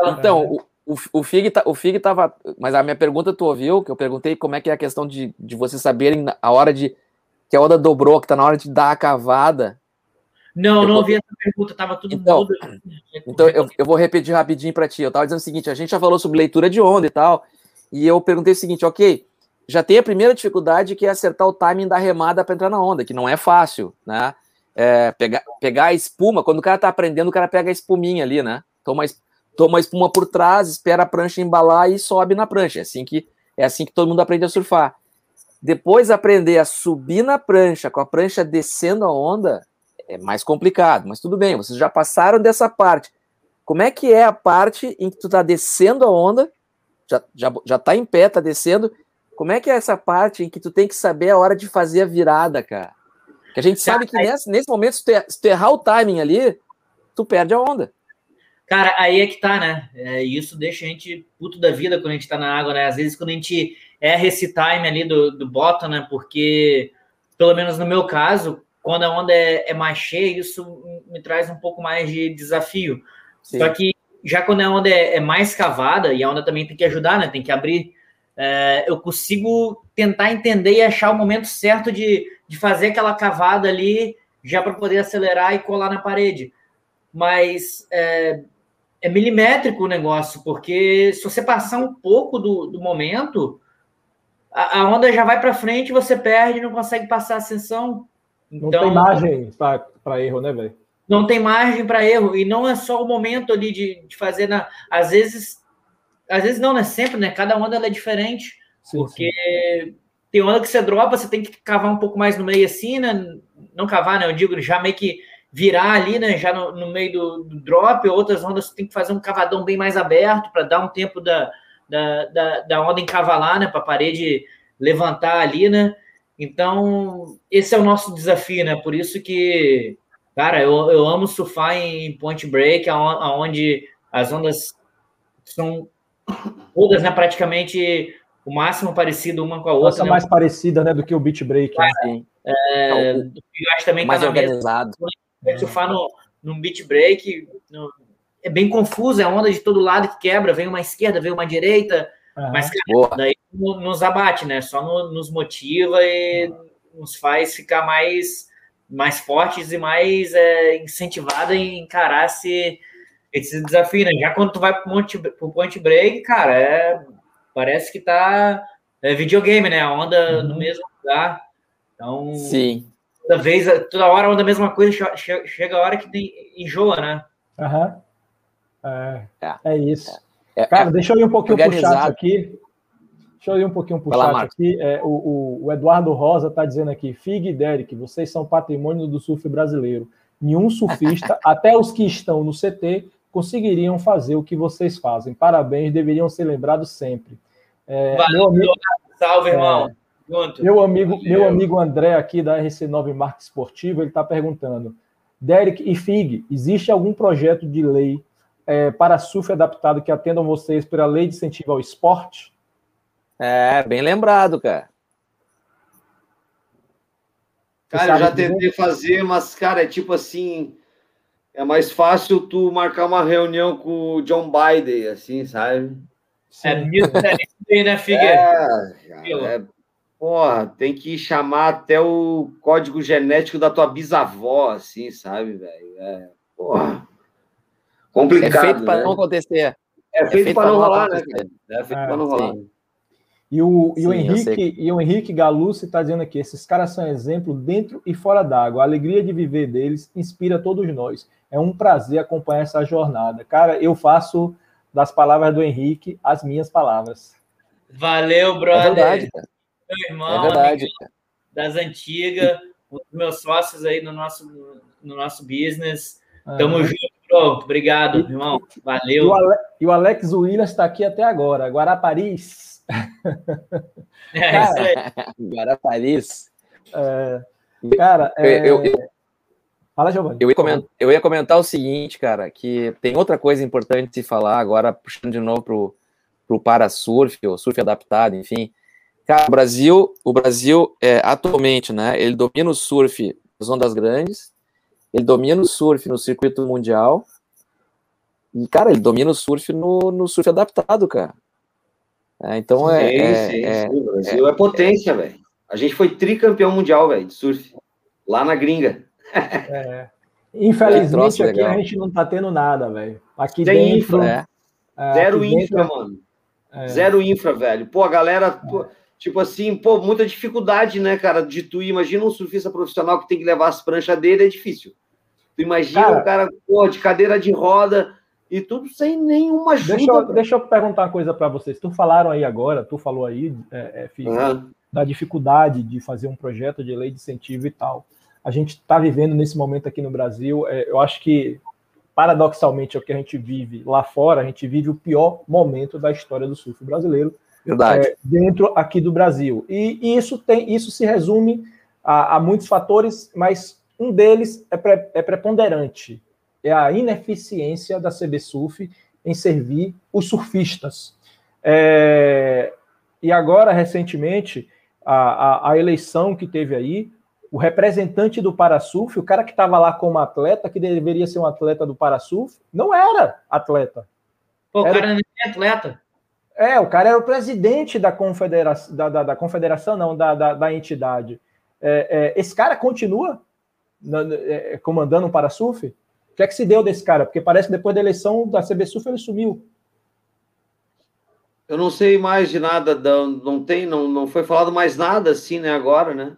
então, o, o, o, Fig, o Fig tava. Mas a minha pergunta tu ouviu, que eu perguntei como é que é a questão de, de vocês saberem a hora de. Que a onda dobrou, que tá na hora de dar a cavada. Não, eu não ouvi essa pergunta, tava tudo então, mudo. Então, eu, eu vou repetir rapidinho para ti. Eu tava dizendo o seguinte: a gente já falou sobre leitura de onda e tal, e eu perguntei o seguinte, ok, já tem a primeira dificuldade que é acertar o timing da remada para entrar na onda, que não é fácil, né? É, pegar, pegar a espuma, quando o cara tá aprendendo, o cara pega a espuminha ali, né? Toma, toma a espuma por trás, espera a prancha embalar e sobe na prancha. É assim que, é assim que todo mundo aprende a surfar. Depois aprender a subir na prancha, com a prancha descendo a onda, é mais complicado, mas tudo bem, vocês já passaram dessa parte. Como é que é a parte em que tu tá descendo a onda, já, já, já tá em pé, tá descendo, como é que é essa parte em que tu tem que saber a hora de fazer a virada, cara? Que a gente sabe que nesse, nesse momento, se tu, er, se tu errar o timing ali, tu perde a onda. Cara, aí é que tá, né? É, isso deixa a gente puto da vida quando a gente tá na água, né? Às vezes quando a gente erra esse time ali do, do bottom, né? Porque, pelo menos no meu caso, quando a onda é, é, mais cheia, isso me traz um pouco mais de desafio. Sim. Só que já quando a onda é, é, mais cavada, e a onda também tem que ajudar, né? Tem que abrir, é, eu consigo tentar entender e achar o momento certo de, de fazer aquela cavada ali, já para poder acelerar e colar na parede. Mas é, é, milimétrico o negócio, porque se você passar um pouco do, do momento, a, a onda já vai para frente, você perde, não consegue passar a ascensão. Então, não tem então, margem para erro, né, velho? Não tem margem para erro. E não é só o momento ali de, de fazer. Na, às vezes, às vezes não, né? Sempre, né? Cada onda é diferente. Sim, porque sim. Tem onda que você dropa, você tem que cavar um pouco mais no meio assim, né? Não cavar, né? Eu digo, já meio que virar ali, né? Já no, no meio do, do, drop. Outras ondas você tem que fazer um cavadão bem mais aberto para dar um tempo da, da, da, da onda encavalar, né? Para a parede levantar ali, né? Então, esse é o nosso desafio, né? Por isso que, cara, eu, eu amo surfar em Point Break, onde as ondas são todas, né? Praticamente o máximo parecido uma com a outra. Nossa, né? mais parecida, né, do que o beach break. Né? Assim. É, eu acho também mais tá organizado. Mesma, surfar no, no beach break no, é bem confuso, é onda de todo lado que quebra, vem uma esquerda, vem uma direita. Mas, cara, daí nos abate, né? Só no, nos motiva e nos faz ficar mais, mais fortes e mais é, incentivado em encarar esse, esse desafio, né? Já quando tu vai pro, monte, pro point break, cara, é, parece que tá é videogame, né? A onda uhum. no mesmo lugar. Então, Sim. toda vez, toda hora a onda a mesma coisa, chega a hora que tem, enjoa, né? Uhum. É, é, é isso. É. É, Cara, é deixa eu ir um pouquinho para o chat aqui. Deixa eu ir um pouquinho para o chat aqui. É, o, o, Eduardo Rosa está dizendo aqui: Fig e Derek, vocês são patrimônio do surf brasileiro. Nenhum surfista, até os que estão no CT, conseguiriam fazer o que vocês fazem. Parabéns, deveriam ser lembrados sempre. É, Valeu, amigo, salve, é, irmão. meu amigo, meu amigo André aqui da RC9 Marca Esportiva, ele está perguntando: Derek e Fig, existe algum projeto de lei é, para surf adaptado que atendam vocês pela lei de incentivo ao esporte? É, bem lembrado, cara. Cara, eu já tentei fazer, mas, cara, é tipo assim. É mais fácil tu marcar uma reunião com o John Biden, assim, sabe? É muito diferente, né, Figueiredo? É, é, porra, tem que chamar até o código genético da tua bisavó, assim, sabe, velho? É, porra. Complicado. É feito para né? não acontecer. É, é feito, feito para não rolar, né? É feito é, para não rolar. E o, e, o Henrique, e o Henrique Galucci está dizendo aqui: esses caras são exemplo dentro e fora d'água. A alegria de viver deles inspira todos nós. É um prazer acompanhar essa jornada. Cara, eu faço das palavras do Henrique as minhas palavras. Valeu, brother. É verdade, Meu irmão, é verdade. das antigas. um dos meus sócios aí no nosso, no nosso business. Tamo uhum. junto, pronto. Obrigado, e, irmão. Valeu. E o, Ale, e o Alex Williams está aqui até agora. Guaraparis. É, cara, isso. É, cara, é... eu, eu, Fala, Giovanni. Eu ia, comentar, eu ia comentar o seguinte, cara, que tem outra coisa importante de se falar agora, puxando de novo pro, pro parasurf, ou surf adaptado, enfim. Cara, o Brasil, o Brasil é, atualmente, né, ele domina o surf nas ondas grandes, ele domina o surf no circuito mundial, e, cara, ele domina o surf no, no surf adaptado, cara. É, então é. Sim, é, sim, é, sim, o Brasil é, é potência, velho. A gente foi tricampeão mundial, velho, de surf, lá na gringa. É. Infelizmente, aqui legal. a gente não tá tendo nada, velho. Aqui Tem dentro. Infra, é. Zero infra, dentro, mano. É. Zero infra, velho. Pô, a galera. Pô, tipo assim, pô, muita dificuldade, né, cara, de tu imagina um surfista profissional que tem que levar as pranchas dele, é difícil. Tu imagina cara, um cara, pô, de cadeira de roda e tudo sem nenhuma ajuda. Deixa eu, deixa eu perguntar uma coisa para vocês. Tu falaram aí agora, tu falou aí, é, é, filho, uhum. da dificuldade de fazer um projeto de lei de incentivo e tal a gente está vivendo nesse momento aqui no Brasil. É, eu acho que, paradoxalmente, é o que a gente vive lá fora, a gente vive o pior momento da história do surf brasileiro. Verdade. É, dentro aqui do Brasil. E, e, isso, tem, isso se resume a, a, muitos fatores, mas um deles é, pre, é preponderante. É a ineficiência da CB Surf em servir os surfistas. É, e agora, recentemente, a, a, a eleição que teve aí, o representante do Parasurf, o cara que estava lá como atleta, que deveria ser um atleta do Parasurf, não era atleta. Pô, era... o cara nem é atleta. É, o cara era o presidente da confederação, da, da, da confederação não, da, da, da entidade. É, é, esse cara continua na, é, comandando o Parasurf? Que é que se deu desse cara? Porque parece que depois da eleição da CB Surf ele sumiu. Eu não sei mais de nada, não tem, não, não foi falado mais nada assim, né, agora, né?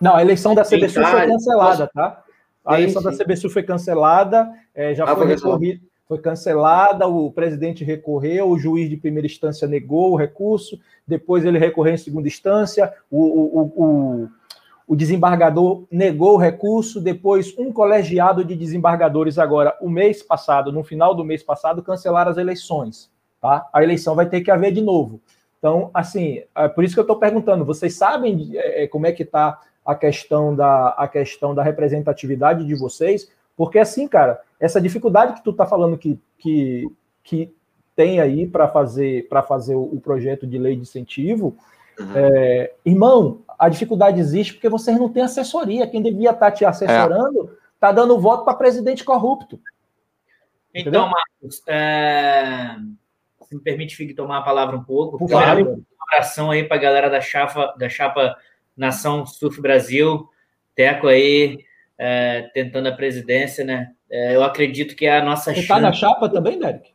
Não, a eleição da CBSU foi cancelada, tá? A eleição da CBSU foi cancelada, é, já ah, foi, recorrido, foi cancelada, o presidente recorreu, o juiz de primeira instância negou o recurso, depois ele recorreu em segunda instância, o, o, o, o desembargador negou o recurso, depois um colegiado de desembargadores agora, o mês passado, no final do mês passado, cancelaram as eleições, tá? A eleição vai ter que haver de novo. Então, assim, é por isso que eu estou perguntando, vocês sabem é, como é que está a questão da, a questão da representatividade de vocês, porque assim, cara, essa dificuldade que tu tá falando que, que, que tem aí para fazer para fazer o, o, projeto de lei de incentivo, uhum. é, irmão, a dificuldade existe porque vocês não têm assessoria. Quem devia estar tá te assessorando está é. dando voto para presidente corrupto. Então, Entendeu? Marcos, é... se me permite, Fig, tomar a palavra um pouco. Por favor. Um abração aí para a galera da chapa, da chapa Nação Surf Brasil, Teco aí é, tentando a presidência, né? É, eu acredito que é a nossa Você está na chapa também, Derek?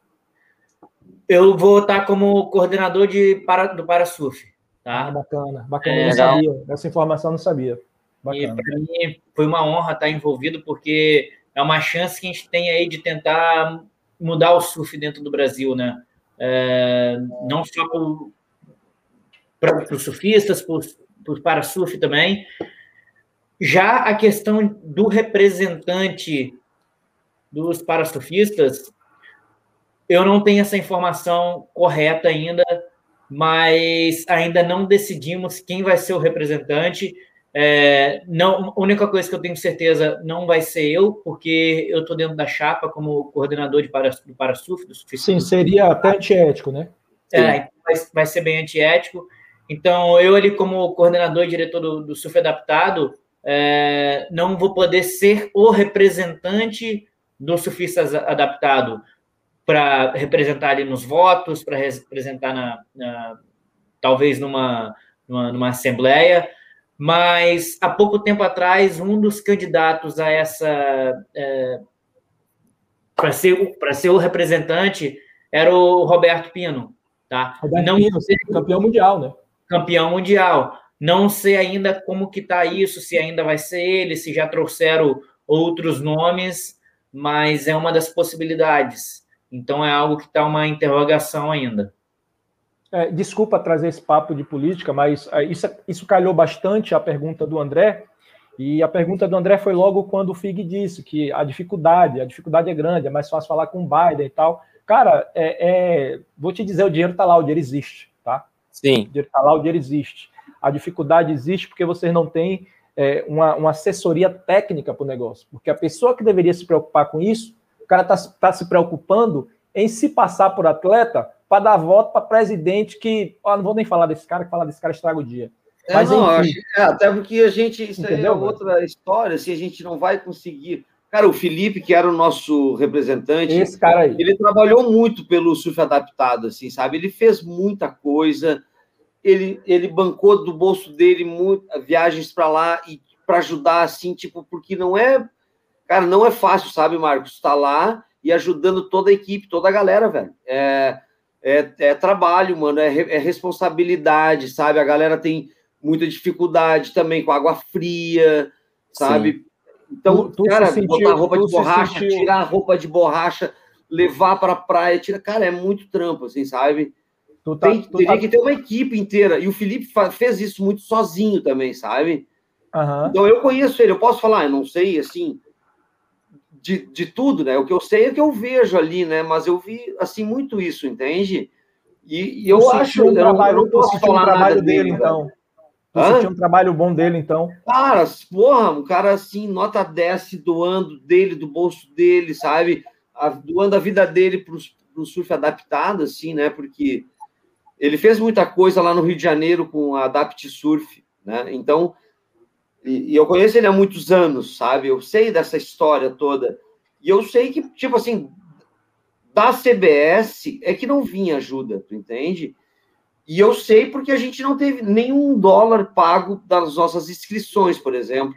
Eu vou estar como coordenador de para, do Parasurf. Tá? Ah, bacana, bacana, é, não sabia. Essa informação eu não sabia. Bacana. E para mim foi uma honra estar envolvido, porque é uma chance que a gente tem aí de tentar mudar o surf dentro do Brasil, né? É, não só para os surfistas, para surf também. Já a questão do representante dos parasurfistas, eu não tenho essa informação correta ainda, mas ainda não decidimos quem vai ser o representante. É, não, a única coisa que eu tenho certeza não vai ser eu, porque eu estou dentro da chapa como coordenador de para, do Parasurf. Do Sim, seria até antiético, né? É, vai, vai ser bem antiético. Então, eu ali como coordenador e diretor do, do Surf Adaptado, é, não vou poder ser o representante do surfista adaptado para representar ali nos votos, para representar na, na, talvez numa, numa, numa, assembleia, mas há pouco tempo atrás um dos candidatos a essa é, para ser para ser o representante era o Roberto Pino, tá? Roberto não Pino, campeão mundial, né? campeão mundial. Não sei ainda como que está isso, se ainda vai ser ele, se já trouxeram outros nomes, mas é uma das possibilidades. Então é algo que está uma interrogação ainda. É, desculpa trazer esse papo de política, mas é, isso, isso calhou bastante a pergunta do André. E a pergunta do André foi logo quando o Fig disse que a dificuldade, a dificuldade é grande, é mais fácil falar com o Biden e tal. Cara, é, é, vou te dizer, o dinheiro está lá, o dinheiro existe, tá? Sim. O dinheiro está lá, o dinheiro existe. A dificuldade existe porque vocês não têm é, uma, uma, assessoria técnica para o negócio. Porque a pessoa que deveria se preocupar com isso, o cara está tá se preocupando em se passar por atleta para dar voto para presidente que. Ó, não vou nem falar desse cara, que falar desse cara estraga o dia. É, Mas, não, acho, é, até porque a gente. Isso Entendeu, é outra história, se assim, a gente não vai conseguir. Cara, o Felipe, que era o nosso representante, Esse cara aí. ele trabalhou muito pelo surf adaptado, assim, sabe? Ele fez muita coisa, ele, ele bancou do bolso dele muito, viagens para lá e para ajudar, assim, tipo, porque não é. Cara, não é fácil, sabe, Marcos? Estar tá lá e ajudando toda a equipe, toda a galera, velho. É, é, é trabalho, mano, é, é responsabilidade, sabe? A galera tem muita dificuldade também com água fria, sabe? Sim. Então, tu, tu cara, sentiu, botar roupa de borracha, sentiu... tirar a roupa de borracha, levar para a praia, tira, cara, é muito trampo, assim, sabe? Tu tá, Tem, tu teria tá... que ter uma equipe inteira. E o Felipe fez isso muito sozinho também, sabe? Uhum. Então eu conheço ele, eu posso falar, eu não sei assim de, de tudo, né? O que eu sei é que eu vejo ali, né? Mas eu vi assim muito isso, entende? E, e eu acho, um trabalho, eu não posso falar um trabalho dele, dele então. Você tinha um trabalho bom dele, então. Cara, porra, um cara assim, nota 10 doando dele, do bolso dele, sabe? A, doando a vida dele para o surf adaptado, assim, né? Porque ele fez muita coisa lá no Rio de Janeiro com a Adapt Surf, né? Então, e, e eu conheço ele há muitos anos, sabe? Eu sei dessa história toda. E eu sei que, tipo assim, da CBS é que não vinha ajuda, tu entende? E eu sei porque a gente não teve nenhum dólar pago das nossas inscrições, por exemplo.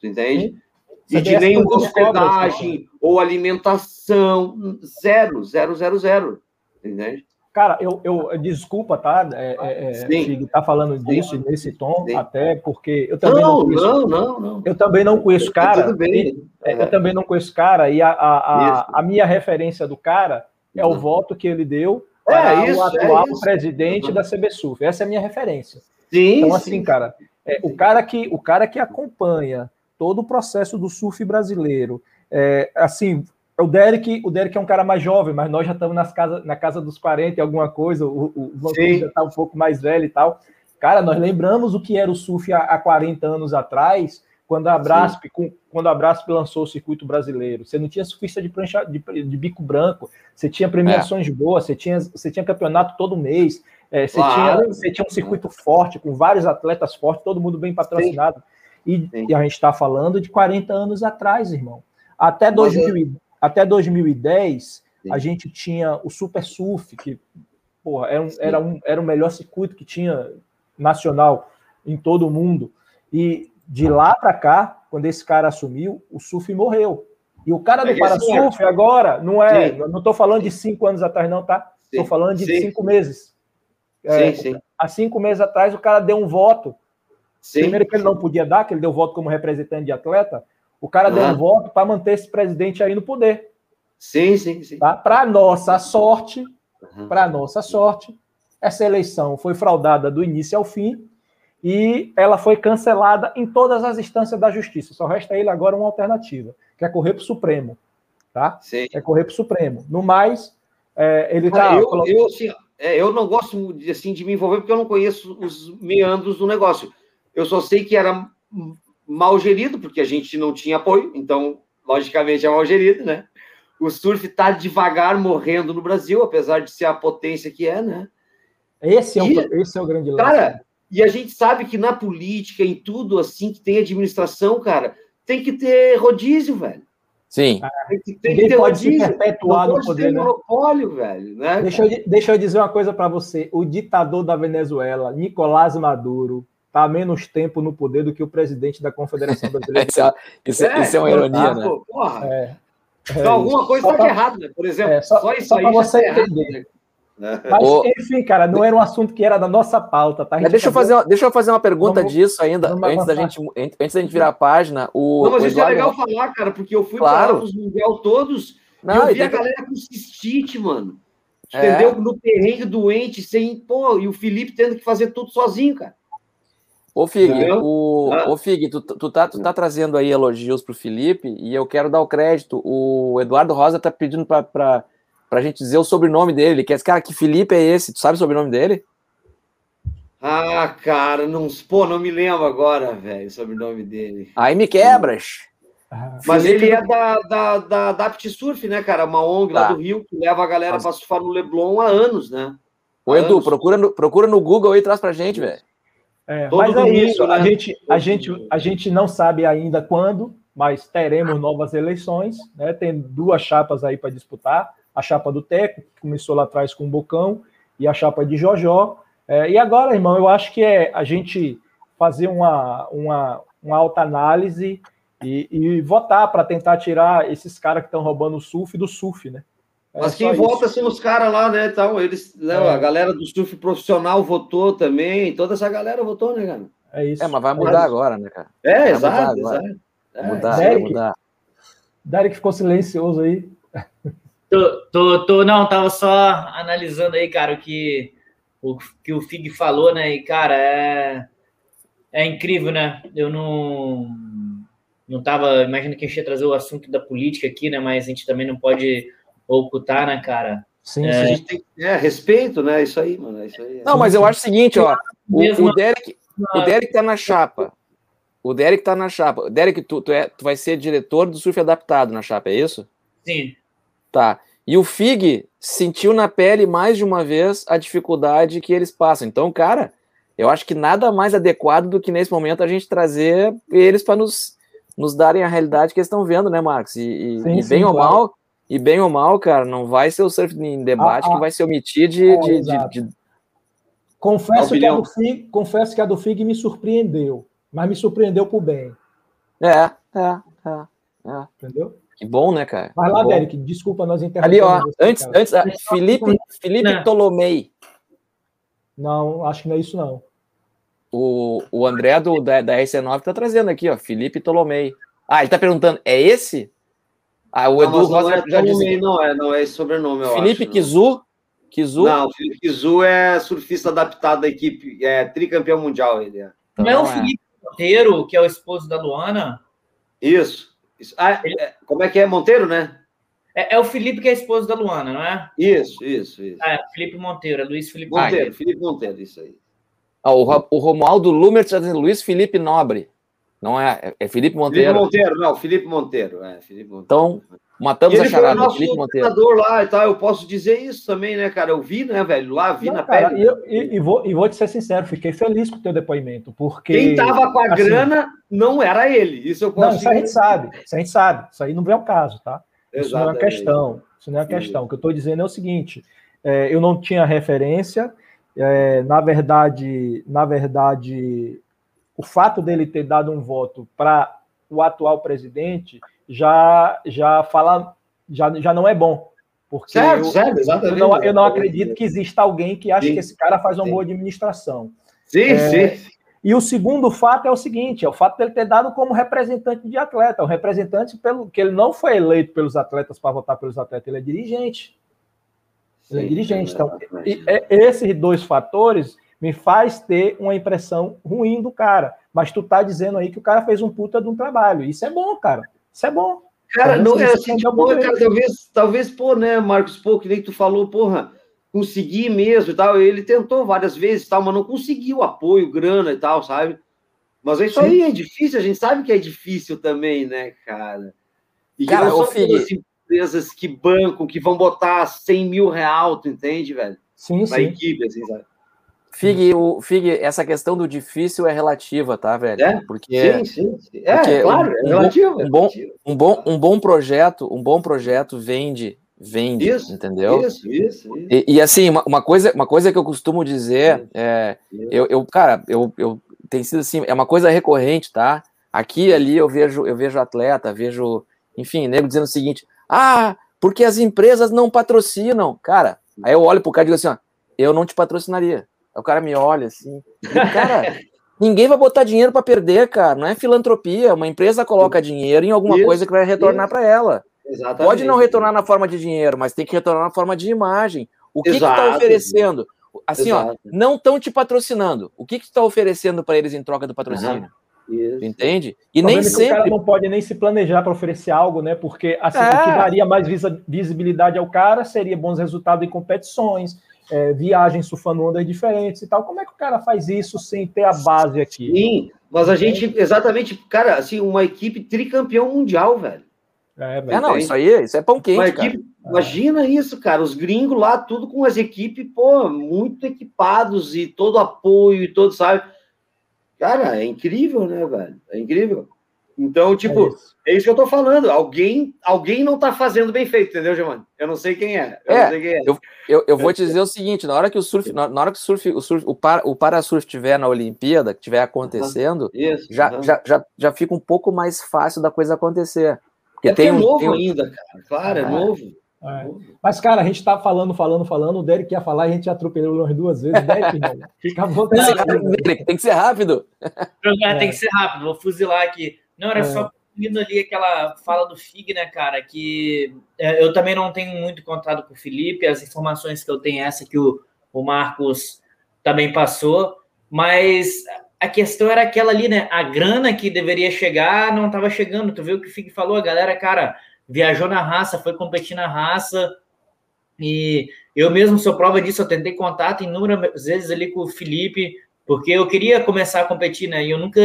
Tu entende? E de nenhuma hospedagem ou alimentação. Zero, zero, zero, zero. Entende? Cara, eu, eu desculpa, tá? É, é, é tá falando disso Sim. nesse tom, Sim. até porque eu também não, não conheço. Não, não, não. Eu também não conheço cara. Tudo bem. E, é. Eu também não conheço cara, e a, a, a, a minha referência do cara é o voto que ele deu para é, isso, o atual é presidente da CBSUF. Essa é a minha referência. Sim, então, assim, sim. cara, é, o, cara que, o cara que acompanha todo o processo do surf brasileiro, é, assim, o Derek, o Derek é um cara mais jovem, mas nós já estamos nas casa, na casa dos 40 e alguma coisa, o, o Vancouver já está um pouco mais velho e tal. Cara, nós lembramos o que era o surf há, há 40 anos atrás, quando a Brasp, com, quando a Brasp lançou o circuito brasileiro, você não tinha surfista de prancha de, de bico branco, você tinha premiações é. boas, você tinha, você tinha campeonato todo mês, é, você, claro. tinha, você tinha um circuito forte, com vários atletas fortes, todo mundo bem patrocinado. E, e, a gente está falando de 40 anos atrás, irmão. Até, 2000, é... até 2010, Sim. a gente tinha o Super Surf, que porra, era, um, era, um, era o melhor circuito que tinha nacional em todo o mundo. E de lá para cá, quando esse cara assumiu, o surf morreu. E o cara do é para-surf agora, não é, sim. não estou falando de cinco anos atrás, não, tá? Estou falando de sim. cinco meses. É, sim, sim. Há cinco meses atrás, o cara deu um voto. Sim. Primeiro que ele não podia dar, que ele deu voto como representante de atleta. O cara deu um voto para manter esse presidente aí no poder. Sim, sim, sim. Tá? Para nossa sorte, uhum. para nossa sorte, essa eleição foi fraudada do início ao fim e ela foi cancelada em todas as instâncias da justiça. Só resta ele agora uma alternativa, que é correr para o Supremo. Tá? Sim. É correr para o Supremo. No mais, é, ele está. Eu, eu, assim, é, eu não gosto de, assim, de me envolver porque eu não conheço os meandros do negócio. Eu só sei que era mal gerido, porque a gente não tinha apoio, então, logicamente, é mal gerido, né? O surf está devagar morrendo no Brasil, apesar de ser a potência que é, né? Esse é, e, o, esse é o grande lance. Cara, e a gente sabe que na política, em tudo assim que tem administração, cara, tem que ter rodízio, velho. Sim. Tem que, tem que ter pode rodízio. se perpetuar no poder, né? monopólio, velho. Né, deixa, eu, deixa eu dizer uma coisa para você. O ditador da Venezuela, Nicolás Maduro, está há menos tempo no poder do que o presidente da Confederação Brasileira. isso, é, isso, é, isso é uma ironia, né? Porra. É, então, alguma coisa está errada, por exemplo. É, só, só, isso só aí você tá entender. Errado, né? Né? Mas, enfim, cara, não era um assunto que era da nossa pauta, tá? deixa, eu fazer, uma, deixa eu fazer uma pergunta vamos, disso ainda, antes da, gente, antes da gente virar a página. O, não, mas isso Eduardo... é legal falar, cara, porque eu fui claro. para os mundial todos não, e eu vi a galera com cistite, mano. É. Entendeu? No terreno doente, sem. Pô, e o Felipe tendo que fazer tudo sozinho, cara. Ô, Fig, o, ah. ô, Fig tu, tu, tá, tu tá trazendo aí elogios pro Felipe e eu quero dar o crédito. O Eduardo Rosa tá pedindo pra, pra, pra gente dizer o sobrenome dele. Ele quer, cara, que Felipe é esse? Tu sabe o sobrenome dele? Ah, cara, não, pô, não me lembro agora, velho, o sobrenome dele. Aí me quebras. Mas Felipe ele é da, da, da, da Surf, né, cara? Uma ONG tá. lá do Rio que leva a galera para surfar no Leblon há anos, né? Ô, Edu, procura no, procura no Google aí e traz pra gente, velho. É, mas é isso, né? a, gente, a, gente, a gente não sabe ainda quando, mas teremos novas eleições, né? Tem duas chapas aí para disputar, a chapa do Teco, que começou lá atrás com o Bocão, e a chapa de Jojó. É, e agora, irmão, eu acho que é a gente fazer uma, uma, uma alta análise e, e votar para tentar tirar esses caras que estão roubando o surf do surf, né? É Mas quem vota são os caras lá, né? Então, eles, né, é. A galera do surf profissional votou também, toda essa galera votou, né, cara? É isso. É, mas vai mudar agora, né, cara? É, vai exato, exato. É. Mudar, Derek, vai mudar. Derek ficou silencioso aí. Tô, tô, tô, não, tava só analisando aí, cara, o que o que o Fig falou, né? E, cara, é, é incrível, né? Eu não não tava, imagina que a gente ia trazer o assunto da política aqui, né? Mas a gente também não pode ocultar, né, cara? Sim, é, a gente tem é, respeito, né? Isso aí, mano. Isso aí, é. Não, mas eu acho o seguinte, ó. O, o, Derek, o Derek tá na chapa. O Derek tá na chapa. Derek, tu, tu, é, tu vai ser diretor do surf adaptado na chapa, é isso? Sim. Tá. E o Fig sentiu na pele mais de uma vez a dificuldade que eles passam. Então, cara, eu acho que nada mais adequado do que nesse momento a gente trazer eles para nos, nos darem a realidade que eles estão vendo, né, Marcos? E, e, sim, e sim, bem ou mal, e bem ou mal, cara, não vai ser o surf em debate ah, que vai se omitir de. É, de, de, de... Confesso, que a do Fig, confesso que a do Fig me surpreendeu, mas me surpreendeu por bem. É, é, é. é. Entendeu? Que bom, né, cara? Vai lá, Derek, desculpa nós interrompemos. Ali, ó, você, antes, antes ah, Felipe, Felipe não. Tolomei. Não, acho que não é isso, não. O, o André do, da, da RC9 tá trazendo aqui, ó, Felipe Tolomei. Ah, ele tá perguntando, é esse? Ah, o Edu Rosa é já disse. Não é, não é esse sobrenome, eu Felipe acho, Kizu? Kizu? Não, o Felipe Kizu é surfista adaptado da equipe, é tricampeão mundial ele é. Não é o Felipe Monteiro, que é o esposo da Luana? Isso. Isso. Ah, é, como é que é? Monteiro, né? É, é, o Felipe que é esposo da Luana, não é? Isso, isso, isso. É, Felipe Monteiro, é Luiz Felipe Monteiro. Monteiro. Felipe Monteiro, isso aí. Ah, o, o Romualdo Lumer está dizendo Luiz Felipe Nobre. Não é? É, é Felipe Monteiro. Felipe Monteiro, não, Felipe Monteiro. É, Felipe Monteiro. Então, Matamos a charada do Felipe Monteiro. lá e tal, eu posso dizer isso também, né, cara? Eu vi, né, velho, lá, vi Não, na cara, pele. E, eu, e, e, vou, e vou te ser sincero, fiquei feliz com o teu depoimento, porque... Quem tava com a assim, grana não era ele, isso eu posso Não, isso a gente sabe, isso a gente sabe, isso aí não é o caso, tá? Isso não é uma questão, isso não é uma questão. O que eu estou dizendo é o seguinte, é, eu não tinha referência, é, na verdade, na verdade, o fato dele ter dado um voto para o atual presidente já já fala já, já não é bom. Porque certo, eu, certo, exatamente. Eu não, eu não acredito que exista alguém que ache sim, que esse cara faz uma sim. boa administração. Sim, é, sim. E o segundo fato é o seguinte: é o fato dele ter dado como representante de atleta. O representante pelo que ele não foi eleito pelos atletas para votar pelos atletas, ele é dirigente. Ele é dirigente. Então, e, é, esses dois fatores me faz ter uma impressão ruim do cara. Mas tu tá dizendo aí que o cara fez um puta de um trabalho. Isso é bom, cara. Isso é bom. Cara, não é assim, tipo, cara, talvez, talvez, pô, né, Marcos, pô, que nem tu falou, porra, conseguir mesmo e tal. Ele tentou várias vezes tal, mas não conseguiu apoio, grana e tal, sabe? Mas isso Sim. aí é difícil, a gente sabe que é difícil também, né, cara? E cara, não são todas empresas que bancam, que vão botar 100 mil real, tu entende, velho? Sim, Na sim. equipe, assim, sabe? Fig, o, Fig, essa questão do difícil é relativa, tá, velho? É? Porque, sim, sim, sim. É, porque claro, um, é relativo. Um bom, um, bom, um bom projeto, um bom projeto vende, vende, isso, entendeu? Isso, isso, isso. E, e assim, uma, uma, coisa, uma coisa que eu costumo dizer, é, eu, eu, cara, eu, eu tem sido assim, é uma coisa recorrente, tá? Aqui ali eu vejo, eu vejo atleta, vejo, enfim, nego dizendo o seguinte: ah, porque as empresas não patrocinam. Cara, aí eu olho pro cara e digo assim, ó, eu não te patrocinaria. Aí o cara me olha assim. cara, ninguém vai botar dinheiro para perder, cara. Não é filantropia. Uma empresa coloca dinheiro em alguma isso, coisa que vai retornar para ela. Exatamente. Pode não retornar na forma de dinheiro, mas tem que retornar na forma de imagem. O que está oferecendo? assim, ó, Exato. não estão te patrocinando. O que que tu tá oferecendo para eles em troca do patrocínio? Isso. Tu entende? E O nem problema é O cara sempre não pode nem se planejar para oferecer algo, né? Porque assim, É. o que daria mais visibilidade ao cara seria bons resultados em competições, é, viagens surfando ondas diferentes e tal. Como é que o cara faz isso sem ter a base aqui? Sim, mas a gente, exatamente, cara, assim, uma equipe tricampeão mundial, velho. É, É, velho. não, isso aí, isso é pão Uma quente, cara. equipe, imagina isso, cara, os gringos lá, tudo com as equipes, pô, muito equipados e todo apoio e todo, sabe? Cara, é incrível, né, velho? É incrível. Então, É tipo, isso. é isso que eu tô falando. Alguém, alguém não tá fazendo bem feito, entendeu, Giovanni? Eu não sei quem é. Eu É, não sei quem é. Eu, eu vou te dizer o seguinte: na hora que o surf, na, na hora que o surf, o, surf, o, para, o parasurf estiver na Olimpíada, que estiver acontecendo, Isso. já, aham. já, já, já fica um pouco mais fácil da coisa acontecer. Porque é porque tem é novo tem um- ainda, cara. Claro, é Ah. novo. É. Mas, cara, a gente tá falando, falando, falando. O Derek ia falar e a gente atropelou umas duas vezes. Derek, não. Fica à Tem que vontade. ser rápido, Derek, tem que ser rápido. É. tem que ser rápido, vou fuzilar aqui. Não, era É. só indo ali aquela fala do Fig, né, cara? Que é, eu também não tenho muito contato com o Felipe, as informações que eu tenho é essa que o, o Marcos também passou, mas a questão era aquela ali, né? A grana que deveria chegar não estava chegando. Tu viu o que o Fig falou? A galera, cara, viajou na raça, foi competir na raça. E eu mesmo sou prova disso, eu tentei contato inúmeras vezes ali com o Felipe, porque eu queria começar a competir, né? E eu nunca,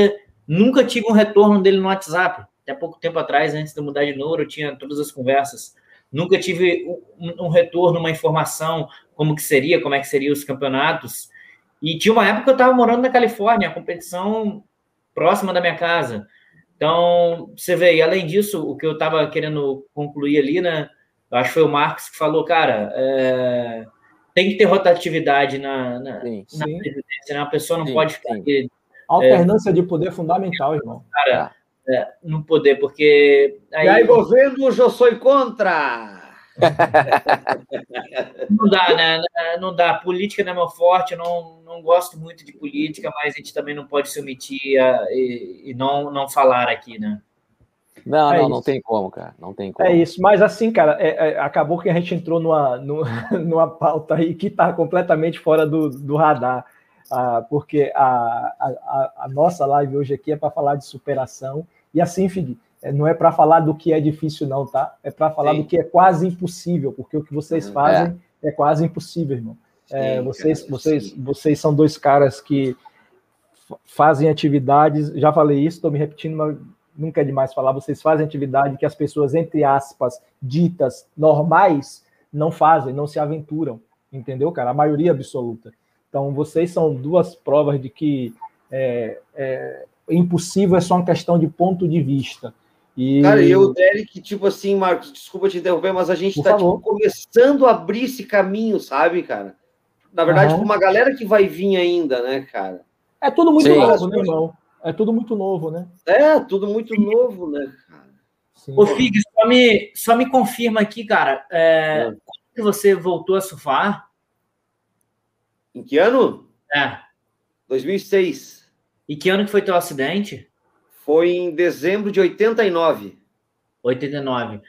nunca tive um retorno dele no WhatsApp. Até pouco tempo atrás, antes de eu mudar de número, eu tinha todas as conversas. Nunca tive um, um retorno, uma informação, como que seria, como é que seriam os campeonatos. E tinha uma época que eu estava morando na Califórnia, a competição próxima da minha casa. Então, você vê, e além disso, o que eu estava querendo concluir ali, né? Eu acho que foi o Marcos que falou, cara, é, tem que ter rotatividade na, na, Sim. na Sim. presidência, né? A pessoa não Sim, pode ficar Alternância de poder é fundamental, irmão. cara, é, no poder, porque aí, E aí, governo, eu sou contra. não dá, né? Não dá. Política não é meu forte, eu não, não gosto muito de política, mas a gente também não pode se omitir a- e, e não, não falar aqui, né? Não, É não, isso. não tem como, cara. Não tem como. É isso, mas assim, cara, é- é, acabou que a gente entrou numa, nu- numa pauta aí que está completamente fora do, do radar, ah, porque a, a, a- nossa live hoje aqui é para falar de superação, e assim, Fig, é, não é para falar do que é difícil, não, tá? É para falar Sim. do que é quase impossível, porque o que vocês Uhum. fazem é, quase impossível, irmão. É, Sim, vocês, cara, vocês, sim. vocês são dois caras que fa- fazem atividades, já falei isso, estou me repetindo, mas nunca é demais falar, vocês fazem atividade que as pessoas, entre aspas, ditas normais, não fazem, não se aventuram, entendeu, cara? A maioria absoluta. Então, vocês são duas provas de que é, é, impossível é só uma questão de ponto de vista. E, Cara, e eu, o Derek, tipo assim, Marcos, desculpa te interromper, mas a gente tá favor. tipo, começando a abrir esse caminho, sabe, cara? Na verdade, com uma galera que vai vir ainda, né, cara? É tudo muito Sim. novo, né, irmão? É tudo muito novo, né? É, tudo muito novo, né, cara? Sim. Ô, Fig, só me, só me confirma aqui, cara, é, Ah. quando que você voltou a surfar? Em que ano? É. 2006. E que ano que foi teu acidente? Foi em dezembro de 89. 89.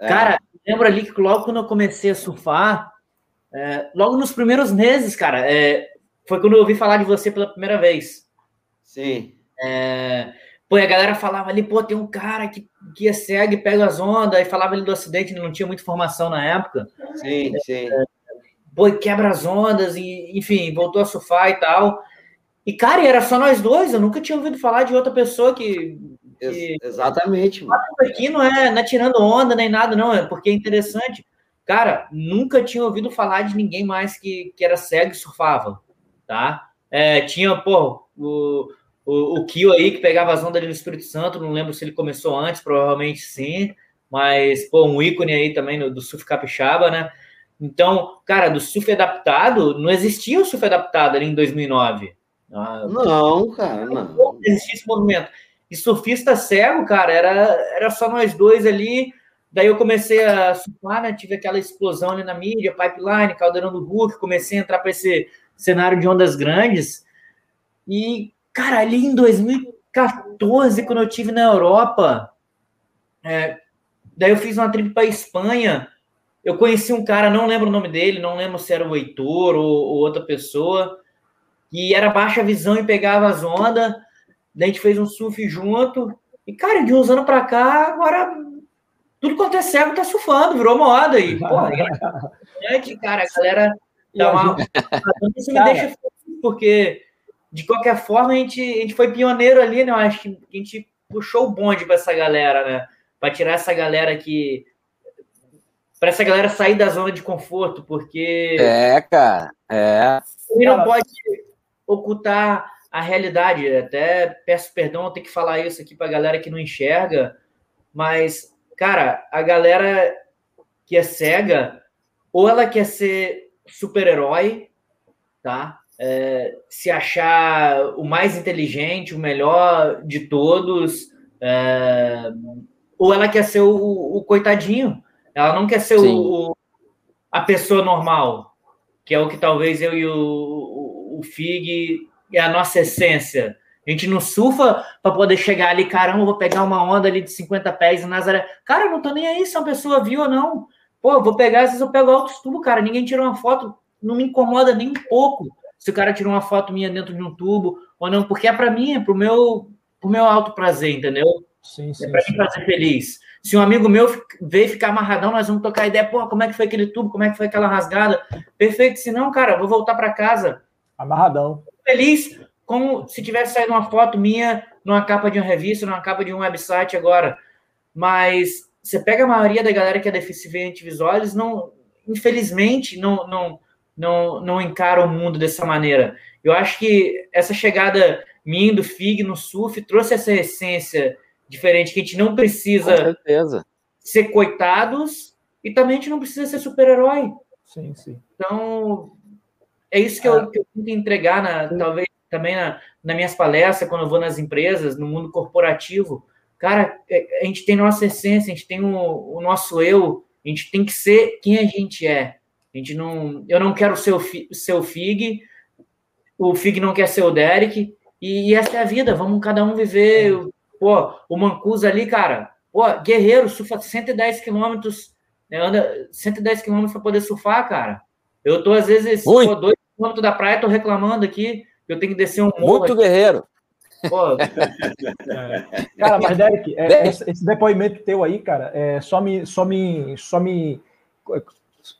É. Cara, lembro ali que logo quando eu comecei a surfar, é, logo nos primeiros meses, cara, é, foi quando eu ouvi falar de você pela primeira vez. Sim. É, pô, a galera falava ali, pô, tem um cara que, que é cego e pega as ondas, e falava ali do acidente, não tinha muita informação na época. Sim, sim. Pô, e quebra as ondas, e enfim, voltou a surfar e tal. E, cara, era só nós dois, eu nunca tinha ouvido falar de outra pessoa que. Que exatamente, mano. Aqui não é, não é tirando onda nem nada, não, é porque é interessante. Cara, nunca tinha ouvido falar de ninguém mais que, que era cego e surfava, tá? É, tinha, pô, o, o, o Kio aí que pegava as ondas ali no Espírito Santo, não lembro se ele começou antes, provavelmente sim, mas, pô, um ícone aí também no- do surf capixaba, né? Então, cara, do surf adaptado, não existia o surf adaptado ali em 2009. Ah, Não, cara, não. não existia esse movimento. E surfista cego, cara, era, era só nós dois ali. Daí eu comecei a surfar, né? Tive aquela explosão ali na mídia, pipeline, caldeirão do Hulk, comecei a entrar para esse cenário de ondas grandes. E, cara, ali em 2014, quando eu tive na Europa, é, daí eu fiz uma trip para Espanha. Eu conheci um cara, não lembro o nome dele, não lembro se era o Heitor ou, ou outra pessoa, que era baixa visão e pegava as ondas. Daí a gente fez um surf junto. E, cara, de uns anos pra cá, agora tudo quanto é cego tá surfando, virou moda. E, porra, é, cara, a galera dá uma. Isso me deixa feliz, porque de qualquer forma a gente, a gente foi pioneiro ali, né? Eu acho que a gente puxou o bonde para essa galera, né? Para tirar essa galera que para essa galera sair da zona de conforto, porque é, cara, é. Ele não pode ocultar a realidade. Até peço perdão eu ter que falar isso aqui para a galera que não enxerga, mas cara, a galera que é cega ou ela quer ser super-herói, tá? É, se achar o mais inteligente, o melhor de todos, é, ou ela quer ser o, o, coitadinho, ela não quer ser o, a pessoa normal, que é o que talvez eu e o, o Fig é a nossa essência. A gente não surfa para poder chegar ali, caramba, vou pegar uma onda ali de 50 pés em Nazaré. Cara, eu não tô nem aí se uma pessoa viu ou não. Pô, vou pegar, às vezes eu pego altos tubos, cara. Ninguém tira uma foto, não me incomoda nem um pouco se o cara tirou uma foto minha dentro de um tubo ou não, porque é para mim, é pro meu, pro meu alto prazer, entendeu? Sim, sim. É para me fazer feliz. Se um amigo meu veio ficar amarradão, nós vamos tocar ideia, pô, como é que foi aquele tubo, como é que foi aquela rasgada? Perfeito. Se não, cara, vou voltar para casa. Amarradão. Feliz, como se tivesse saído uma foto minha numa capa de uma revista, numa capa de um website agora. Mas você pega a maioria da galera que é deficiente visual, eles não, infelizmente, não, não, não, não encara o mundo dessa maneira. Eu acho que essa chegada minha do FIG no surf trouxe essa essência diferente, que a gente não precisa ser coitados e também a gente não precisa ser super-herói. Sim, sim. Então, é isso que, eu, ah. que eu tento entregar, na, talvez também na, nas minhas palestras, quando eu vou nas empresas, no mundo corporativo. Cara, é, a gente tem nossa essência, a gente tem o, o nosso eu, a gente tem que ser quem a gente é. A gente não, eu não quero ser o, ser o Fig, o Fig não quer ser o Derek, e, e essa é a vida, vamos cada um viver. É. Pô, o Mancuso ali, cara, pô, guerreiro, surfa 110 quilômetros, né, anda 110 quilômetros para poder surfar, cara. Eu tô, às vezes, pô, dois quilômetros da praia, tô reclamando aqui, eu tenho que descer um morro. Muito aqui. guerreiro. Pô, cara, mas Derek, é, esse depoimento teu aí, cara, é, só me, só me, só me,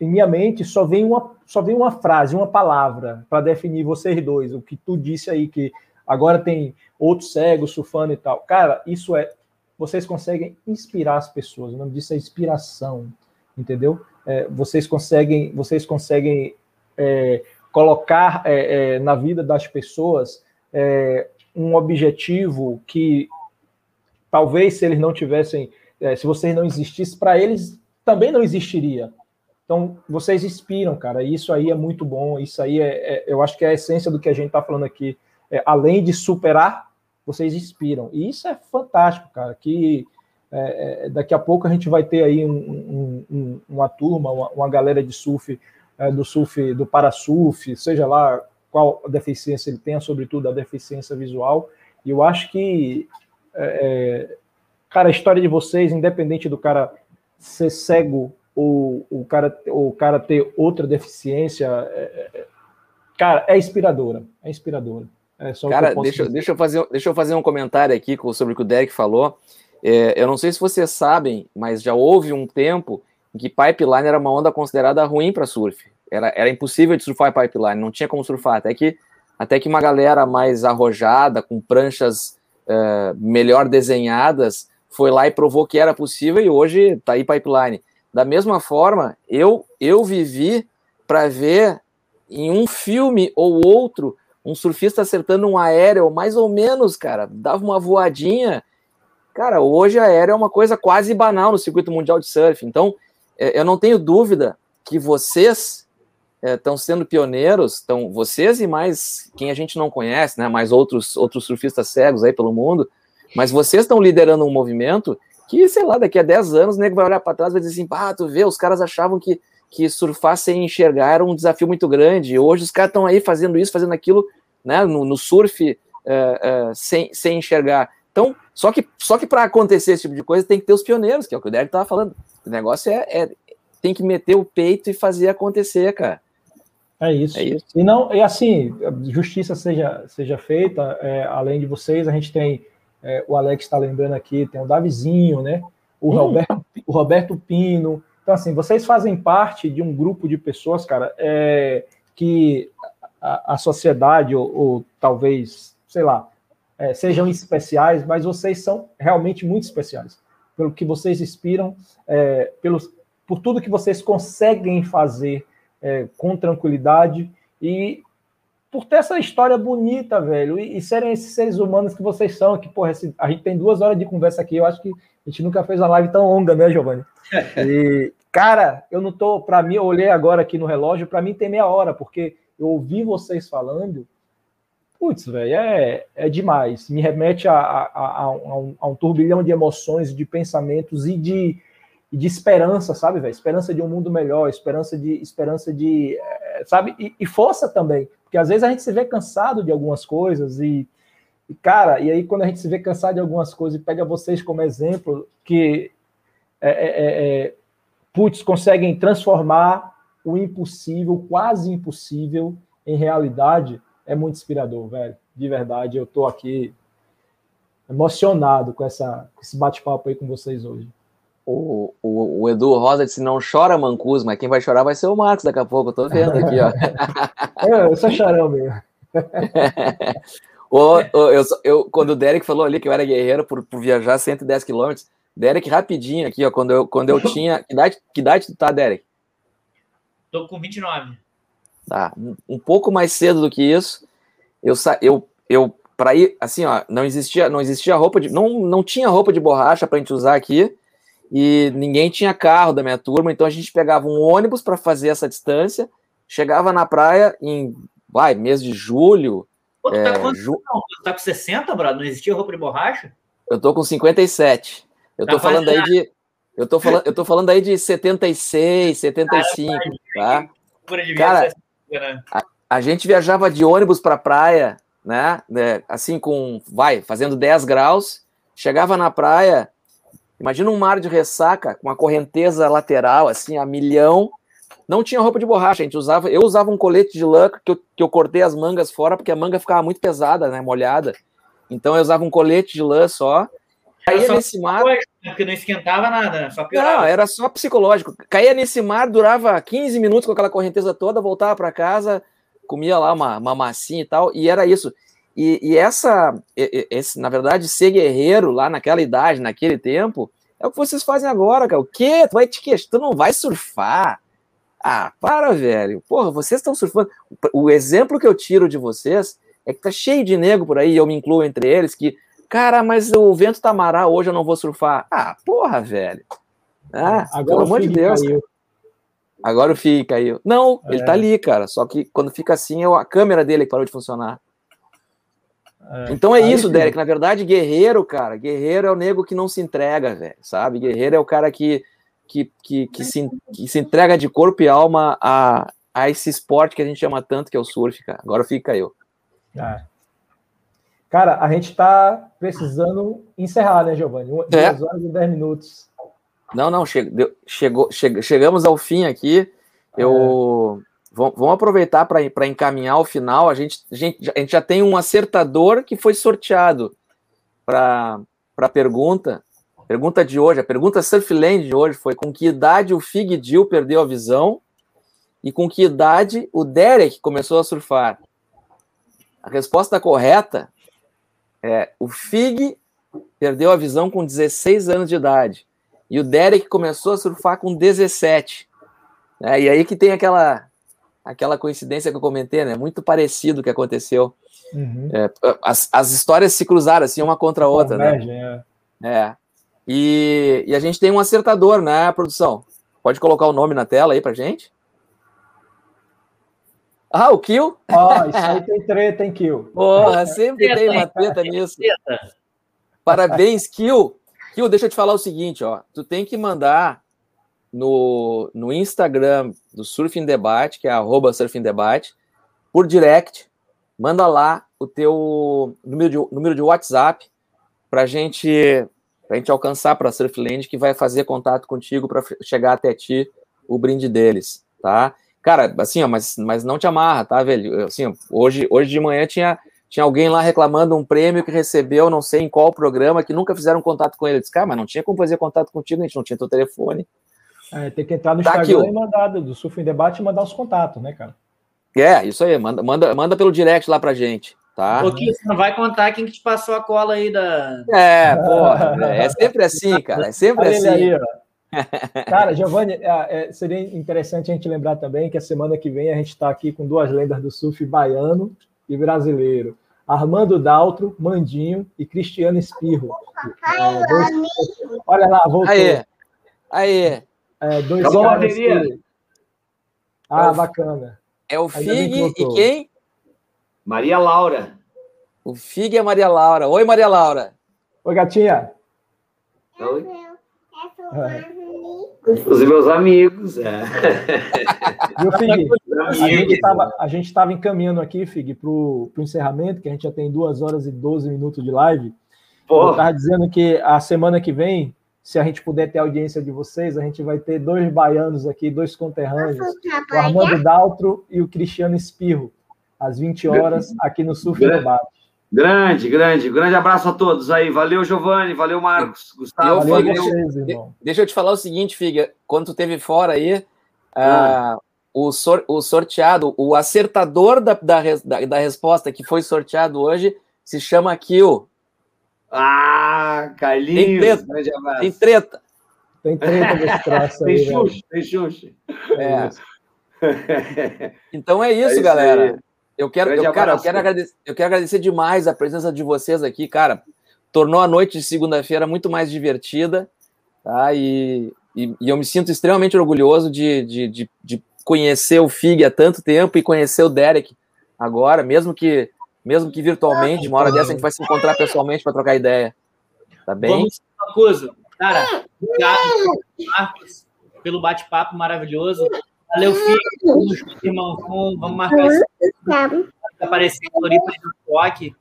em minha mente só vem uma, só vem uma frase, uma palavra para definir vocês dois. O que tu disse aí que agora tem outros cegos surfando e tal. Cara, isso é, vocês conseguem inspirar as pessoas. O nome disso é inspiração, entendeu? É, vocês conseguem, vocês conseguem é, colocar é, é, na vida das pessoas é, um objetivo que talvez se eles não tivessem, é, se vocês não existissem, para eles também não existiria. Então, vocês inspiram, cara. Isso aí é muito bom. Isso aí é, é eu acho que é a essência do que a gente está falando aqui. É, além de superar, vocês inspiram. E isso é fantástico, cara. Que é, daqui a pouco a gente vai ter aí um, um, um, uma turma, uma, uma galera de surf é, do surf, do parasurf, seja lá qual deficiência ele tenha, sobretudo a deficiência visual. E eu acho que, é, é, cara, a história de vocês, independente do cara ser cego ou o cara, ou o cara ter outra deficiência, é, é cara, é inspiradora. É inspiradora. É cara, deixa, deixa, eu fazer, deixa eu fazer um comentário aqui sobre o que o Derek falou. É, eu não sei se vocês sabem, mas já houve um tempo em que pipeline era uma onda considerada ruim para surf. Era, era impossível de surfar pipeline, não tinha como surfar. Até que, até que uma galera mais arrojada, com pranchas uh, melhor desenhadas, foi lá e provou que era possível e hoje está aí pipeline. Da mesma forma, eu, eu vivi para ver em um filme ou outro um surfista acertando um aéreo, mais ou menos, cara, dava uma voadinha. Cara, hoje aéreo é uma coisa quase banal no circuito mundial de surf. Então, é, eu não tenho dúvida que vocês estão é, sendo pioneiros, estão vocês e mais quem a gente não conhece, né, mais outros outros surfistas cegos aí pelo mundo, mas vocês estão liderando um movimento que, sei lá, daqui a 10 anos o nego vai olhar para trás e vai dizer assim, ah, tu vê, os caras achavam que, que surfar sem enxergar era um desafio muito grande, hoje os caras estão aí fazendo isso, fazendo aquilo, né, no, no surf uh, uh, sem, sem enxergar. Então, só que, só que para acontecer esse tipo de coisa tem que ter os pioneiros, que é o que o Derek estava falando. O negócio é, é, tem que meter o peito e fazer acontecer, cara. É isso. É isso. E não, e assim, justiça seja, seja feita, é, além de vocês, a gente tem é, o Alex está lembrando aqui, tem o Davizinho, né? O, hum. Roberto, o Roberto Pino. Então, assim, vocês fazem parte de um grupo de pessoas, cara, é, que a, a sociedade, ou, ou, talvez, sei lá, é, sejam especiais, mas vocês são realmente muito especiais. Pelo que vocês inspiram, é, pelos, por tudo que vocês conseguem fazer é, com tranquilidade e por ter essa história bonita, velho, e, e, serem esses seres humanos que vocês são, que, porra, esse, a gente tem duas horas de conversa aqui, eu acho que a gente nunca fez uma live tão longa, né, Giovanni? E, cara, eu não tô, para mim, eu olhei agora aqui no relógio, para mim tem meia hora, porque eu ouvi vocês falando, putz, velho, é, é demais, me remete a, a, a, a, um, a um turbilhão de emoções, de pensamentos e de, de esperança, sabe, velho? Esperança de um mundo melhor, esperança de, esperança de, é, sabe? E, e, força também, porque às vezes a gente se vê cansado de algumas coisas e, e, cara, e aí quando a gente se vê cansado de algumas coisas e pega vocês como exemplo, que, é, é, é putz, conseguem transformar o impossível, quase impossível, em realidade, é muito inspirador, velho. De verdade, eu tô aqui emocionado com, essa, com esse bate-papo aí com vocês hoje. O, o, o, Edu Rosa disse: não chora, Mancus, mas quem vai chorar vai ser o Marcos daqui a pouco. Eu tô vendo aqui, ó. é, eu sou chorão mesmo. o, eu, eu, quando o Derek falou ali que eu era guerreiro por, por viajar 110 quilômetros, Derek, rapidinho aqui, ó, quando eu, quando eu tinha. Que idade, que idade tu tá, Derek? Tô com 29. Tá, um pouco mais cedo do que isso. Eu, eu, eu para ir, assim, ó, não existia, não existia roupa de. Não, não tinha roupa de borracha pra gente usar aqui e ninguém tinha carro da minha turma, então a gente pegava um ônibus para fazer essa distância, chegava na praia em, vai, mês de julho. Pô, tu tá, é, com, ju... não, tu tá com 60, brother? Não existia roupa de borracha? Eu tô com 57. Eu tá tô falando aí de. Eu tô falando, eu tô falando aí de 76, 75, tá? Cara, né? a, a gente viajava de ônibus para praia, né? Assim, com, vai, fazendo 10 graus, chegava na praia, Imagina um mar de ressaca com a correnteza lateral, assim, a milhão. Não tinha roupa de borracha, a gente usava. Eu usava um colete de lã que eu, que eu cortei as mangas fora, porque a manga ficava muito pesada, né? Molhada. Então eu usava um colete de lã só. Caía nesse mar. Né? Porque não esquentava nada, né? só piorava. Não, era só psicológico. Caía nesse mar, durava 15 minutos com aquela correnteza toda, voltava para casa, comia lá uma, uma massinha e tal, e era isso. E, e essa, esse, na verdade, ser guerreiro lá naquela idade, naquele tempo, é o que vocês fazem agora, cara. O quê? Tu vai te questionar, tu não vai surfar. Ah, para, velho. Porra, vocês estão surfando. O exemplo que eu tiro de vocês é que tá cheio de nego por aí, eu me incluo entre eles, que, cara, mas o vento tá mará, hoje eu não vou surfar. Ah, porra, velho. Ah, agora pelo amor de Deus. Caiu. Agora o FII caiu. Não, é. ele tá ali, cara. Só que quando fica assim, é a câmera dele parou de funcionar. É. Então é isso, Derek. Na verdade, guerreiro, cara, guerreiro é o nego que não se entrega, velho, sabe? Guerreiro é o cara que, que, que, que, se, que se entrega de corpo e alma a, a esse esporte que a gente chama tanto que é o surf, cara. Agora fica eu. É. Cara, a gente tá precisando encerrar, né, Giovanni? É. Duas horas e dez minutos. Não, não, chegou, chegou, chegamos ao fim aqui. Eu, Vamos aproveitar para encaminhar o final. A gente, a, gente, a gente já tem um acertador que foi sorteado para a pergunta. Pergunta de hoje, a pergunta Surfland de hoje foi com que idade o Fig Dill perdeu a visão e com que idade o Derek começou a surfar. A resposta correta é o Fig perdeu a visão com 16 anos de idade e o Derek começou a surfar com 17. É, e aí que tem aquela aquela coincidência que eu comentei, né? Muito parecido o que aconteceu. Uhum. É, as, as histórias se cruzaram assim uma contra a outra, né? É. é. E, e a gente tem um acertador, né, produção? Pode colocar o nome na tela aí pra gente? Ah, o Kill? Ó, oh, isso aí tem treta, hein, Kill? Porra, sempre tem uma treta nisso. Parabéns, Kill. Kill, deixa eu te falar o seguinte, ó. Tu tem que mandar no, no Instagram do Surfing Debate, que é arroba Surfing Debate, por direct, manda lá o teu número de, número de WhatsApp para gente, a gente alcançar para a Surfland, que vai fazer contato contigo para chegar até ti o brinde deles, tá? Cara, assim, ó, mas, mas não te amarra, tá, velho? Assim, hoje, hoje de manhã tinha, tinha alguém lá reclamando um prêmio que recebeu, não sei em qual programa, que nunca fizeram contato com ele. Eu disse, cara, mas não tinha como fazer contato contigo, a gente não tinha teu telefone. É, tem que entrar no tá Instagram aqui, e mandar do Surf em Debate e mandar os contatos, né, cara? É, isso aí, manda, manda, manda pelo direct lá pra gente, tá? Pouquinho, você não vai contar quem que te passou a cola aí da. É, porra, é, é sempre assim, cara, é sempre Olha assim. Aí, cara, Giovanni, é, é, seria interessante a gente lembrar também que a semana que vem a gente está aqui com duas lendas do surf baiano e brasileiro. Armando Daltro, Mandinho e Cristiano Espirro. É, dois... Olha lá, voltou. Aí, aí. É, dois Acabou caras que... Ah, é o... bacana. É o Fig e quem? Maria Laura. O Fig e a Maria Laura. Oi, Maria Laura. Oi, gatinha. Oi. É. Os meus amigos. É. Viu, Fig? A gente estava encaminhando aqui, Fig, para o encerramento, que a gente já tem duas horas e 12 minutos de live. Porra. Eu estava dizendo que a semana que vem se a gente puder ter a audiência de vocês, a gente vai ter dois baianos aqui, dois conterrâneos, o Armando Daltro e o Cristiano Espirro, às 20 horas, aqui no Surf Debate. Grande, grande, grande abraço a todos aí. Valeu, Giovanni, valeu, Marcos, Gustavo. valeu, Vocês, irmão. Deixa eu te falar o seguinte, Figa, quando tu teve fora aí, ah. o, sor, o sorteado, o acertador da, da, da, da resposta que foi sorteado hoje se chama Kill. Ah, Carlinhos. Tem treta. Tem treta. Tem treta nesse troço aí. Tem xuxa, tem xuxa. É. Então é isso, é isso galera. Aí. Eu quero, eu, cara, eu, quero agradecer, eu quero agradecer demais a presença de vocês aqui, cara. Tornou a noite de segunda-feira muito mais divertida, tá? E, e, e, eu me sinto extremamente orgulhoso de, de, de, de conhecer o Fig há tanto tempo e conhecer o Derek agora, mesmo que mesmo que virtualmente, uma hora dessa a gente vai se encontrar pessoalmente para trocar ideia. Tá bem? Vamos uma coisa. Cara, obrigado, Marcos, pelo bate-papo maravilhoso. Valeu, filho. Irmão, vamos marcar esse aparecer em Floripa de Rock.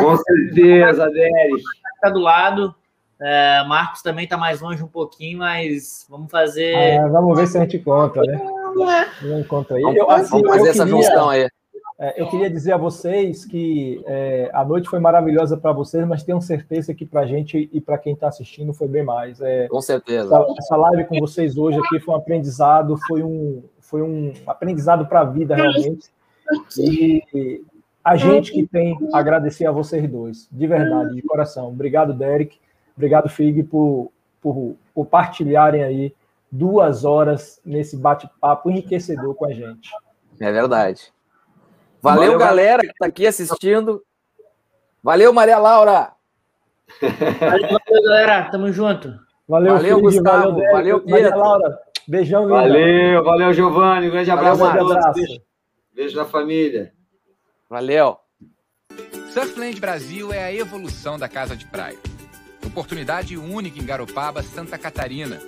Com certeza, Derek. Está do lado. É, Marcos também está mais longe um pouquinho, mas vamos fazer. É, vamos ver se a gente encontra, né? Vamos, encontra aí. Eu, assim, vamos fazer essa queria... junção aí. É, eu queria dizer a vocês que é, a noite foi maravilhosa para vocês, mas tenho certeza que para a gente e para quem está assistindo foi bem mais. É, com certeza. Essa, essa, live com vocês hoje aqui foi um aprendizado, foi um, foi um aprendizado para a vida realmente. E a gente que tem a agradecer a vocês dois, de verdade, de coração. Obrigado, Derek. Obrigado, Fig, por, por, por partilharem aí duas horas nesse bate-papo enriquecedor com a gente. É verdade. Valeu, Valeu galera que está aqui assistindo. Valeu, Maria Laura. Valeu, galera. Tamo junto. Valeu, valeu Felipe, Gustavo. Valeu, valeu Maria Laura. Beijão, linda. Valeu, valeu, Giovanni. Um grande abraço valeu, a todos. Abraço. Beijo, beijo na família. Valeu. Surfland Brasil é a evolução da casa de praia. Oportunidade única em Garopaba, Santa Catarina.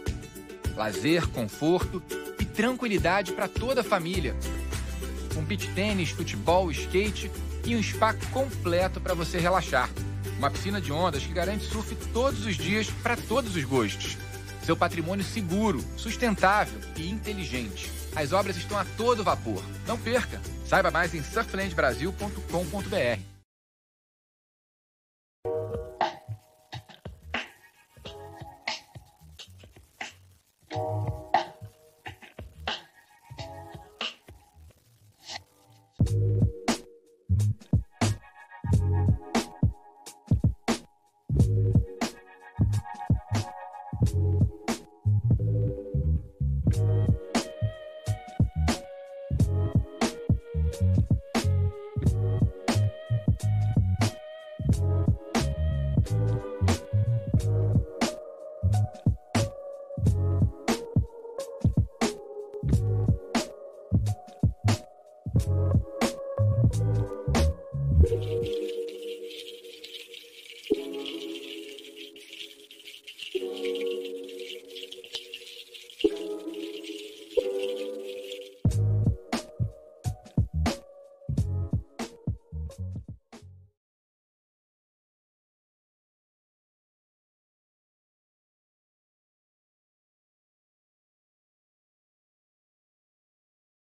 Lazer, conforto e tranquilidade para toda a família com beach tênis, futebol, skate e um spa completo para você relaxar. Uma piscina de ondas que garante surf todos os dias para todos os gostos. Seu patrimônio seguro, sustentável e inteligente. As obras estão a todo vapor. Não perca! Saiba mais em surflandbrasil.com.br.